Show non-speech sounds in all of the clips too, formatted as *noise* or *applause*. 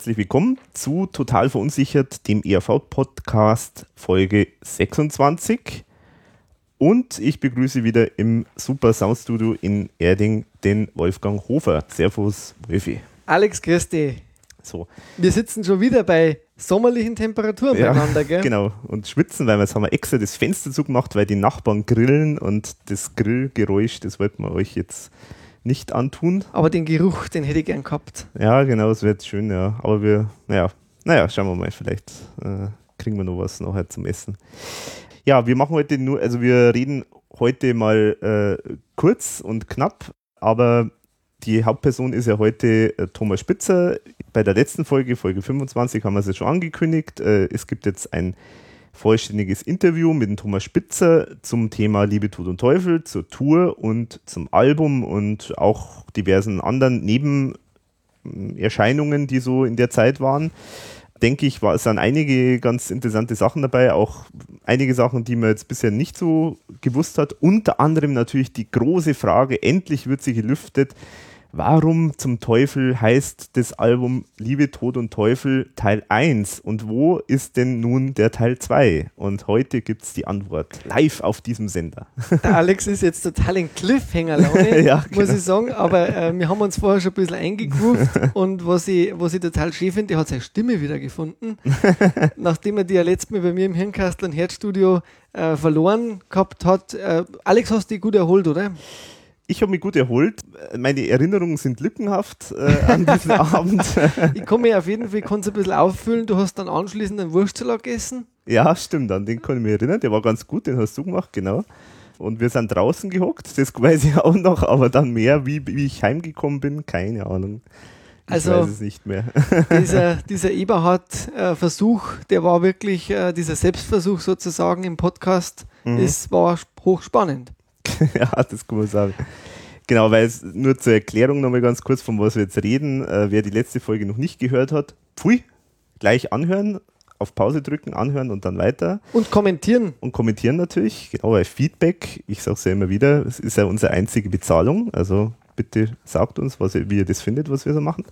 Herzlich willkommen zu Total Verunsichert, dem ERV-Podcast Folge 26. Und ich begrüße wieder im Super Soundstudio in Erding den Wolfgang Hofer. Servus, Wolfi. Alex, Christi. So. Wir sitzen schon wieder bei sommerlichen Temperaturen Ja, beieinander, gell? Genau. Und schwitzen, weil wir jetzt haben wir extra das Fenster zugemacht, weil die Nachbarn grillen und das Grillgeräusch, das wollten wir euch jetzt nicht antun. Aber den Geruch, den hätte ich gern gehabt. Ja, genau, das wird schön, ja. Aber wir, naja, naja, schauen wir mal, vielleicht äh, kriegen wir noch was nachher zum Essen. Ja, wir machen heute nur, also wir reden heute mal äh, kurz und knapp, aber die Hauptperson ist ja heute äh, Thomas Spitzer. Bei der letzten Folge, Folge 25, haben wir es ja schon angekündigt. Äh, es gibt jetzt ein vollständiges Interview mit dem Thomas Spitzer zum Thema Liebe, Tod und Teufel, zur Tour und zum Album und auch diversen anderen Nebenerscheinungen, die so in der Zeit waren. Denke ich, war, es sind einige ganz interessante Sachen dabei, auch einige Sachen, die man jetzt bisher nicht so gewusst hat. Unter anderem natürlich die große Frage, endlich wird sie gelüftet, Warum zum Teufel heißt das Album Liebe, Tod und Teufel Teil 1 und wo ist denn nun der Teil 2? Und heute gibt es die Antwort live auf diesem Sender. Der Alex ist jetzt total in Cliffhanger-Laune, *laughs* Ja, muss genau. ich sagen. Aber äh, wir haben uns vorher schon ein bisschen eingegroovt *laughs* und was ich, was ich total schön finde, der hat seine Stimme wieder gefunden. *laughs* Nachdem er die ja letztes Mal bei mir im Hirnkastel und Herzstudio äh, verloren gehabt hat. Äh, Alex, hast du dich gut erholt, oder? Ich habe mich gut erholt. Meine Erinnerungen sind lückenhaft äh, an diesen *laughs* Abend. Ich kann mich auf jeden Fall kann's ein bisschen auffüllen. Du hast dann anschließend einen Wurstsalat gegessen. ja, stimmt, an den kann ich mich erinnern. Der war ganz gut, den hast du gemacht, genau. Und wir sind draußen gehockt, das weiß ich auch noch, aber dann mehr, wie, wie ich heimgekommen bin, keine Ahnung. Ich Also- weiß es nicht mehr. *laughs* dieser, dieser Eberhard-Versuch, der war wirklich, äh, dieser Selbstversuch sozusagen im Podcast, Mhm. ist, war hochspannend. *laughs* ja, das kann man sagen. Genau, weil es nur zur Erklärung nochmal ganz kurz, von was wir jetzt reden. Äh, wer die letzte Folge noch nicht gehört hat, pfui, gleich anhören, auf Pause drücken, anhören und dann weiter. Und kommentieren. Und kommentieren natürlich, genau, weil Feedback, ich sage es ja immer wieder, es ist ja unsere einzige Bezahlung. Also bitte sagt uns, was ihr, wie ihr das findet, was wir so machen.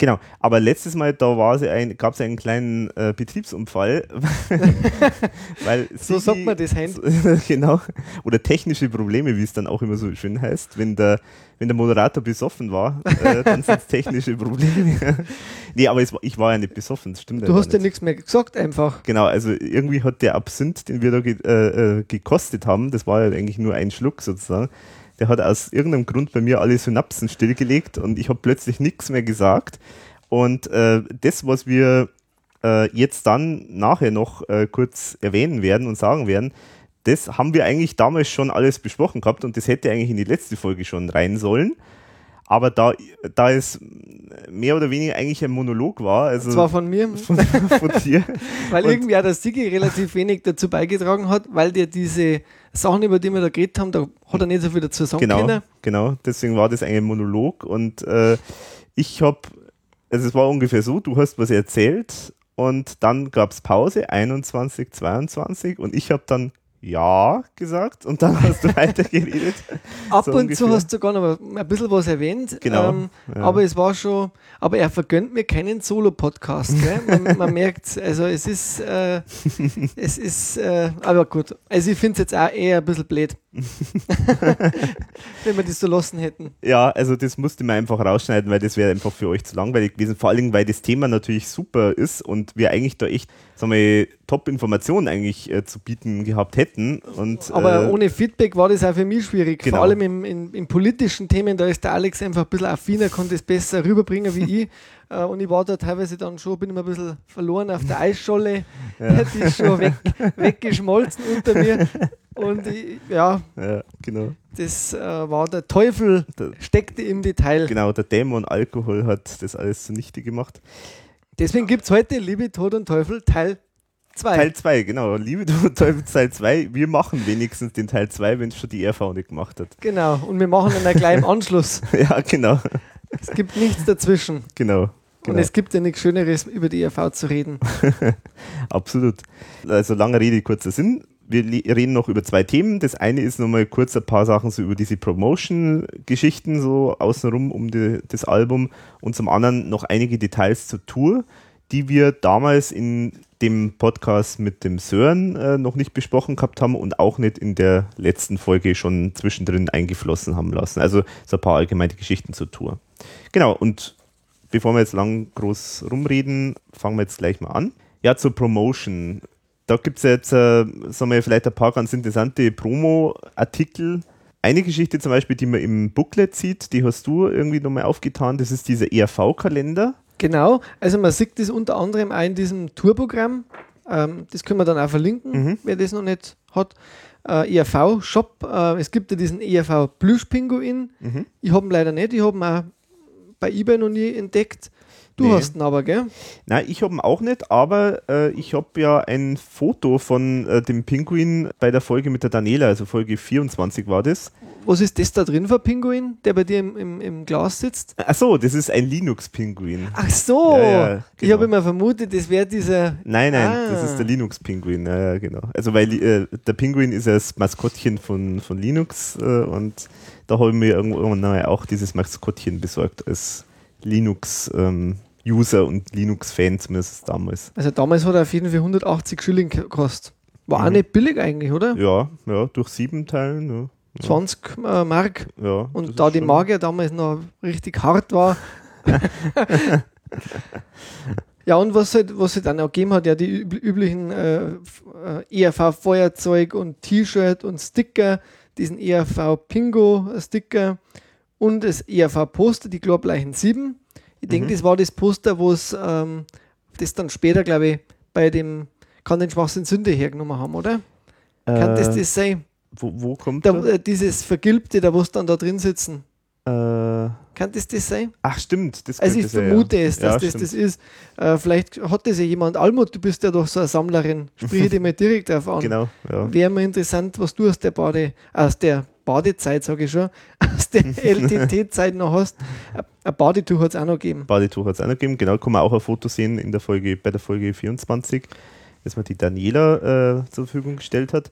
Genau, aber letztes Mal, da ein, gab es einen kleinen äh, Betriebsunfall. *laughs* weil So Sigi- sagt man das *laughs* heim. genau. Oder technische Probleme, wie es dann auch immer so schön heißt. Wenn der, wenn der Moderator besoffen war, äh, dann sind es *laughs* technische Probleme. nee, aber es, ich war ja nicht besoffen, das stimmt Du hast ja nicht. nichts mehr gesagt einfach. Genau, also irgendwie hat der Absinth, den wir da ge äh, äh, gekostet haben, das war ja eigentlich nur ein Schluck sozusagen, der hat aus irgendeinem Grund bei mir alle Synapsen stillgelegt und ich habe plötzlich nichts mehr gesagt. Und äh, das, was wir äh, jetzt dann nachher noch äh, kurz erwähnen werden und sagen werden, das haben wir eigentlich damals schon alles besprochen gehabt und das hätte eigentlich in die letzte Folge schon rein sollen. Aber da, da es mehr oder weniger eigentlich ein Monolog war, also Zwar von mir, *laughs* von, von dir, *laughs* weil und- irgendwie auch der Sigi relativ wenig dazu beigetragen hat, weil der diese Sachen, über die wir da geredet haben, da hat er nicht so viel dazu sagen Genau, können. genau. Deswegen war das ein Monolog und äh, ich habe, also es war ungefähr so, du hast was erzählt und dann gab es Pause, 21, 22 und ich habe dann ja gesagt und dann hast du *laughs* weitergeredet. Ab So und ungefähr. zu hast du sogar noch ein bisschen was erwähnt. Genau, Ähm, ja. Aber es war schon, aber er vergönnt mir keinen Solo-Podcast. Man, *laughs* man merkt, also es ist, äh, es ist, äh, aber gut. Also ich finde es jetzt auch eher ein bisschen blöd. *laughs* Wenn wir das so lassen hätten. Ja, also das musste man einfach rausschneiden, weil das wäre einfach für euch zu langweilig gewesen. Vor allem, weil das Thema natürlich super ist und wir eigentlich da echt, sagen wir, Top-Informationen eigentlich äh, zu bieten gehabt hätten. Und, Aber äh, ohne Feedback war das auch für mich schwierig. Genau. Vor allem im, in, in politischen Themen, da ist der Alex einfach ein bisschen affiner, konnte es besser rüberbringen wie ich. Äh, Und ich war da teilweise dann schon, bin immer ein bisschen verloren auf der *laughs* Eisscholle. *laughs* Die ist schon weg, weggeschmolzen unter mir. Und ich, ja, ja, genau. das äh, war der Teufel, Der- steckte im Detail. Genau, der Dämon Alkohol hat das alles zunichte gemacht. Deswegen gibt es heute Liebe, Tod und Teufel Teil 2. Teil 2, genau. Liebe du Teufel Teil 2. Wir machen wenigstens den Teil 2, wenn es schon die RV nicht gemacht hat. Genau, und wir machen dann gleich im *laughs* Anschluss. ja, genau. Es gibt nichts dazwischen. Genau. Und genau. es gibt ja nichts Schöneres, über die ERV zu reden. *laughs* Absolut. Also lange Rede, kurzer Sinn. wir reden noch über zwei Themen. Das eine ist nochmal kurz ein paar Sachen so über diese Promotion-Geschichten so außenrum um die, das Album und zum anderen noch einige Details zur Tour, die wir damals in dem Podcast mit dem Sören äh, noch nicht besprochen gehabt haben und auch nicht in der letzten Folge schon zwischendrin eingeflossen haben lassen. Also so ein paar allgemeine Geschichten zur Tour. Genau, und bevor wir jetzt lang groß rumreden, fangen wir jetzt gleich mal an. Ja, zur Promotion. Da gibt es jetzt, äh, sagen wir, vielleicht ein paar ganz interessante Promo-Artikel. Eine Geschichte zum Beispiel, die man im Booklet sieht, die hast du irgendwie nochmal aufgetan, das ist dieser ERV-Kalender. Genau, also man sieht das unter anderem auch in diesem Tourprogramm. Ähm, das können wir dann auch verlinken, mhm. wer das noch nicht hat. Äh, ERV-Shop, äh, es gibt ja diesen ERV Plüsch-Pinguin. Mhm. Ich habe ihn leider nicht, ich habe ihn auch bei eBay noch nie entdeckt. Du nee. hast ihn aber, gell? Nein, ich habe ihn auch nicht, aber äh, ich habe ja ein Foto von äh, dem Pinguin bei der Folge mit der Daniela, also Folge 24 war das. Was ist das da drin für Pinguin, der bei dir im, im, im Glas sitzt? Ach so, das ist ein Linux-Pinguin. Ach so, ja, ja, genau. ich habe immer vermutet, das wäre dieser. Nein, nein, ah. das ist der Linux-Pinguin, ja, genau. Also, weil äh, der Pinguin ist das Maskottchen von, von Linux äh, und da habe ich mir irgendwann auch dieses Maskottchen besorgt als Linux. Ähm, User und Linux-Fan, zumindest damals. Also damals hat er auf jeden Fall 180 Schilling gekostet. War mhm. auch nicht billig eigentlich, oder? Ja, ja, durch sieben Teilen. Ja. 20 äh, Mark. Ja, und da die Magier damals noch richtig hart war. *laughs* ja, und was halt, was halt dann auch gegeben hat, ja, die üblichen äh, äh ERV-Feuerzeug und T-Shirt und Sticker, diesen ERV-Pingo-Sticker und das ERV-Poster, die Glorbleichen 7. Ich denke, mhm. das war das Poster, wo es ähm, das dann später, glaube ich, bei dem Kann den Schwachsinn Sünde hergenommen haben, oder? Äh, Kann das das sein? Wo, wo kommt da, äh, Dieses Vergilbte, da wo es dann da drin sitzen. Äh, Kann das das sein? Ach, stimmt. Das also ich vermute ja. es, dass ja, das stimmt. das ist. Äh, vielleicht hat das ja jemand. Almut, du bist ja doch so eine Sammlerin. Sprich *laughs* dir mal direkt darauf an. Genau. Ja. Wäre mal interessant, was du aus der Bade, aus der Badezeit, sage ich schon, *laughs* aus der LTT-Zeit noch hast. Ein Badetuch hat es auch noch gegeben. Badetuch hat es auch noch gegeben, genau, kann man auch ein Foto sehen in der Folge, bei der Folge 24, das man die Daniela äh, zur Verfügung gestellt hat.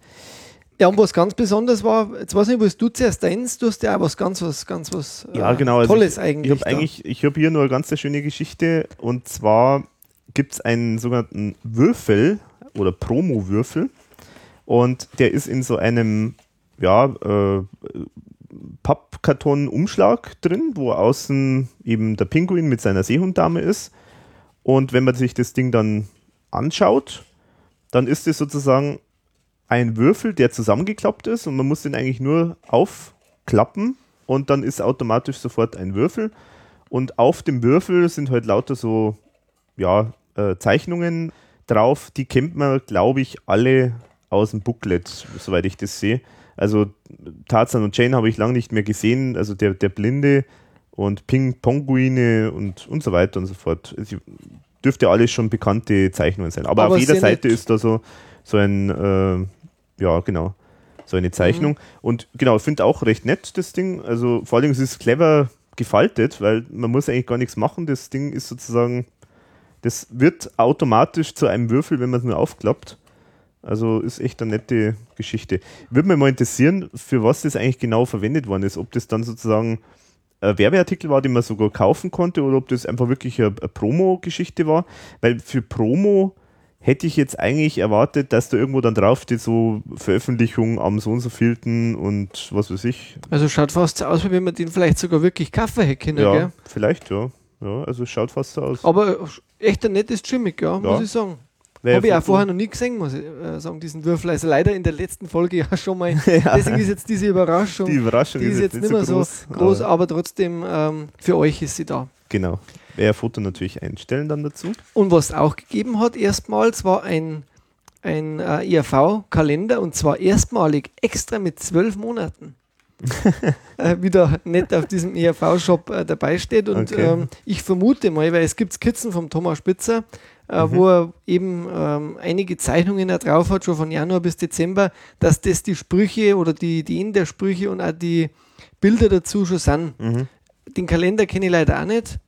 Ja, und was ganz besonders war, jetzt weiß ich nicht, was du zuerst denkst, du hast ja auch was ganz was, ganz was ja, genau, also Tolles ich, eigentlich. Ich habe eigentlich, ich habe hier nur eine ganz schöne Geschichte und zwar gibt es einen sogenannten Würfel oder Promo-Würfel und der ist in so einem ja, äh, Pappkarton-Umschlag drin, wo außen eben der Pinguin mit seiner Seehunddame ist. Und wenn man sich das Ding dann anschaut, dann ist es sozusagen ein Würfel, der zusammengeklappt ist und man muss den eigentlich nur aufklappen und dann ist automatisch sofort ein Würfel. Und auf dem Würfel sind halt lauter so ja, äh, Zeichnungen drauf, die kennt man, glaube ich, alle aus dem Booklet, soweit ich das sehe. Also Tarzan und Jane habe ich lange nicht mehr gesehen, also der, der Blinde und Ping-Ponguine und, und so weiter und so fort. Es dürfte alles schon bekannte Zeichnungen sein. Aber, Aber auf jeder Seite ist da so, so ein äh, ja, genau. So eine Zeichnung. Mhm. Und genau, ich finde auch recht nett, das Ding. Also vor allem ist es clever gefaltet, weil man muss eigentlich gar nichts machen. Das Ding ist sozusagen, das wird automatisch zu einem Würfel, wenn man es nur aufklappt. Also ist echt eine nette Geschichte. Würde mich mal interessieren, für was das eigentlich genau verwendet worden ist. Ob das dann sozusagen ein Werbeartikel war, den man sogar kaufen konnte, oder ob das einfach wirklich eine, eine Promo-Geschichte war. Weil für Promo hätte ich jetzt eigentlich erwartet, dass da irgendwo dann drauf steht, so Veröffentlichung am so und so vielten und was weiß ich. Also schaut fast so aus, wie wenn man den vielleicht sogar wirklich kaufen hätte ja, gell? vielleicht, ja. Ja, also schaut fast so aus. Aber echt ein nettes Gimmick, ja, ja. muss ich sagen. Habe ich auch vorher noch nie gesehen, muss ich äh, sagen, diesen Würfel. Also leider in der letzten Folge ja schon mal. *laughs* ja. Deswegen ist jetzt diese Überraschung. Die Überraschung die ist, jetzt nicht mehr so groß, groß aber, aber trotzdem ähm, für euch ist sie da. Genau werde Foto natürlich einstellen dann dazu. Und was auch gegeben hat erstmals war ein, ein äh, IAV-Kalender und zwar erstmalig extra mit zwölf Monaten. *laughs* äh, wieder nicht auf diesem IAV-Shop äh, dabei steht. Und okay. ähm, ich vermute mal, weil es gibt Skizzen vom Thomas Spitzer, äh, mhm. wo er eben ähm, einige Zeichnungen drauf hat, schon von Januar bis Dezember, dass das die Sprüche oder die Ideen der Sprüche und auch die Bilder dazu schon sind. Mhm. Den Kalender kenne ich leider auch nicht.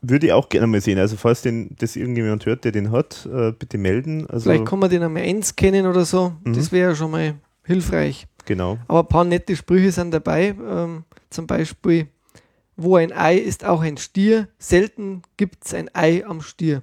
Würde ich auch gerne mal sehen. Also falls den, das irgendjemand hört, der den hat, äh, bitte melden. Also, Vielleicht kann man den einmal einscannen oder so. Mhm. Das wäre ja schon mal hilfreich. Genau. Aber ein paar nette Sprüche sind dabei. Ähm, zum Beispiel, wo ein Ei ist auch ein Stier. Selten gibt es ein Ei am Stier.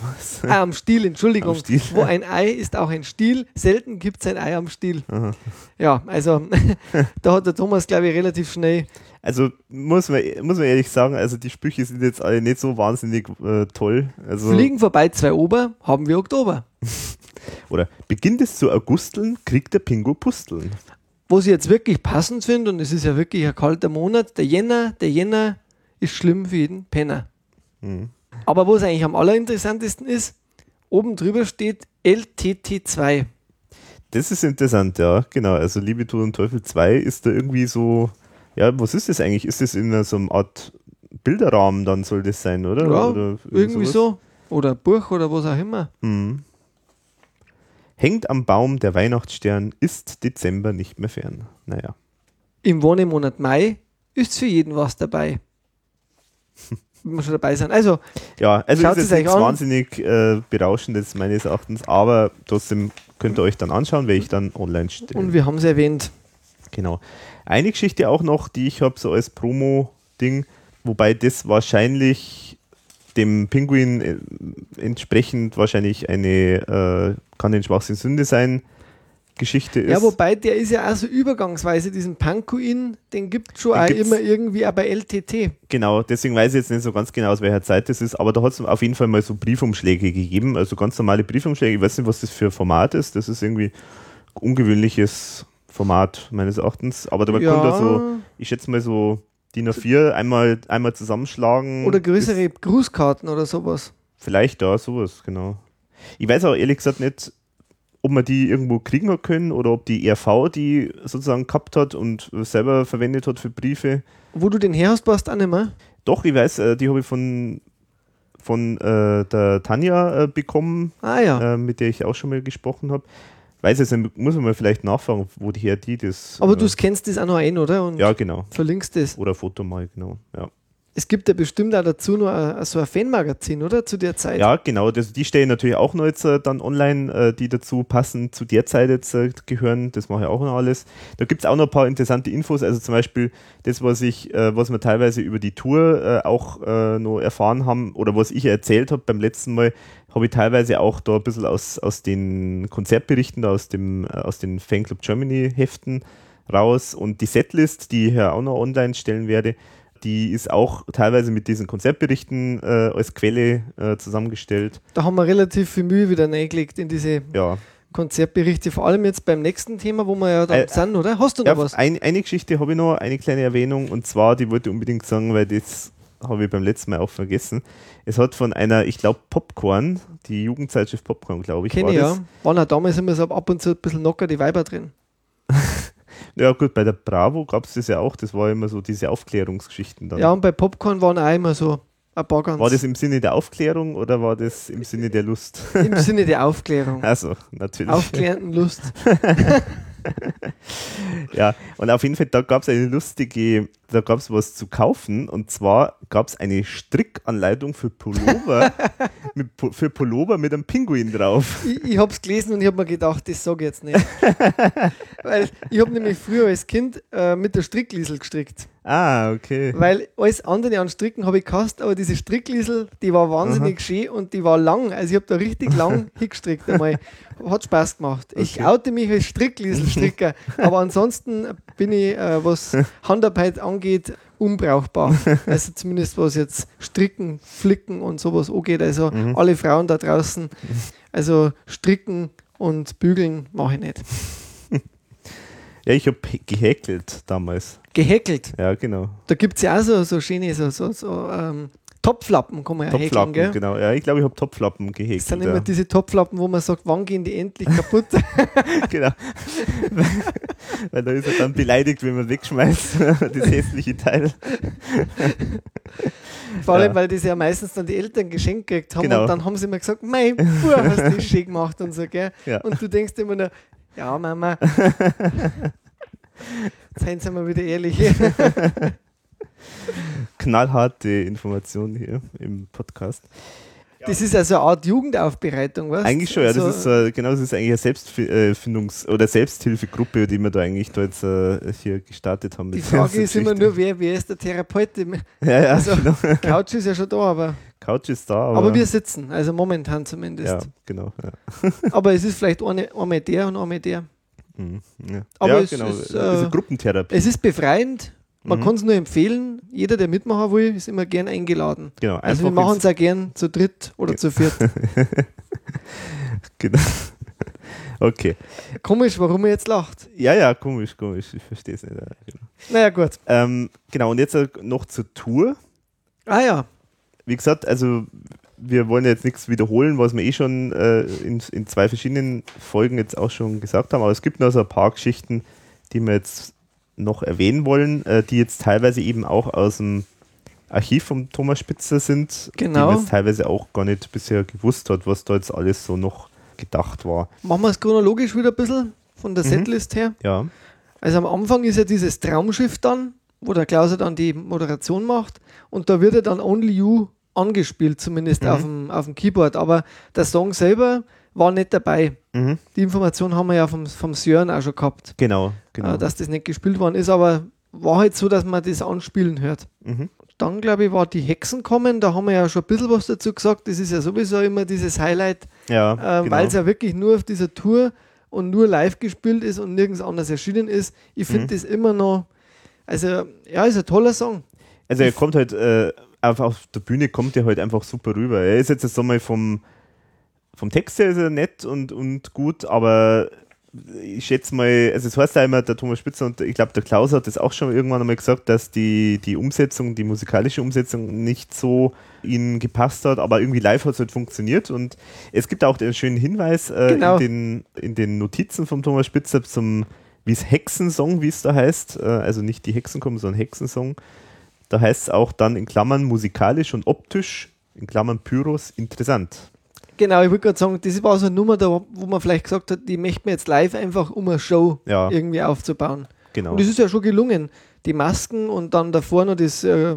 Was? Ah, am Stiel, Entschuldigung. Am Stiel. Wo ein Ei ist auch ein Stiel. Selten gibt es ein Ei am Stiel. Aha. Ja, also *laughs* da hat der Thomas, glaube ich, relativ schnell. Also muss man, muss man ehrlich sagen, also die Sprüche sind jetzt alle nicht so wahnsinnig äh, toll. Also, Fliegen vorbei zwei Ober, haben wir Oktober. *laughs* Oder beginnt es zu Augusteln, kriegt der Pingo Pusteln. Was ich jetzt wirklich passend finde, und es ist ja wirklich ein kalter Monat, der Jänner, der Jänner ist schlimm für jeden Penner. Mhm. Aber was eigentlich am allerinteressantesten ist, oben drüber steht LTT2. Das ist interessant, ja, genau. Also Liebe, Tod und Teufel 2 ist da irgendwie so, ja, was ist das eigentlich? Ist das in so einer Art Bilderrahmen dann soll das sein, oder? Ja, oder Irgendwie sowas? so. Oder Buch oder was auch immer. Hm. Hängt am Baum der Weihnachtsstern, ist Dezember nicht mehr fern. Naja. Im Wonnemonat Mai ist für jeden was dabei. *laughs* Wenn wir schon dabei sind. Also, Ja, also Schaut ist es nichts an. wahnsinnig äh, Berauschendes meines Erachtens, aber trotzdem könnt ihr euch dann anschauen, weil ich dann online stelle. und wir haben es erwähnt. Genau. Eine Geschichte auch noch, die ich habe so als Promo-Ding, wobei das wahrscheinlich dem Pinguin äh, entsprechend wahrscheinlich eine, äh, kann den Schwachsinn Sünde sein, Geschichte ist. Ja, wobei der ist ja auch so übergangsweise, diesen Pankuin, den gibt es schon Den auch immer irgendwie auch bei LTT. Genau, deswegen weiß ich jetzt nicht so ganz genau, aus welcher Zeit das ist, aber da hat es auf jeden Fall mal so Briefumschläge gegeben, also ganz normale Briefumschläge. Ich weiß nicht, was das für ein Format ist. Das ist irgendwie ungewöhnliches Format meines Erachtens, aber da man kann da so, ich schätze mal so DIN A4 einmal, einmal zusammenschlagen. oder größere Grußkarten oder sowas. Vielleicht da, sowas, genau. Ich weiß auch ehrlich gesagt nicht, ob man die irgendwo kriegen hat können oder ob die RV die sozusagen gehabt hat und selber verwendet hat für Briefe. Wo du den her hast, passt auch nicht mehr. Doch, ich weiß, äh, die habe ich von, von äh, der Tanja äh, bekommen, Ah ja. äh, mit der ich auch schon mal gesprochen habe. Weiß jetzt nicht, muss man mal vielleicht nachfragen, wo die her die das. Aber äh, du scannst das auch noch ein, oder? Und Ja, genau. verlinkst das. Oder Foto mal, genau. Ja, Es gibt ja bestimmt auch dazu noch so ein Fanmagazin, oder? Zu der Zeit. ja genau. Das, die stellen natürlich auch noch jetzt äh, dann online, äh, die dazu passen, zu der Zeit jetzt äh, gehören. Das mache ich auch noch alles. Da gibt es auch noch ein paar interessante Infos. Also zum Beispiel das, was ich, was wir teilweise über die Tour auch noch erfahren haben oder was ich erzählt habe beim letzten Mal, habe ich teilweise auch da ein bisschen aus, aus den Konzertberichten, aus, dem, aus den Fanclub Germany Heften raus. Und die Setlist, die ich ja auch noch online stellen werde, die ist auch teilweise mit diesen Konzertberichten äh, als Quelle äh, zusammengestellt. Da haben wir relativ viel Mühe wieder reingelegt in diese Ja, Konzertberichte. Vor allem jetzt beim nächsten Thema, wo wir ja dann Äh, sind, oder? Hast du noch ja was? ein, eine Geschichte habe ich noch, eine kleine Erwähnung, und zwar, die wollte ich unbedingt sagen, weil das habe ich beim letzten Mal auch vergessen. Es hat von einer, ich glaube, Popcorn, die Jugendzeitschrift Popcorn, glaube ich, Kenne war ich ja. Waren auch damals immer so ab und zu ein bisschen locker die Weiber drin. Ja gut, bei der Bravo gab es das ja auch, das war immer so diese Aufklärungsgeschichten dann. Ja, und bei Popcorn waren auch immer so ein paar ganz War das im Sinne der Aufklärung oder war das im Sinne der Lust? im Sinne der *laughs* Aufklärung. Also, natürlich. Aufklärenden Lust. *laughs* *laughs* Ja, und auf jeden Fall, da gab es eine lustige, da gab es was zu kaufen und zwar gab es eine Strickanleitung für Pullover, *laughs* mit, für Pullover mit einem Pinguin drauf. Ich, ich habe es gelesen und ich habe mir gedacht, das sage ich jetzt nicht. *laughs* Weil ich habe nämlich früher als Kind äh, mit der Strickliesel gestrickt. Ah, okay. Weil alles andere an Stricken habe ich gehasst, aber diese Strickliesel, die war wahnsinnig schön und die war lang. Also ich habe da richtig lang *laughs* hingestrickt einmal. Hat Spaß gemacht. Ich Okay. oute mich als Stricklieselstricker, *laughs* aber ansonsten bin ich, äh, was Handarbeit angeht, unbrauchbar. *laughs* Also zumindest was jetzt Stricken, Flicken und sowas angeht. Also Mhm. alle Frauen da draußen, also Stricken und Bügeln mache ich nicht. Ja, ich habe gehäkelt damals. Gehäkelt. Ja, genau. Da gibt es ja auch so, so schöne so, so, so ähm, Topflappen, kann man ja häkeln, Topflappen, gell? genau. Ja, ich glaube, ich habe Topflappen Das gehäkelt. sind immer Ja. diese Topflappen, wo man sagt, wann gehen die endlich kaputt? *laughs* genau. *laughs* Weil da ist er dann beleidigt, wenn man wegschmeißt, *laughs* das hässliche Teil. Vor allem, Ja. weil das ja meistens dann die Eltern geschenkt gekriegt haben Genau. und dann haben sie immer gesagt, mein Bub, hast du das schön gemacht und so, gell? Ja. Und du denkst immer nur, ja Mama, seien Sie mal wieder ehrlich. *laughs* knallharte Information hier im Podcast. Das ist also eine Art Jugendaufbereitung, was? Eigentlich schon, ja. Das also, ist, äh, genau, das ist eigentlich eine Selbstfindungs- oder Selbsthilfegruppe, die wir da eigentlich da jetzt äh, hier gestartet haben. Die Frage ist immer nur, wer, wer ist der Therapeut? *laughs* Ja, ja, also, genau. Couch ist ja schon da, aber. Couch ist da, aber. Aber wir sitzen, also momentan zumindest. Ja, genau. Ja. aber es ist vielleicht eine, einmal der und einmal der. Mhm, ja. Aber ja, es genau. ist, es ist äh, Gruppentherapie. Es ist befreiend. Man Mhm. kann es nur empfehlen. Jeder, der mitmachen will, ist immer gern eingeladen. genau. Also wir machen es auch gern zu dritt oder zu viert. *laughs* genau. Okay. Komisch, warum er jetzt lacht. Ja, ja, komisch, komisch. Ich verstehe es nicht. Ja, genau. Naja, gut. Ähm, genau, und jetzt äh, noch zur Tour. Ah ja, Wie gesagt, also wir wollen jetzt nichts wiederholen, was wir eh schon äh, in, in zwei verschiedenen Folgen jetzt auch schon gesagt haben, aber es gibt noch so ein paar Geschichten, die wir jetzt noch erwähnen wollen, äh, die jetzt teilweise eben auch aus dem Archiv von Thomas Spitzer sind, Genau. die man jetzt teilweise auch gar nicht bisher gewusst hat, was da jetzt alles so noch gedacht war. machen wir es chronologisch wieder ein bisschen von der Mhm. Setlist her. Ja, Also am Anfang ist ja dieses Traumschiff dann, wo der Klaus ja dann die Moderation macht und da wird ja dann Only You angespielt, zumindest Mhm. auf, dem, auf dem Keyboard. Aber der Song selber war nicht dabei. mhm. Die Information haben wir ja vom, vom Sören auch schon gehabt, genau, genau. äh, dass das nicht gespielt worden ist, aber war halt so, dass man das anspielen hört. mhm. Dann, glaube ich, war die Hexen kommen, da haben wir ja schon ein bisschen was dazu gesagt. Das ist ja sowieso immer dieses Highlight, Ja, äh, genau. weil es ja wirklich nur auf dieser Tour und nur live gespielt ist und nirgends anders erschienen ist. Ich finde Mhm. das immer noch, also ja, ist ein toller Song. Also er kommt halt, äh, auf, der Bühne kommt er halt einfach super rüber. Er ist jetzt so mal vom, vom Text her ist er nett und, und gut, aber ich schätze mal, also es heißt ja immer, der Thomas Spitzer und ich glaube, der Klaus hat das auch schon irgendwann einmal gesagt, dass die, die Umsetzung, die musikalische Umsetzung nicht so ihnen gepasst hat, aber irgendwie live hat es halt funktioniert und es gibt auch den schönen Hinweis äh, Genau. in, den, in den Notizen vom Thomas Spitzer zum, wie es Hexensong, wie es da heißt, äh, also nicht die Hexen kommen, sondern Hexensong, da heißt es auch dann in Klammern musikalisch und optisch, in Klammern Pyros, interessant. Genau, ich würde gerade sagen, das war so eine Nummer, da, wo man vielleicht gesagt hat, die möchte man jetzt live einfach, um eine Show Ja, irgendwie aufzubauen. genau. Und das ist ja schon gelungen. Die Masken und dann davor noch das äh,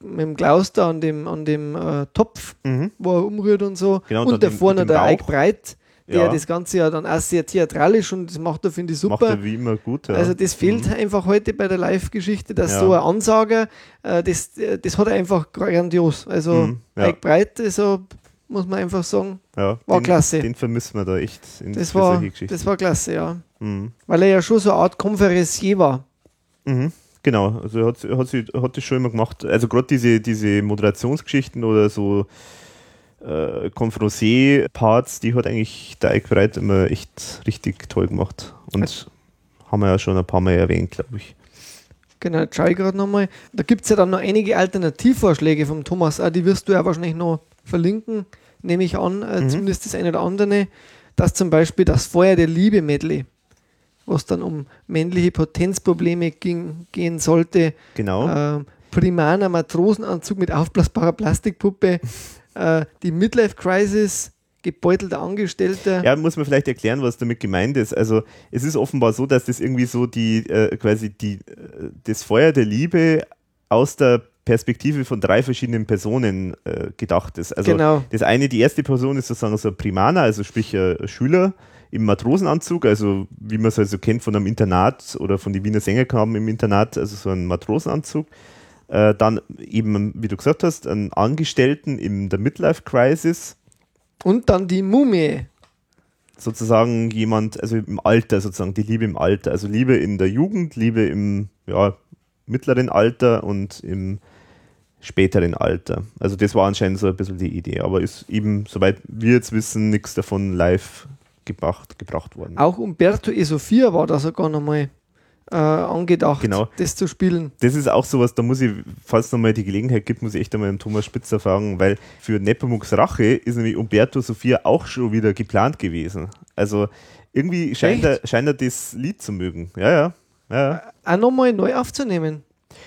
mit dem Klaus da an dem, an dem äh, Topf, Mhm. wo er umrührt und so. Genau, und den- davor noch der. Eik Breit, der Ja. das Ganze ja dann auch sehr theatralisch und das macht er, finde ich, Macht super. er wie immer gut. Ja. Also das fehlt Mhm. einfach heute bei der Live-Geschichte, dass Ja. so ein Ansager, äh, das, äh, das hat er einfach grandios. Also Mhm. Eik Breit, also muss man einfach sagen, ja, war den, klasse. Den vermissen wir da echt in das war, solche Geschichten. das war klasse, ja. Mhm. Weil er ja schon so eine Art Konferencier war. Mhm. Genau, also er hat, hat, sie, hat das schon immer gemacht. Also gerade diese, diese Moderationsgeschichten oder so äh, Conferencier-Parts, die hat eigentlich der Ike Wright immer echt richtig toll gemacht. Und haben wir ja schon ein paar Mal erwähnt, glaube ich. Genau, jetzt schaue ich gerade nochmal. Da gibt es ja dann noch einige Alternativvorschläge vom Thomas, auch die wirst du ja wahrscheinlich noch verlinken, nehme ich an, äh, Mhm. zumindest das eine oder andere, dass zum Beispiel das Feuer der Liebe Medley, was dann um männliche Potenzprobleme ging, gehen sollte, Genau. äh, Primaner Matrosenanzug mit aufblasbarer Plastikpuppe, *laughs* äh, die Midlife Crisis, gebeutelter Angestellter. Ja, muss man vielleicht erklären, was damit gemeint ist. Also es ist offenbar so, dass das irgendwie so die äh, quasi die äh, das Feuer der Liebe aus der Perspektive von drei verschiedenen Personen äh, gedacht ist. Also Genau. das eine, die erste Person ist sozusagen so ein Primaner, also sprich ein Schüler im Matrosenanzug, also wie man es also kennt von einem Internat oder von den Wiener Sängerknaben im Internat, also so ein Matrosenanzug. Äh, dann eben, wie du gesagt hast, einen Angestellten in der Midlife Crisis, Und dann die Mumie. sozusagen jemand, also im Alter sozusagen, die Liebe im Alter, also Liebe in der Jugend, Liebe im ja, mittleren Alter und im späteren Alter. Also das war anscheinend so ein bisschen die Idee, aber ist eben, soweit wir jetzt wissen, nichts davon live gebracht, gebracht worden. Auch Umberto E. Sofia war da sogar nochmal äh, angedacht, Genau. das zu spielen. Das ist auch sowas, da muss ich, falls es nochmal die Gelegenheit gibt, muss ich echt einmal den Thomas Spitzer fragen, weil für Nepomuks Rache ist nämlich Umberto Sophia auch schon wieder geplant gewesen. Also irgendwie scheint er, scheint er das Lied zu mögen. Ja, ja. ja, ja. Auch nochmal neu aufzunehmen.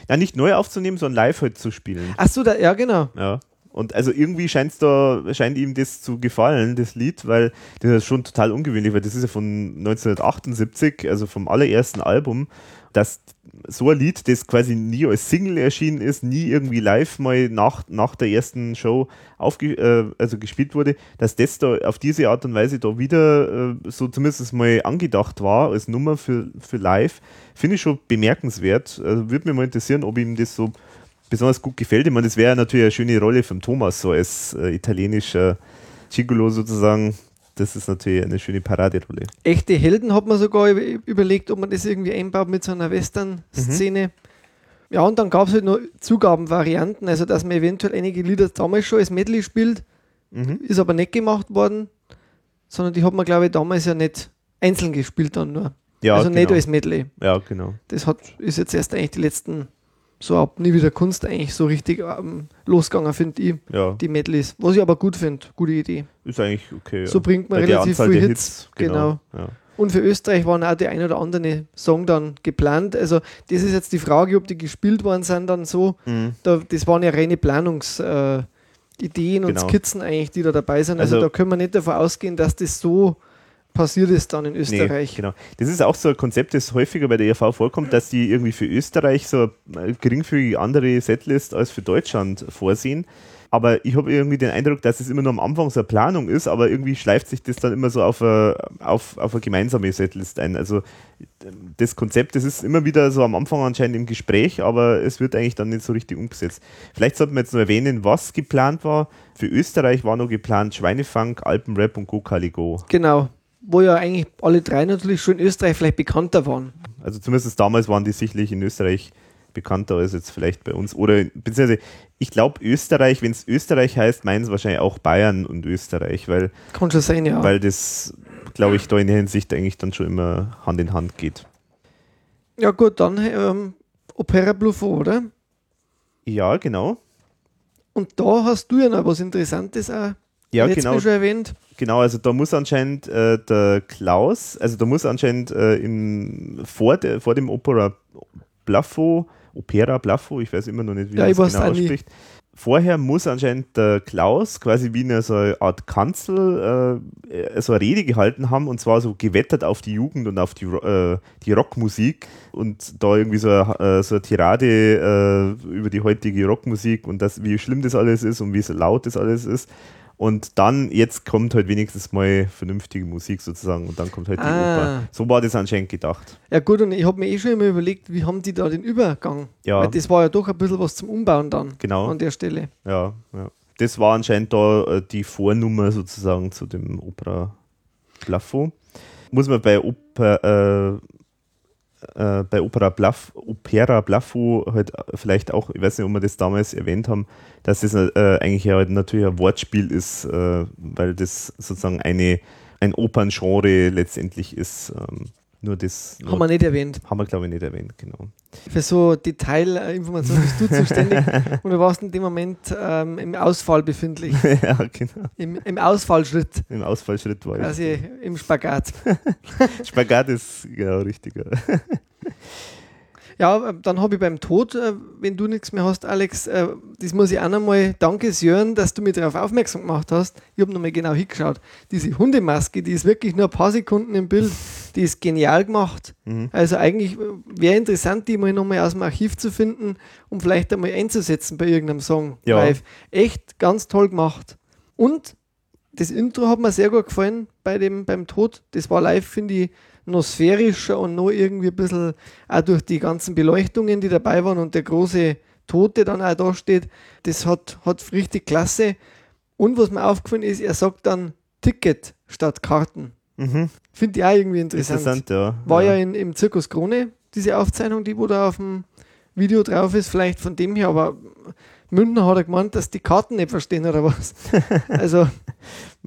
Ja, nicht neu aufzunehmen, sondern live halt zu spielen. Achso, da, ja genau. Ja. Und also irgendwie scheint's da, scheint ihm das zu gefallen, das Lied, weil das ist schon total ungewöhnlich, weil das ist ja von 1978, also vom allerersten Album. dass so ein Lied, das quasi nie als Single erschienen ist, nie irgendwie live mal nach, nach der ersten Show aufge, äh, also gespielt wurde, dass das da auf diese Art und Weise da wieder äh, so zumindest mal angedacht war als Nummer für, für live, finde ich schon bemerkenswert. Also würde mich mal interessieren, ob ihm das so besonders gut gefällt. Ich meine, das wäre natürlich eine schöne Rolle von Thomas, so als äh, italienischer Gigolo sozusagen, das ist natürlich eine schöne Paraderolle. Echte Helden hat man sogar überlegt, ob man das irgendwie einbaut mit so einer Western-Szene. Mhm. Ja, und dann gab es halt noch Zugabenvarianten, also dass man eventuell einige Lieder damals schon als Medley spielt, mhm. ist aber nicht gemacht worden, sondern die hat man, glaube ich, damals ja nicht einzeln gespielt dann nur. Ja, also genau. nicht als Medley. Ja, genau. Das hat, ist jetzt erst eigentlich die letzten so ab nie wieder Kunst eigentlich so richtig ähm, losgegangen, finde ich. Ja. Die Medleys. Was ich aber gut finde. Gute Idee. Ist eigentlich okay. Ja. So bringt man Bei relativ viele Hits. Hits. Genau. genau. Ja. Und für Österreich waren auch die ein oder andere Song dann geplant. Also, das ist jetzt die Frage, ob die gespielt worden sind, dann so. Mhm. Da, das waren ja reine Planungsideen äh, und genau. Skizzen eigentlich, die da dabei sind. Also, also, da können wir nicht davon ausgehen, dass das so passiert ist dann in Österreich. Nee, genau. Das ist auch so ein Konzept, das häufiger bei der ERV vorkommt, dass die irgendwie für Österreich so eine geringfügig andere Setlist als für Deutschland vorsehen. Aber ich habe irgendwie den Eindruck, dass es immer nur am Anfang so eine Planung ist, aber irgendwie schleift sich das dann immer so auf eine, auf, auf eine gemeinsame Setlist ein. Also das Konzept, das ist immer wieder so am Anfang anscheinend im Gespräch, aber es wird eigentlich dann nicht so richtig umgesetzt. Vielleicht sollten wir jetzt noch erwähnen, was geplant war. Für Österreich war noch geplant Schweinefunk, Alpenrap und Go Kali Go. Genau wo ja eigentlich alle drei natürlich schon in Österreich vielleicht bekannter waren. Also zumindest damals waren die sicherlich in Österreich bekannter als jetzt vielleicht bei uns. Oder beziehungsweise ich glaube Österreich, wenn es Österreich heißt, meinen es wahrscheinlich auch Bayern und Österreich, weil, Kann schon sein, ja. weil das, glaube ich, da in der Hinsicht eigentlich dann schon immer Hand in Hand geht. Ja gut, dann ähm, Opera Bluffo, oder? Ja, genau. Und da hast du ja noch was Interessantes auch ja, genau. schon erwähnt. Genau, also da muss anscheinend äh, der Klaus, also da muss anscheinend äh, im, vor, de, vor dem Opera Blaffo, Opera Blaffo, ich weiß immer noch nicht, wie ja, man das genau ausspricht. Vorher muss anscheinend der Klaus quasi wie eine, so eine Art Kanzel äh, so eine Rede gehalten haben und zwar so gewettert auf die Jugend und auf die, äh, die Rockmusik und da irgendwie so, eine, äh, so eine Tirade äh, über die heutige Rockmusik und das, wie schlimm das alles ist und wie so laut das alles ist. Und dann, jetzt kommt halt wenigstens mal vernünftige Musik sozusagen und dann kommt halt die ah. Oper. So war das anscheinend gedacht. Ja gut, und ich habe mir eh schon immer überlegt, wie haben die da den Übergang? Ja. Weil das war ja doch ein bisschen was zum Umbauen dann genau. an der Stelle. Ja, ja. Das war anscheinend da äh, die Vornummer sozusagen zu dem Opera Plafond. Muss man bei Oper, äh, äh, bei Opera Bluff, Opera Blaffo halt vielleicht auch, ich weiß nicht, ob wir das damals erwähnt haben, dass das äh, eigentlich ja halt natürlich ein Wortspiel ist, äh, weil das sozusagen eine, ein Operngenre letztendlich ist. Ähm, nur das. Haben wir nicht erwähnt. Haben wir, glaube ich, nicht erwähnt, genau. Für so Detailinformationen bist du zuständig *laughs* und du warst in dem Moment ähm, im Ausfall befindlich. *laughs* ja, genau. Im, Im Ausfallschritt. Im Ausfallschritt war ich. Also im Spagat. *laughs* Spagat ist genau richtiger. Ja, dann habe ich beim Tod, äh, wenn du nichts mehr hast, Alex, äh, das muss ich auch nochmal danke Sören, dass du mich darauf aufmerksam gemacht hast. Ich habe nochmal genau hingeschaut. Diese Hundemaske, die ist wirklich nur ein paar Sekunden im Bild, die ist genial gemacht. Mhm. Also eigentlich äh, wäre interessant, die mal nochmal aus dem Archiv zu finden, um vielleicht einmal einzusetzen bei irgendeinem Song ja. live. Echt ganz toll gemacht. Und das Intro hat mir sehr gut gefallen bei dem, beim Tod. Das war live, finde ich, noch sphärischer und noch irgendwie ein bisschen auch durch die ganzen Beleuchtungen, die dabei waren und der große Tote dann auch da steht. Das hat, hat richtig klasse. Und was mir aufgefallen ist, er sagt dann Ticket statt Karten. Mhm. Finde ich auch irgendwie interessant. Interessant, ja. War ja, ja in, im Zirkus Krone, diese Aufzeichnung, die wo da auf dem Video drauf ist, vielleicht von dem her, aber Münchner hat er gemeint, dass die Karten nicht verstehen oder was. *laughs* Also,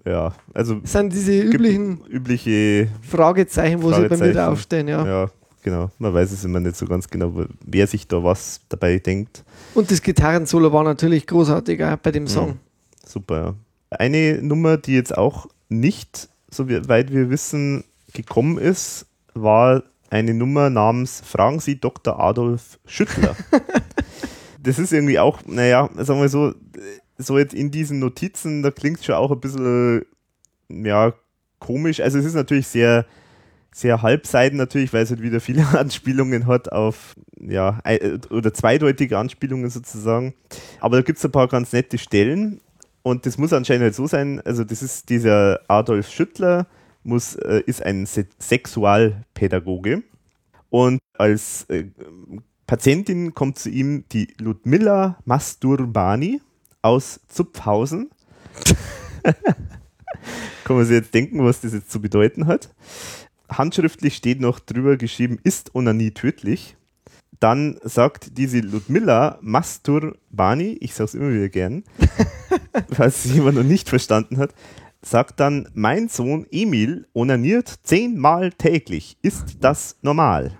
ja, also sind diese üblichen übliche Fragezeichen, wo Fragezeichen, sie bei mir draufstehen, ja. Ja, genau. Man weiß es immer nicht so ganz genau, wer sich da was dabei denkt. Und das Gitarrensolo war natürlich großartig auch bei dem mhm. Song. Mhm. Super, ja. Eine Nummer, die jetzt auch nicht, so weit wir wissen, gekommen ist, war eine Nummer namens Fragen Sie Dr. Adolf Schüttler. *laughs* das ist irgendwie auch, naja, sagen wir so, so jetzt in diesen Notizen, da klingt es schon auch ein bisschen, ja, komisch. Also es ist natürlich sehr, sehr halbseiden natürlich, weil es halt wieder viele *laughs* Anspielungen hat auf, ja, oder zweideutige Anspielungen sozusagen. Aber da gibt es ein paar ganz nette Stellen und das muss anscheinend halt so sein, also das ist dieser Adolf Schüttler, muss, äh, ist ein Se Sexualpädagoge und als äh, Patientin kommt zu ihm die Ludmilla Masturbani aus Zupfhausen. *laughs* Kann man sich jetzt denken, was das jetzt zu bedeuten hat. Handschriftlich steht noch drüber geschrieben, ist Onanie tödlich. Dann sagt diese Ludmilla Masturbani, ich sage es immer wieder gern, *laughs* falls es jemand noch nicht verstanden hat, sagt dann, mein Sohn Emil onaniert zehnmal täglich. Ist das normal?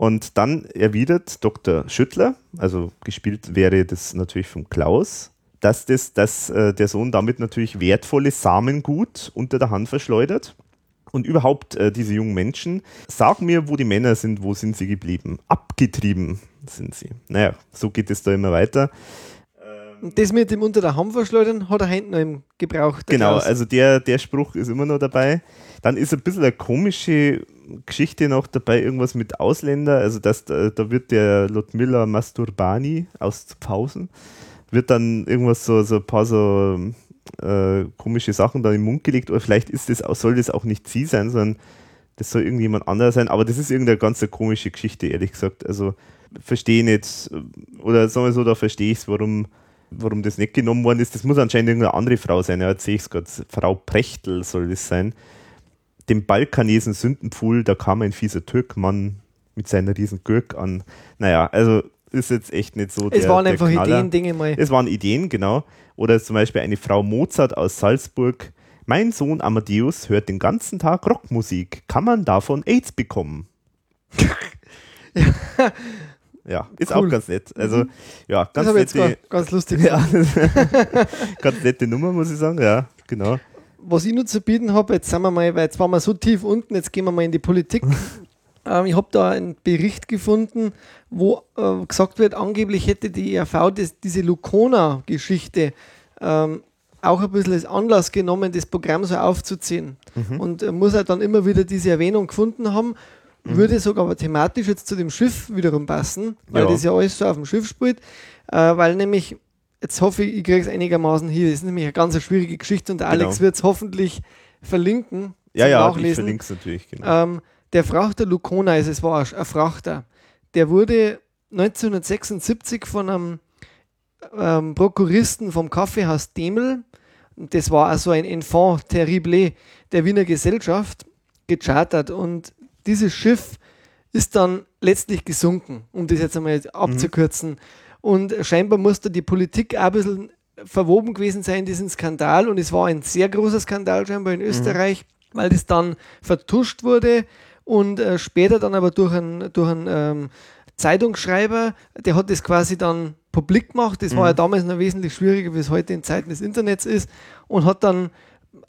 Und dann erwidert Dr. Schüttler, also gespielt wäre das natürlich von Klaus, dass, das, dass äh, der Sohn damit natürlich wertvolles Samengut unter der Hand verschleudert. Und überhaupt äh, diese jungen Menschen, sag mir, wo die Männer sind, wo sind sie geblieben? Abgetrieben sind sie. Naja, so geht es da immer weiter. Das mit dem unter der Hand verschleudern hat er hinten noch gebraucht. Genau, also der, der Spruch ist immer noch dabei. Dann ist ein bisschen eine komische Geschichte noch dabei, irgendwas mit Ausländer. Also das, da, da wird der Ludmilla Masturbani aus Pausen, wird dann irgendwas so, so ein paar so äh, komische Sachen da im Mund gelegt. Oder vielleicht ist das, soll das auch nicht sie sein, sondern das soll irgendjemand anderer sein. Aber das ist irgendeine ganz komische Geschichte, ehrlich gesagt. Also verstehe nicht, oder sagen wir so, da verstehe ich es, warum warum das nicht genommen worden ist. Das muss anscheinend irgendeine andere Frau sein. Ja, jetzt sehe ich es gerade. Frau Prechtl soll das sein. Dem balkanesen Sündenpfuhl, da kam ein fieser Türkmann mit seiner riesen Gürk an. Naja, also ist jetzt echt nicht so. Es der, waren einfach Knaller. Ideen, Dinge mal. Es waren Ideen, genau. Oder zum Beispiel eine Frau Mozart aus Salzburg. Mein Sohn Amadeus hört den ganzen Tag Rockmusik. Kann man davon AIDS bekommen? ja. *laughs* *laughs* Ja, ist cool. auch ganz nett. Also, mhm. ja, ganz das nette, jetzt ganz lustig. *laughs* Ja, *laughs* ganz nette Nummer, muss ich sagen. Ja, genau. Was ich nur zu bieten habe, jetzt sind wir mal, weil jetzt waren wir so tief unten, jetzt gehen wir mal in die Politik. *laughs* ähm, ich habe da einen Bericht gefunden, wo äh, gesagt wird, angeblich hätte die ERV das, diese Lucona-Geschichte ähm, auch ein bisschen als Anlass genommen, das Programm so aufzuziehen. Mhm. Und äh, muss er dann immer wieder diese Erwähnung gefunden haben. Mhm. Würde sogar aber thematisch jetzt zu dem Schiff wiederum passen, weil ja. das ja alles so auf dem Schiff spielt, äh, weil nämlich, jetzt hoffe ich, ich kriege es einigermaßen hier, das ist nämlich eine ganz schwierige Geschichte und der genau. Alex wird es hoffentlich verlinken. Ja, ja, Nachlesen. ich verlinke es natürlich, genau. Ähm, der Frachter Lucona, also es war ein Frachter, der wurde 1976 von einem ähm, Prokuristen vom Kaffeehaus Demel, das war also ein Enfant terrible der Wiener Gesellschaft, gechartert und dieses Schiff ist dann letztlich gesunken, um das jetzt einmal abzukürzen. Mhm. Und scheinbar musste die Politik auch ein bisschen verwoben gewesen sein in diesen Skandal. Und es war ein sehr großer Skandal scheinbar in mhm. Österreich, mhm. weil das dann vertuscht wurde und äh, später dann aber durch einen, durch einen ähm, Zeitungsschreiber, der hat das quasi dann publik gemacht. Das mhm. war ja damals noch wesentlich schwieriger, wie es heute in Zeiten des Internets ist. Und hat dann,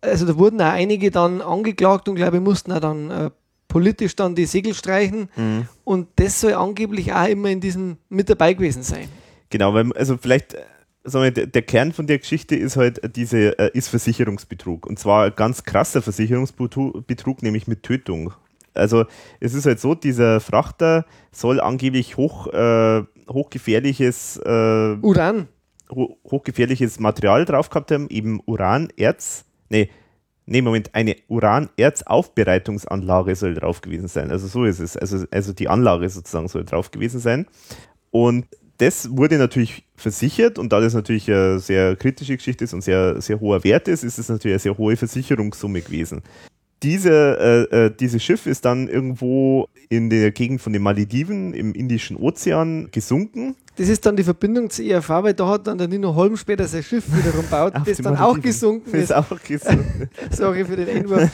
also da wurden auch einige dann angeklagt und glaube ich mussten auch dann äh, politisch dann die Segel streichen. Mhm. Und das soll angeblich auch immer in diesem mit dabei gewesen sein. Genau, weil, also vielleicht sagen wir, der, Kern von der Geschichte ist halt diese, äh, ist Versicherungsbetrug. Und zwar ein ganz krasser Versicherungsbetrug, nämlich mit Tötung. Also es ist halt so, dieser Frachter soll angeblich hoch, äh, hochgefährliches äh, Uran. Ho hochgefährliches Material drauf gehabt haben, eben Uran, Erz, nee, nee, Moment, eine Uranerzaufbereitungsanlage soll drauf gewesen sein. Also so ist es. Also, also die Anlage sozusagen soll drauf gewesen sein. Und das wurde natürlich versichert und da das natürlich eine sehr kritische Geschichte ist und sehr, sehr hoher Wert ist, ist es natürlich eine sehr hohe Versicherungssumme gewesen. Diese, äh, äh, dieses Schiff ist dann irgendwo in der Gegend von den Malediven im Indischen Ozean gesunken. Das ist dann die Verbindung zur IAV, weil da hat dann der Nino Holm später sein Schiff wiederum baut, das dann auch gesunken ist. ist auch gesunken. *laughs* Sorry für den Einwurf.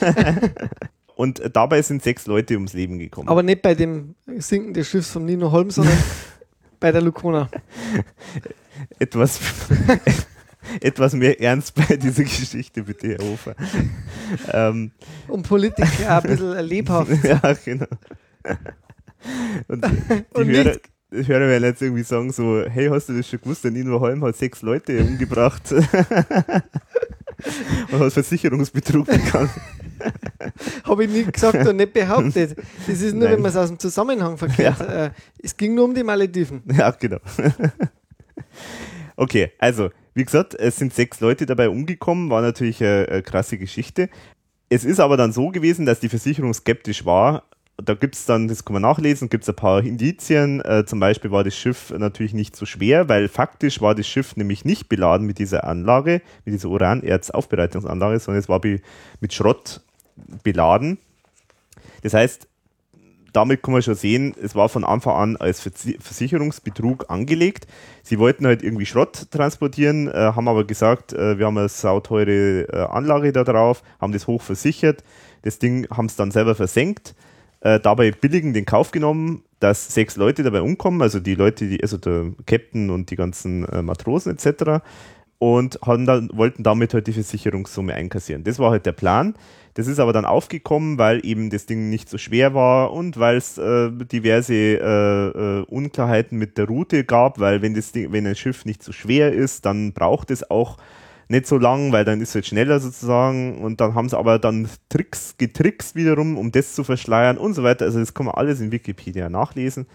*laughs* Und dabei sind sechs Leute ums Leben gekommen. Aber nicht bei dem Sinken des Schiffs von Nino Holm, sondern *laughs* bei der Lucona. Etwas etwas mehr Ernst bei dieser Geschichte, bitte, Herr Hofer. ähm. Um Politik ja, ein bisschen lebhaft. ja, genau. Und die Und Hörer, Hörer werden jetzt irgendwie sagen so, hey, hast du das schon gewusst, der Nino Holm hat sechs Leute umgebracht *laughs* und hat Versicherungsbetrug begangen. *laughs* Habe ich nie gesagt und nicht behauptet. Das ist nur, Nein. wenn man es aus dem Zusammenhang verkehrt. Äh, es ging nur um die Malediven. Ja, genau. *laughs* okay, also, wie gesagt, es sind sechs Leute dabei umgekommen, war natürlich eine, eine krasse Geschichte. Es ist aber dann so gewesen, dass die Versicherung skeptisch war. Da gibt es dann, das kann man nachlesen, gibt es ein paar Indizien. Äh, zum Beispiel war das Schiff natürlich nicht so schwer, weil faktisch war das Schiff nämlich nicht beladen mit dieser Anlage, mit dieser Uranerzaufbereitungsanlage, sondern es war mit Schrott beladen. Das heißt, damit kann man schon sehen, es war von Anfang an als Versicherungsbetrug angelegt. Sie wollten halt irgendwie Schrott transportieren, äh, haben aber gesagt, äh, wir haben eine sauteure äh, Anlage da drauf, haben das hoch versichert. Das Ding haben es dann selber versenkt, äh, dabei billigen den Kauf genommen, dass sechs Leute dabei umkommen, also die Leute, die, also der Captain und die ganzen äh, Matrosen etc. Und haben dann, wollten damit halt die Versicherungssumme einkassieren. Das war halt der Plan. Das ist aber dann aufgekommen, weil eben das Ding nicht so schwer war und weil es äh, diverse äh, äh, Unklarheiten mit der Route gab, weil wenn das Ding, wenn ein Schiff nicht so schwer ist, dann braucht es auch nicht so lang, weil dann ist es schneller sozusagen und dann haben sie aber dann Tricks getrickst wiederum, um das zu verschleiern und so weiter. Also das kann man alles in Wikipedia nachlesen.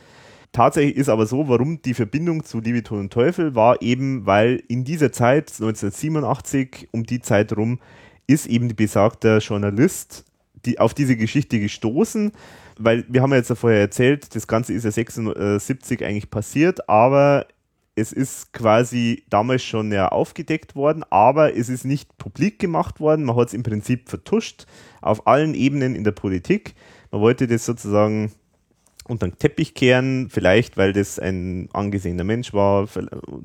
Tatsächlich ist aber so, warum die Verbindung zu Liebe, Tod und Teufel war eben, weil in dieser Zeit, 1987, um die Zeit rum, ist eben die besagte Journalist die, auf diese Geschichte gestoßen, weil wir haben ja jetzt ja vorher erzählt, das Ganze ist ja 76 eigentlich passiert, aber es ist quasi damals schon ja aufgedeckt worden, aber es ist nicht publik gemacht worden. Man hat es im Prinzip vertuscht auf allen Ebenen in der Politik. Man wollte das sozusagen unter den Teppich kehren, vielleicht weil das ein angesehener Mensch war,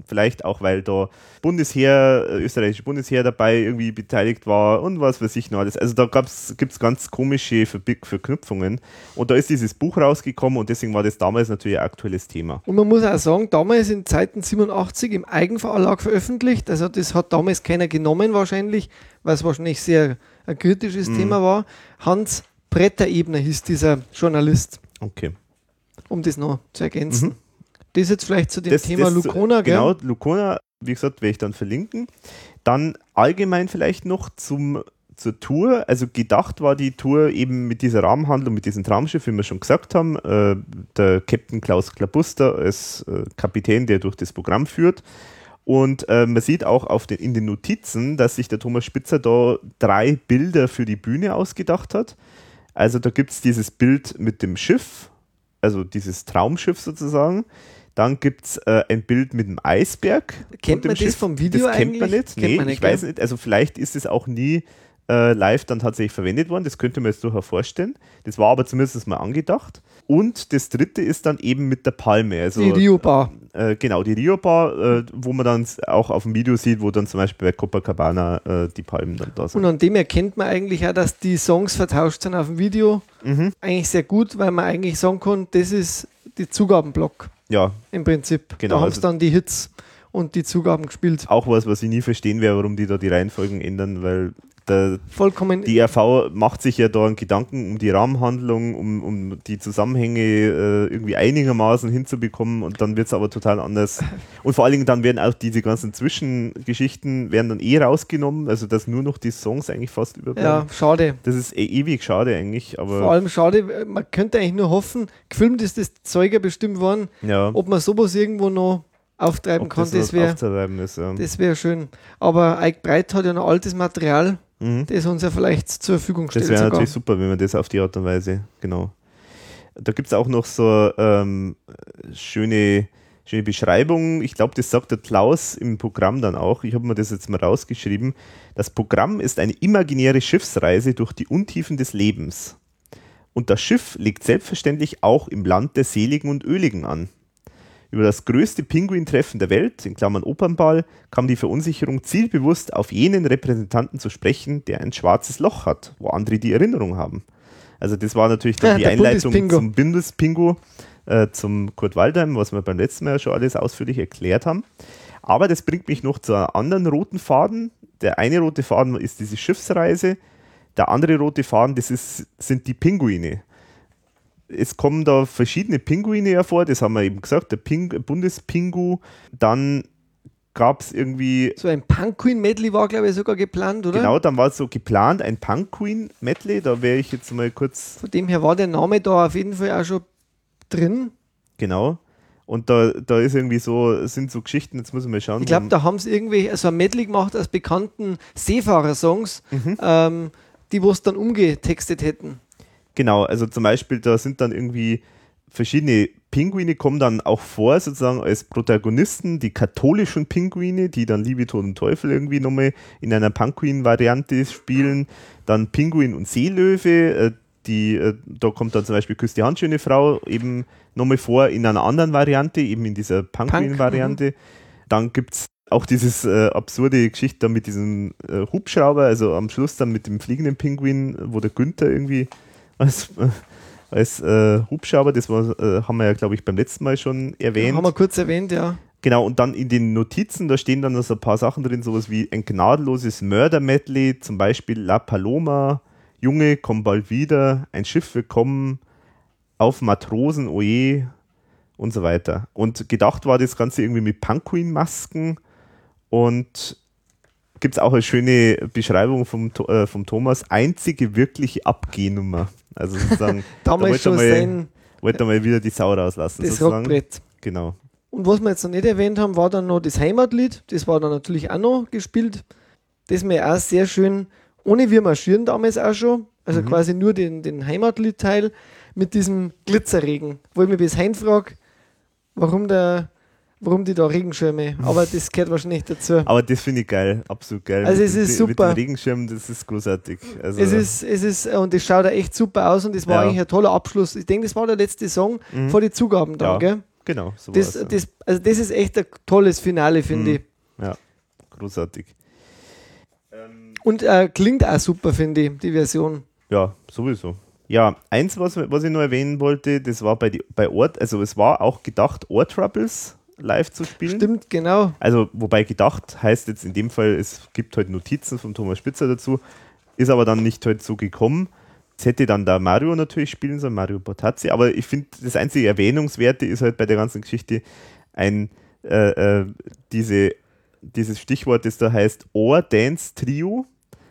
vielleicht auch weil da Bundesheer, äh, österreichische Bundesheer dabei irgendwie beteiligt war und was weiß ich noch alles. Also da gibt es ganz komische Verknüpfungen und da ist dieses Buch rausgekommen und deswegen war das damals natürlich ein aktuelles Thema. Und man muss auch sagen, damals in Zeiten 87 im Eigenverlag veröffentlicht, also das hat damals keiner genommen wahrscheinlich, weil es wahrscheinlich sehr ein kritisches Thema war. Hans Bretterebner hieß dieser Journalist, Okay. Um das noch zu ergänzen. Das jetzt vielleicht zu dem Das- Thema das- Lucona, gell? Genau, Lucona, wie gesagt, werde ich dann verlinken. Dann allgemein vielleicht noch zum, zur Tour. Also gedacht war die Tour eben mit dieser Rahmenhandlung, mit diesem Traumschiff, wie wir schon gesagt haben. Äh, der Captain Klaus Klabuster als äh, Kapitän, der durch das Programm führt. Und äh, man sieht auch auf den, in den Notizen, dass sich der Thomas Spitzer da drei Bilder für die Bühne ausgedacht hat. Also da gibt es dieses Bild mit dem Schiff, also dieses Traumschiff sozusagen. Dann gibt es äh, ein Bild mit dem Eisberg. Kennt man das Schiff. vom Video Das kennt man eigentlich? nicht. Kennt nee, man nicht, ich weiß nicht. Also vielleicht ist es auch nie äh, live dann tatsächlich verwendet worden. Das könnte man jetzt durchaus vorstellen. Das war aber zumindest mal angedacht. Und das dritte ist dann eben mit der Palme. Also, Die Rio Bar. äh, genau, die Rio Bar, äh, wo man dann auch auf dem Video sieht, wo dann zum Beispiel bei Copacabana äh, die Palmen dann da sind. Und an dem erkennt man eigentlich auch, dass die Songs vertauscht sind auf dem Video. Mhm. Eigentlich sehr gut, weil man eigentlich sagen kann, das ist die Zugabenblock Ja, im Prinzip. Genau, Da haben also- sie dann die Hits und die Zugaben gespielt. auch was, was ich nie verstehen werde, warum die da die Reihenfolgen ändern, weil der, Vollkommen. die RV macht sich ja da einen Gedanken um die Rahmenhandlung, um, um die Zusammenhänge äh, irgendwie einigermaßen hinzubekommen und dann wird es aber total anders. *laughs* Und vor allen Dingen dann werden auch diese ganzen Zwischengeschichten werden dann eh rausgenommen, also dass nur noch die Songs eigentlich fast überbleiben. ja, schade. Das ist eh ewig schade eigentlich, aber Vor allem schade, man könnte eigentlich nur hoffen, gefilmt ist das Zeug ja bestimmt worden, ja, ob man sowas irgendwo noch auftreiben ob kann, das, das wäre. Ja. das wär schön. Aber Ike Breit hat ja noch altes Material, Mhm. das uns ja vielleicht zur Verfügung Das stellt. wäre sogar. natürlich super, wenn man das auf die Art und Weise, genau. Da gibt es auch noch so ähm, schöne, schöne Beschreibungen. Ich glaube, das sagt der Klaus im Programm dann auch. Ich habe mir das jetzt mal rausgeschrieben. Das Programm ist eine imaginäre Schiffsreise durch die Untiefen des Lebens. Und das Schiff liegt selbstverständlich auch im Land der Seligen und Öligen an. Über das größte Pinguintreffen der Welt, in Klammern Opernball, kam die Verunsicherung zielbewusst auf jenen Repräsentanten zu sprechen, der ein schwarzes Loch hat, wo andere die Erinnerung haben. Also das war natürlich dann Ja, die der Einleitung Bundespingo. zum Bundespingo, äh, zum Kurt Waldheim, was wir beim letzten Mal ja schon alles ausführlich erklärt haben. Aber das bringt mich noch zu einem anderen roten Faden. Der eine rote Faden ist diese Schiffsreise, der andere rote Faden, das ist, sind die Pinguine es kommen da verschiedene Pinguine hervor, das haben wir eben gesagt, der Ping Bundespingu, dann gab es irgendwie. So ein Punk Queen Medley war, glaube ich, sogar geplant, oder? Genau, dann war es so geplant, ein Punk Queen Medley. Da wäre ich jetzt mal kurz. Von dem her war der Name da auf jeden Fall auch schon drin. Genau. Und da, da ist irgendwie so, sind so Geschichten, jetzt muss ich mal schauen. Ich glaube, da haben sie irgendwie so ein Medley gemacht aus bekannten Seefahrer-Songs, Mhm. ähm, die wo es dann umgetextet hätten. Genau, also zum Beispiel, da sind dann irgendwie verschiedene Pinguine kommen dann auch vor, sozusagen als Protagonisten, die katholischen Pinguine, die dann Liebe, Tod und Teufel irgendwie nochmal in einer Pinguin-Variante spielen. Dann Pinguin und Seelöwe, äh, die, äh, da kommt dann zum Beispiel Küss die Handschöne Frau eben nochmal vor in einer anderen Variante, eben in dieser Pinguin-Variante. Dann gibt es auch dieses äh, absurde Geschichte mit diesem äh, Hubschrauber, also am Schluss dann mit dem fliegenden Pinguin, wo der Günther irgendwie als, äh, als äh, Hubschrauber, das war, äh, haben wir ja, glaube ich, beim letzten Mal schon erwähnt. Haben wir kurz erwähnt, ja. Genau, und dann in den Notizen, da stehen dann noch so ein paar Sachen drin, sowas wie ein gnadenloses Mörder-Medley, zum Beispiel La Paloma, Junge, komm bald wieder, ein Schiff willkommen, auf Matrosen, oje und so weiter. Und gedacht war das Ganze irgendwie mit Panquin-Masken und gibt es auch eine schöne Beschreibung vom, äh, vom Thomas, einzige wirkliche Abgehnummer. Also sozusagen, *laughs* Damals wollte er mal- sein, wollte mal wieder die Sau rauslassen. das sozusagen. Rockbrett. Genau. Und was wir jetzt noch nicht erwähnt haben, war dann noch das Heimatlied. Das war dann natürlich auch noch gespielt. Das mir auch sehr schön, ohne wir marschieren damals auch schon, also quasi nur den, den Heimatlied-Teil mit diesem Glitzerregen. Wo ich mich bis heim frage, warum, der, warum die da Regenschirme, aber das gehört wahrscheinlich dazu. Aber das finde ich geil, absolut geil. Also Mit es ist Mit super. dem Regenschirm, das ist großartig. Also, Es ist, es ist, und das schaut auch echt super aus und das war Ja. eigentlich ein toller Abschluss. Ich denke, das war der letzte Song vor die Zugaben dann, Ja, gell? genau, so Das, ja. das, also das ist echt ein tolles Finale, finde Mhm. ich. ja, großartig. Und äh, klingt auch super, finde ich, die Version. Ja, sowieso. Ja, eins, was, was ich noch erwähnen wollte, das war bei, die, bei Ort, also es war auch gedacht, Ohr Troubles live zu spielen. Stimmt, genau. Also, wobei gedacht heißt jetzt in dem Fall, es gibt halt Notizen von Thomas Spitzer dazu, ist aber dann nicht halt so gekommen. Es hätte dann da Mario natürlich spielen sollen, Mario Bortazzi, aber ich finde, das einzige Erwähnungswerte ist halt bei der ganzen Geschichte ein, äh, äh, diese, dieses Stichwort, das da heißt Ohr-Dance-Trio.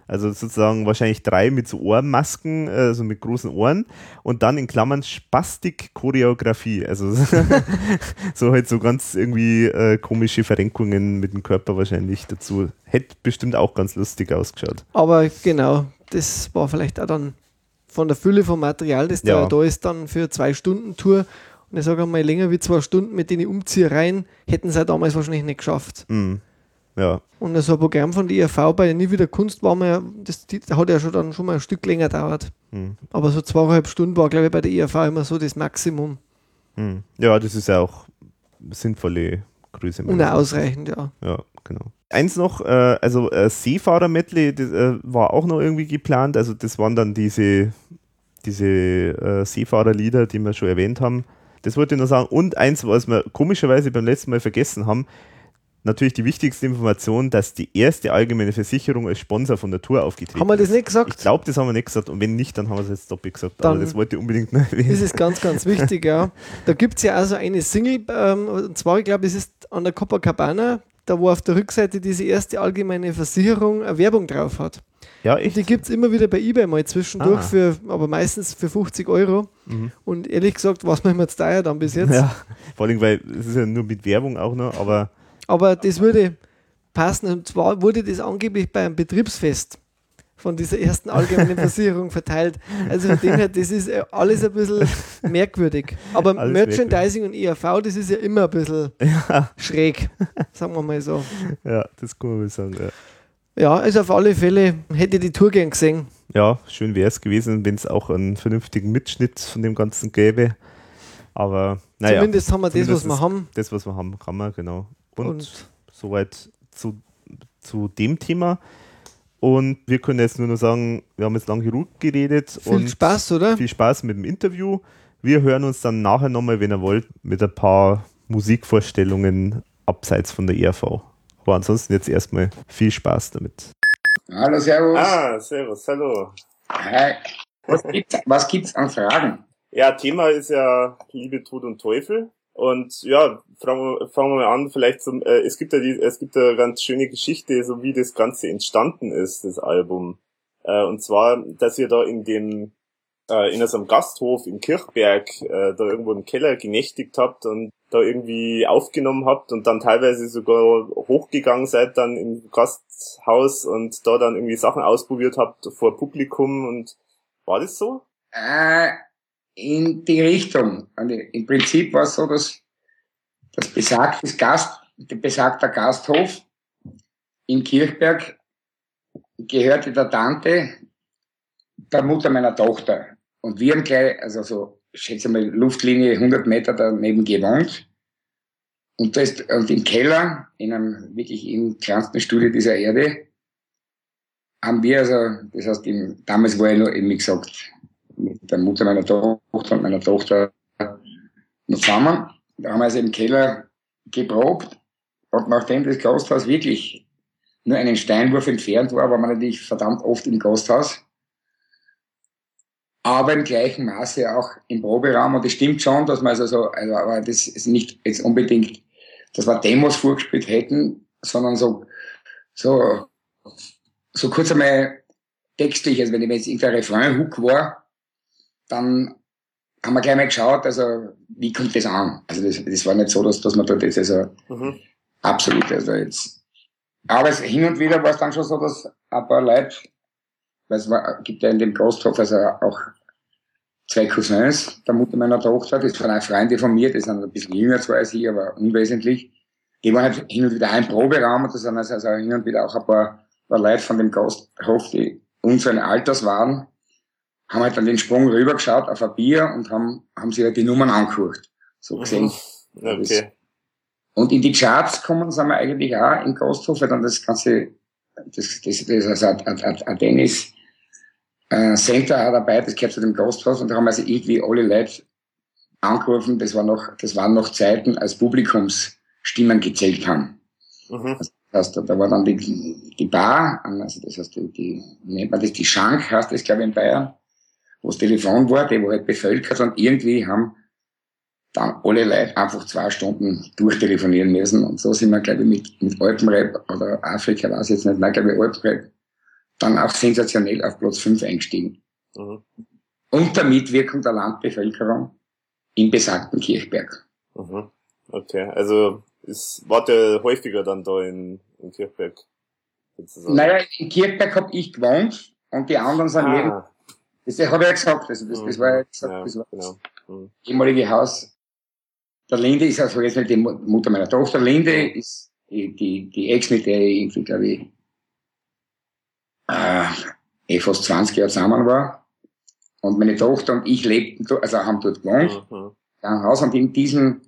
Also sozusagen wahrscheinlich drei mit so Ohrmasken, also mit großen Ohren und dann in Klammern Spastik-Choreografie. Also *laughs* so halt so ganz irgendwie äh, komische Verrenkungen mit dem Körper wahrscheinlich dazu. Hätte bestimmt auch ganz lustig ausgeschaut. Aber genau, das war vielleicht auch dann von der Fülle vom Material, das da, Ja. da ist, dann für zwei Stunden Tour. Und ich sage einmal, länger wie zwei Stunden mit den Umziehereien hätten sie auch damals wahrscheinlich nicht geschafft. Mm. Ja, Und so ein Programm von der IRV bei Nie wieder Kunst war mir, das, das hat ja schon dann schon mal ein Stück länger gedauert. mm. Aber so zweieinhalb Stunden war, glaube ich, bei der IRV immer so das Maximum. Mm. ja, das ist ja auch sinnvolle Größe. Und ausreichend, ja. Ja, genau. Eins noch, äh, also äh, Seefahrer-Medley, das äh, war auch noch irgendwie geplant. Also das waren dann diese, diese äh, Seefahrerlieder, die wir schon erwähnt haben. Das wollte ich noch sagen. Und eins, was wir komischerweise beim letzten Mal vergessen haben, natürlich die wichtigste Information, dass die erste allgemeine Versicherung als Sponsor von der Tour aufgetreten Haben wir das ist. nicht gesagt? Ich glaube, das haben wir nicht gesagt. Und wenn nicht, dann haben wir es jetzt doppelt gesagt. Dann Aber das wollte ich unbedingt noch erwähnen. Das ist ganz, ganz wichtig, ja. Da gibt es ja also eine Single, ähm, und zwar, ich glaube, es ist an der Copacabana, da wo auf der Rückseite diese erste allgemeine Versicherung eine Werbung drauf hat. Ja, Und echt? die gibt es immer wieder bei Ebay mal zwischendurch, Ah. für, aber meistens für 50 Euro. Mhm. Und ehrlich gesagt, was mir jetzt teuer dann bis jetzt. Ja, vor allem, weil es ist ja nur mit Werbung auch noch, aber Aber das würde passen. Und zwar wurde das angeblich bei einem Betriebsfest von dieser ersten allgemeinen *laughs* Versicherung verteilt. Also von dem her, das ist äh, alles ein bisschen *laughs* merkwürdig. Aber Alles Merchandising und ERV, das ist ja immer ein bisschen ja, schräg, sagen wir mal so. ja das kann man sagen. Ja. Ja, also auf alle Fälle hätte ich die Tour gern gesehen. Ja, schön wäre es gewesen, wenn es auch einen vernünftigen Mitschnitt von dem Ganzen gäbe. Aber naja, Zumindest haben wir das, was wir haben. das, was wir haben, kann man, genau. Und, Und, soweit zu, zu dem Thema. Und wir können jetzt nur noch sagen, wir haben jetzt lang genug geredet. viel und Spaß, oder? Viel Spaß mit dem Interview. Wir hören uns dann nachher nochmal, wenn ihr wollt, mit ein paar Musikvorstellungen abseits von der ERV. Aber ansonsten jetzt erstmal viel Spaß damit. Hallo, Servus. Ah, servus, hallo. Hi. Was gibt's, was gibt's an Fragen? Ja, Thema ist ja Liebe, Tod und Teufel. Und ja, fangen wir, fangen wir mal an, vielleicht zum, äh, es gibt ja die, es gibt eine ganz schöne Geschichte, so wie das Ganze entstanden ist, das Album. Äh, und zwar, dass ihr da in dem, äh, in einem Gasthof in Kirchberg, äh, da irgendwo im Keller genächtigt habt und da irgendwie aufgenommen habt und dann teilweise sogar hochgegangen seid dann im Gasthaus und da dann irgendwie Sachen ausprobiert habt vor Publikum und war das so? Äh, in die Richtung. Und Im Prinzip war es so, dass das besagtes Gast, der besagter Gasthof in Kirchberg gehörte der Tante der Mutter meiner Tochter. Und wir haben gleich, also so, schätze mal, Luftlinie 100 Meter daneben gewohnt. Und, das, und im Keller, in einem wirklich im kleinsten Studio dieser Erde, haben wir also, das heißt, im, damals war ich nur, eben gesagt, mit der Mutter meiner Tochter und meiner Tochter zusammen. Da haben wir also im Keller geprobt. Und nachdem das Gasthaus wirklich nur einen Steinwurf entfernt war, war man natürlich verdammt oft im Gasthaus. Aber im gleichen Maße auch im Proberaum. Und es stimmt schon, dass man also so, also, aber das ist nicht jetzt unbedingt, dass wir Demos vorgespielt hätten, sondern so, so, so kurz einmal textlich, also wenn ich jetzt irgendein Refrain-Hook war, dann haben wir gleich mal geschaut, also wie kommt das an? Also das, das war nicht so, dass, dass man dort jetzt also mhm. absolut, also jetzt. Aber es, hin und wieder war es dann schon so, dass ein paar Leute, weil es war, gibt ja in dem Gasthof also auch zwei Cousins der Mutter meiner Tochter, das waren auch Freunde von mir, die sind ein bisschen jünger zwar als ich, aber unwesentlich. Die waren halt hin und wieder ein Proberaum und da sind also hin und wieder auch ein paar, paar Leute von dem Gasthof, die unseren Alters waren haben halt dann den Sprung rübergeschaut auf ein Bier und haben, haben sich halt die Nummern angeguckt. So mhm. gesehen. Okay. Und in die Charts kommen, sind wir eigentlich auch in Gasthof, weil dann das ganze, das, das, das ist also ein, ein, ein Tennis, äh, Center auch dabei, das gehört zu dem Gasthaus und da haben also irgendwie alle Leute angerufen, das war noch, das waren noch Zeiten, als Publikumsstimmen gezählt haben. Mhm. Das heißt, da war dann die, die Bar, also das heißt, die, die nennt man das, die Schank heißt das, glaube ich, in Bayern wo das Telefon war, die war halt bevölkert und irgendwie haben dann alle Leute einfach zwei Stunden durchtelefonieren müssen. Und so sind wir, glaube ich, mit, mit Alpenrap oder Afrika, weiß ich jetzt nicht, nein, glaube ich, Alpenrap, dann auch sensationell auf Platz 5 eingestiegen. Mhm. Unter Mitwirkung der Landbevölkerung im besagten Kirchberg. Mhm. Okay, also es war der häufiger dann da in, in Kirchberg? Sozusagen. Naja, in Kirchberg habe ich gewohnt und die anderen sind ah. Das habe ich ja gesagt. Also das, das war ja gesagt, ja, das war genau. mhm. das ehemalige Haus. Der Linde ist also jetzt nicht die Mutter meiner Tochter. Linde ist die, die, die Ex, mit der ich irgendwie, glaube ich, äh, eh fast 20 Jahre zusammen war. Und meine Tochter und ich lebten, also haben dort gewohnt, mhm. ein Haus und in diesem